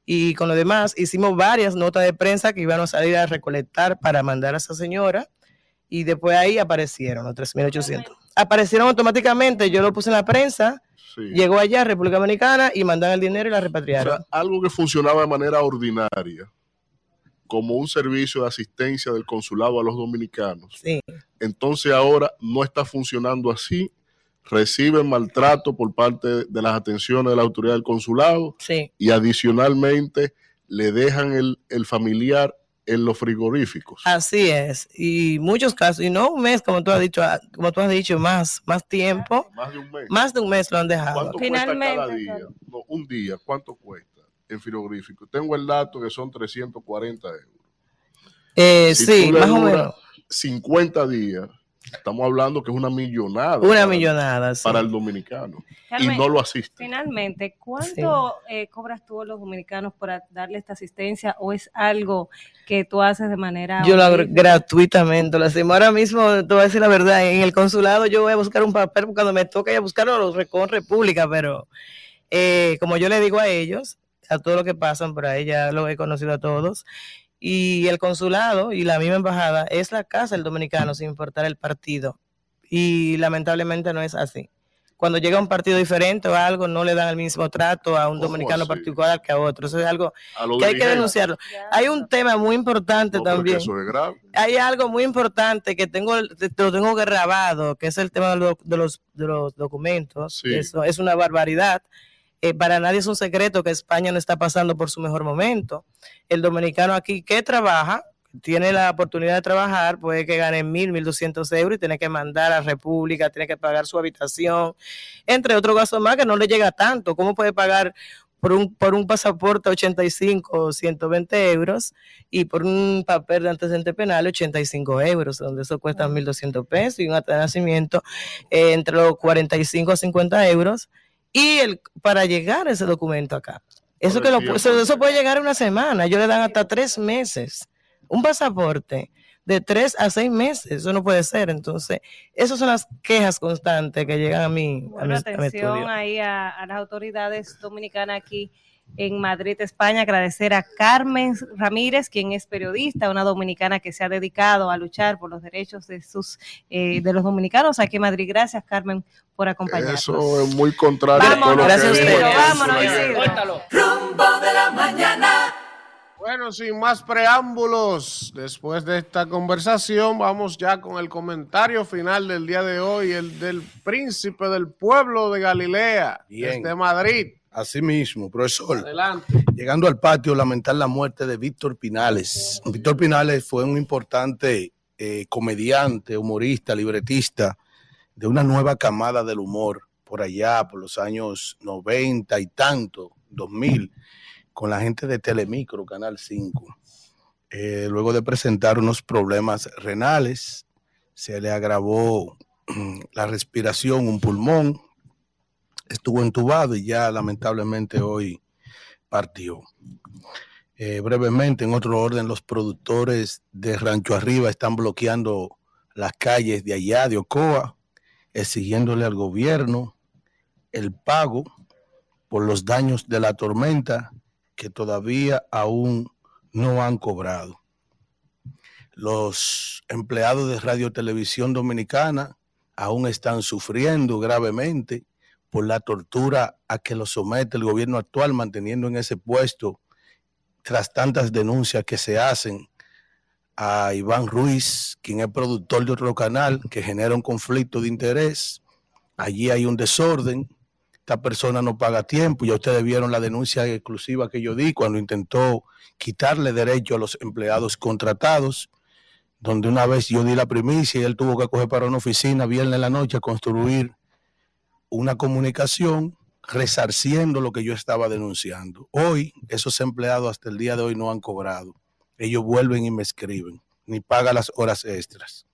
y con los demás hicimos varias notas de prensa que iban a salir a recolectar para mandar a esa señora y después ahí aparecieron los 3.800. Aparecieron automáticamente, yo lo puse en la prensa, llegó allá a República Dominicana y mandan el dinero y la O repatriaron. sea, algo que funcionaba de manera ordinaria, como un servicio de asistencia del consulado a los dominicanos. Sí. Entonces ahora no está funcionando así. Reciben maltrato por parte de las atenciones de la autoridad del consulado Sí. y adicionalmente le dejan el, el familiar en los frigoríficos. Así es, y muchos casos, y no un mes, como tú has dicho, ah, como tú has dicho, más, más tiempo, Más de un mes. más de un mes lo han dejado. ¿Cuánto cuesta cada día? No, un día, ¿cuánto cuesta en frigorífico? Tengo el dato que son 340 euros. Eh, Si sí, más o menos. 50 días, estamos hablando que es una millonada. Una para- millonada, sí. Para el dominicano. Carmen, y no lo asiste. Finalmente, ¿cuánto eh, cobras tú a los dominicanos por darle esta asistencia o es algo que tú haces de manera... Yo lo hago gratuitamente, lo hacemos. Ahora mismo, te voy a decir la verdad, en el consulado yo voy a buscar un papel cuando me toque ir a buscarlo, lo recojo República, pero eh, como yo le digo a ellos, a todos los que pasan por ahí, ya lo he conocido a todos, y el consulado y la misma embajada es la casa del dominicano sin importar el partido. Y lamentablemente no es así. Cuando llega un partido diferente o algo, no le dan el mismo trato a un dominicano particular que a otro. Eso es algo los que hay que denunciarlo. Hay un tema muy importante No, también. eso es grave. Hay algo muy importante que tengo, te- te lo tengo grabado, que es el tema de, lo- de los, de los documentos. Sí. Eso es una barbaridad. Eh, para nadie es un secreto que España no está pasando por su mejor momento. El dominicano aquí que trabaja, tiene la oportunidad de trabajar, puede que gane mil, mil doscientos euros y tiene que mandar a República, tiene que pagar su habitación, entre otros gastos más que no le llega tanto. ¿Cómo puede pagar por un, por un pasaporte 85 o 120 euros y por un papel de antecedente penal 85 euros, donde eso cuesta 1.200 pesos y un nacimiento eh, entre los 45 a 50 euros y el para llegar ese documento acá. Eso, que lo, eso, eso puede llegar a una semana, ellos le dan hasta tres meses. Un pasaporte de tres a seis meses, eso no puede ser. Entonces, esas son las quejas constantes que llegan a mí, a mi, Bueno, a mi atención estudio. ahí a, a las autoridades dominicanas aquí en Madrid, España. Agradecer a Carmen Ramírez, quien es periodista, una dominicana que se ha dedicado a luchar por los derechos de sus eh, de los dominicanos aquí en Madrid. Gracias, Carmen, por acompañarnos. Eso es muy contrario a todo lo Vámonos, que Isidro, vámonos. Isidro. Rumbo de la mañana. Bueno, sin más preámbulos, después de esta conversación, vamos ya con el comentario final del día de hoy, el del príncipe del pueblo de Galilea, Bien. desde Madrid. Así mismo, profesor. Adelante. Llegando al patio, lamentar la muerte de Víctor Pinales. Víctor Pinales fue un importante eh, comediante, humorista, libretista de una nueva camada del humor por allá, por los años 90 y tanto, 2000, con la gente de Telemicro, Canal 5. Eh, luego de presentar unos problemas renales, se le agravó la respiración, un pulmón, estuvo entubado y ya lamentablemente hoy partió. Eh, brevemente, en otro orden, los productores de Rancho Arriba están bloqueando las calles de allá, de Ocoa, exigiéndole al gobierno el pago por los daños de la tormenta que todavía aún no han cobrado. Los empleados de Radio Televisión Dominicana aún están sufriendo gravemente por la tortura a que los somete el gobierno actual, manteniendo en ese puesto tras tantas denuncias que se hacen a Iván Ruiz, quien es productor de otro canal, que genera un conflicto de interés. Allí hay un desorden. Esta persona no paga tiempo. Ya ustedes vieron la denuncia exclusiva que yo di cuando intentó quitarle derecho a los empleados contratados, donde una vez yo di la primicia y él tuvo que coger para una oficina viernes en la noche a construir una comunicación resarciendo lo que yo estaba denunciando. Hoy esos empleados hasta el día de hoy no han cobrado. Ellos vuelven y me escriben, ni pagan las horas extras.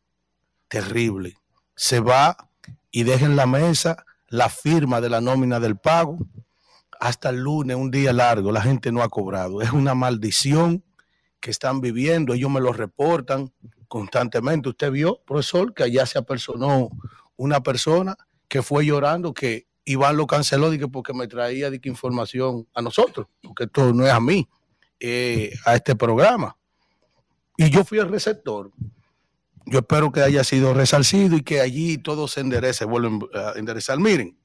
Terrible. Se va y deja en la mesa la firma de la nómina del pago hasta el lunes, un día largo. La gente no ha cobrado. Es una maldición que están viviendo. Ellos me lo reportan constantemente. Usted vio, profesor, que allá se apersonó una persona que fue llorando que Iván lo canceló porque me traía información a nosotros, porque esto no es a mí, eh, a este programa. Y yo fui el receptor. Yo espero que haya sido resarcido y que allí todo se enderece, vuelven a enderezar. Miren,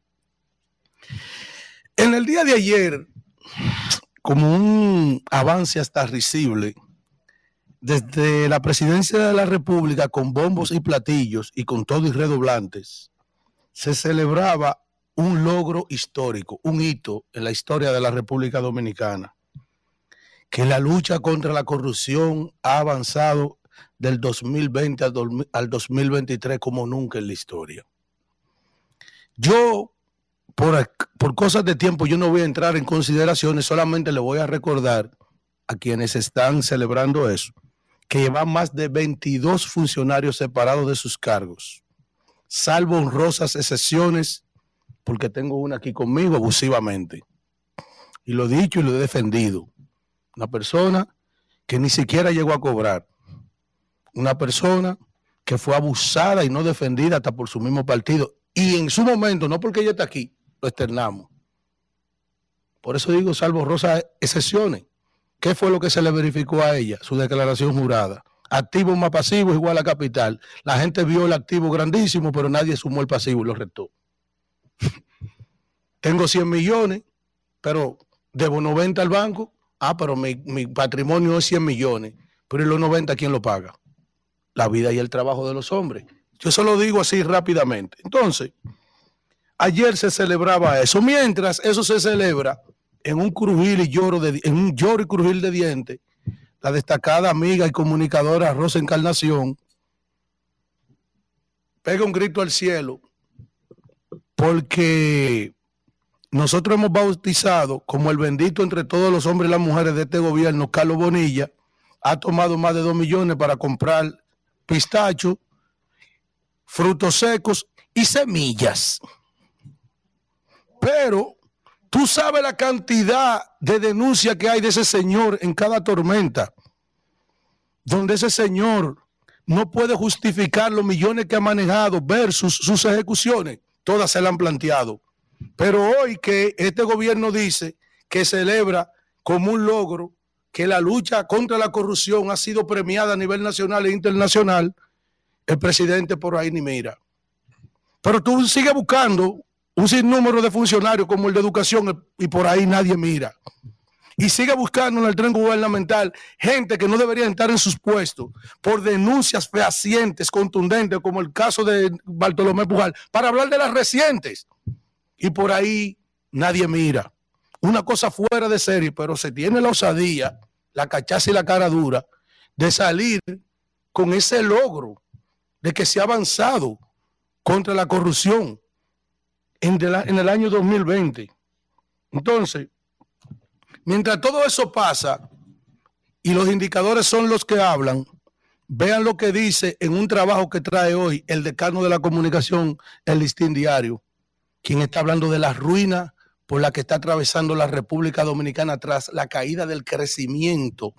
en el día de ayer, como un avance hasta risible, desde la presidencia de la República, con bombos y platillos y con todo y redoblantes, se celebraba un logro histórico, un hito en la historia de la República Dominicana, que la lucha contra la corrupción ha avanzado del 2020 al 2023 como nunca en la historia. Yo, por, por cosas de tiempo, yo no voy a entrar en consideraciones, solamente le voy a recordar a quienes están celebrando eso, que llevan más de 22 funcionarios separados de sus cargos, salvo honrosas excepciones porque tengo una aquí conmigo abusivamente. Y lo he dicho y lo he defendido. Una persona que ni siquiera llegó a cobrar. Una persona que fue abusada y no defendida hasta por su mismo partido. Y en su momento, no porque ella está aquí, lo externamos. Por eso digo, salvo Rosa, excepciones. ¿Qué fue lo que se le verificó a ella? Su declaración jurada. Activo más pasivo igual a capital. La gente vio el activo grandísimo, pero nadie sumó el pasivo y lo retó. Tengo 100 millones, pero debo 90 al banco. Ah, pero mi, patrimonio es 100 millones. Pero ¿y los 90 quién lo paga? La vida y el trabajo de los hombres. Yo solo digo así rápidamente. Entonces, ayer se celebraba eso. Mientras eso se celebra en un crujil y lloro de, en un lloro y crujil de dientes, la destacada amiga y comunicadora Rosa Encarnación pega un grito al cielo porque nosotros hemos bautizado como el bendito entre todos los hombres y las mujeres de este gobierno, Carlos Bonilla, ha tomado más de dos millones para comprar pistachos, frutos secos y semillas. Pero tú sabes la cantidad de denuncias que hay de ese señor en cada tormenta, donde ese señor no puede justificar los millones que ha manejado versus sus ejecuciones todas se la han planteado. Pero hoy que este gobierno dice que celebra como un logro que la lucha contra la corrupción ha sido premiada a nivel nacional e internacional, el presidente por ahí ni mira. Pero tú sigues buscando un sinnúmero de funcionarios como el de educación y por ahí nadie mira. Y sigue buscando en el tren gubernamental gente que no debería estar en sus puestos por denuncias fehacientes, contundentes, como el caso de Bartolomé Pujal, para hablar de las recientes. Y por ahí nadie mira. Una cosa fuera de serie, pero se tiene la osadía, la cachaza y la cara dura de salir con ese logro de que se ha avanzado contra la corrupción en, en el año 2020. Entonces, Mientras todo eso pasa y los indicadores son los que hablan, Vean lo que dice en un trabajo que trae hoy el decano de la comunicación, el listín diario, quien está hablando de la ruina por la que está atravesando la República Dominicana tras la caída del crecimiento.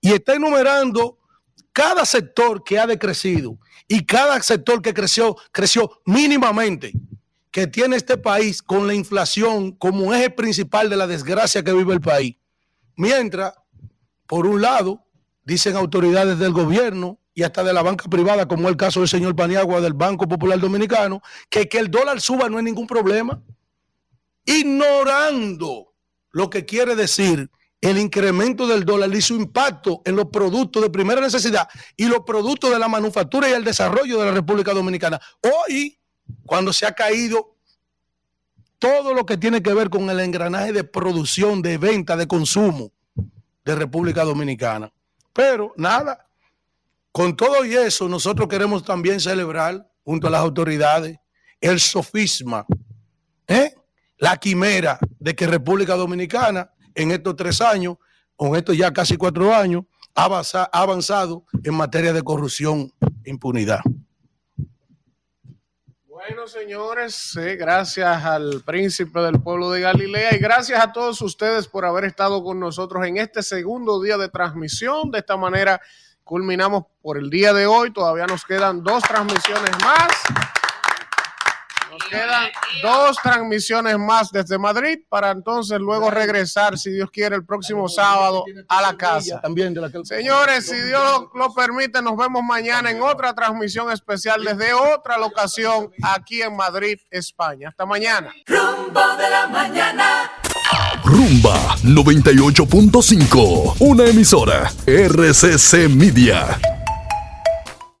Y está enumerando cada sector que ha decrecido y cada sector que creció, creció mínimamente, que tiene este país con la inflación como eje principal de la desgracia que vive el país. Mientras, por un lado, dicen autoridades del gobierno y hasta de la banca privada, como el caso del señor Paniagua del Banco Popular Dominicano, que que el dólar suba no es ningún problema, ignorando lo que quiere decir el incremento del dólar y su impacto en los productos de primera necesidad y los productos de la manufactura y el desarrollo de la República Dominicana. Hoy, cuando se ha caído todo lo que tiene que ver con el engranaje de producción, de venta, de consumo de República Dominicana. Pero nada, con todo y eso, nosotros queremos también celebrar junto a las autoridades el sofisma, ¿eh? la quimera de que República Dominicana en estos tres años, con estos ya casi cuatro años, ha avanzado en materia de corrupción e impunidad. Bueno, señores, gracias al príncipe del pueblo de Galilea y gracias a todos ustedes por haber estado con nosotros en este segundo día de transmisión. De esta manera culminamos por el día de hoy. Todavía nos quedan dos transmisiones más. Quedan dos transmisiones más desde Madrid para entonces luego regresar, si Dios quiere, el próximo sábado a la casa. También Señores, si Dios lo permite, nos vemos mañana en otra transmisión especial desde otra locación aquí en Madrid, España. Hasta mañana. Rumbo de la mañana. Rumba 98.5, una emisora RCC Media.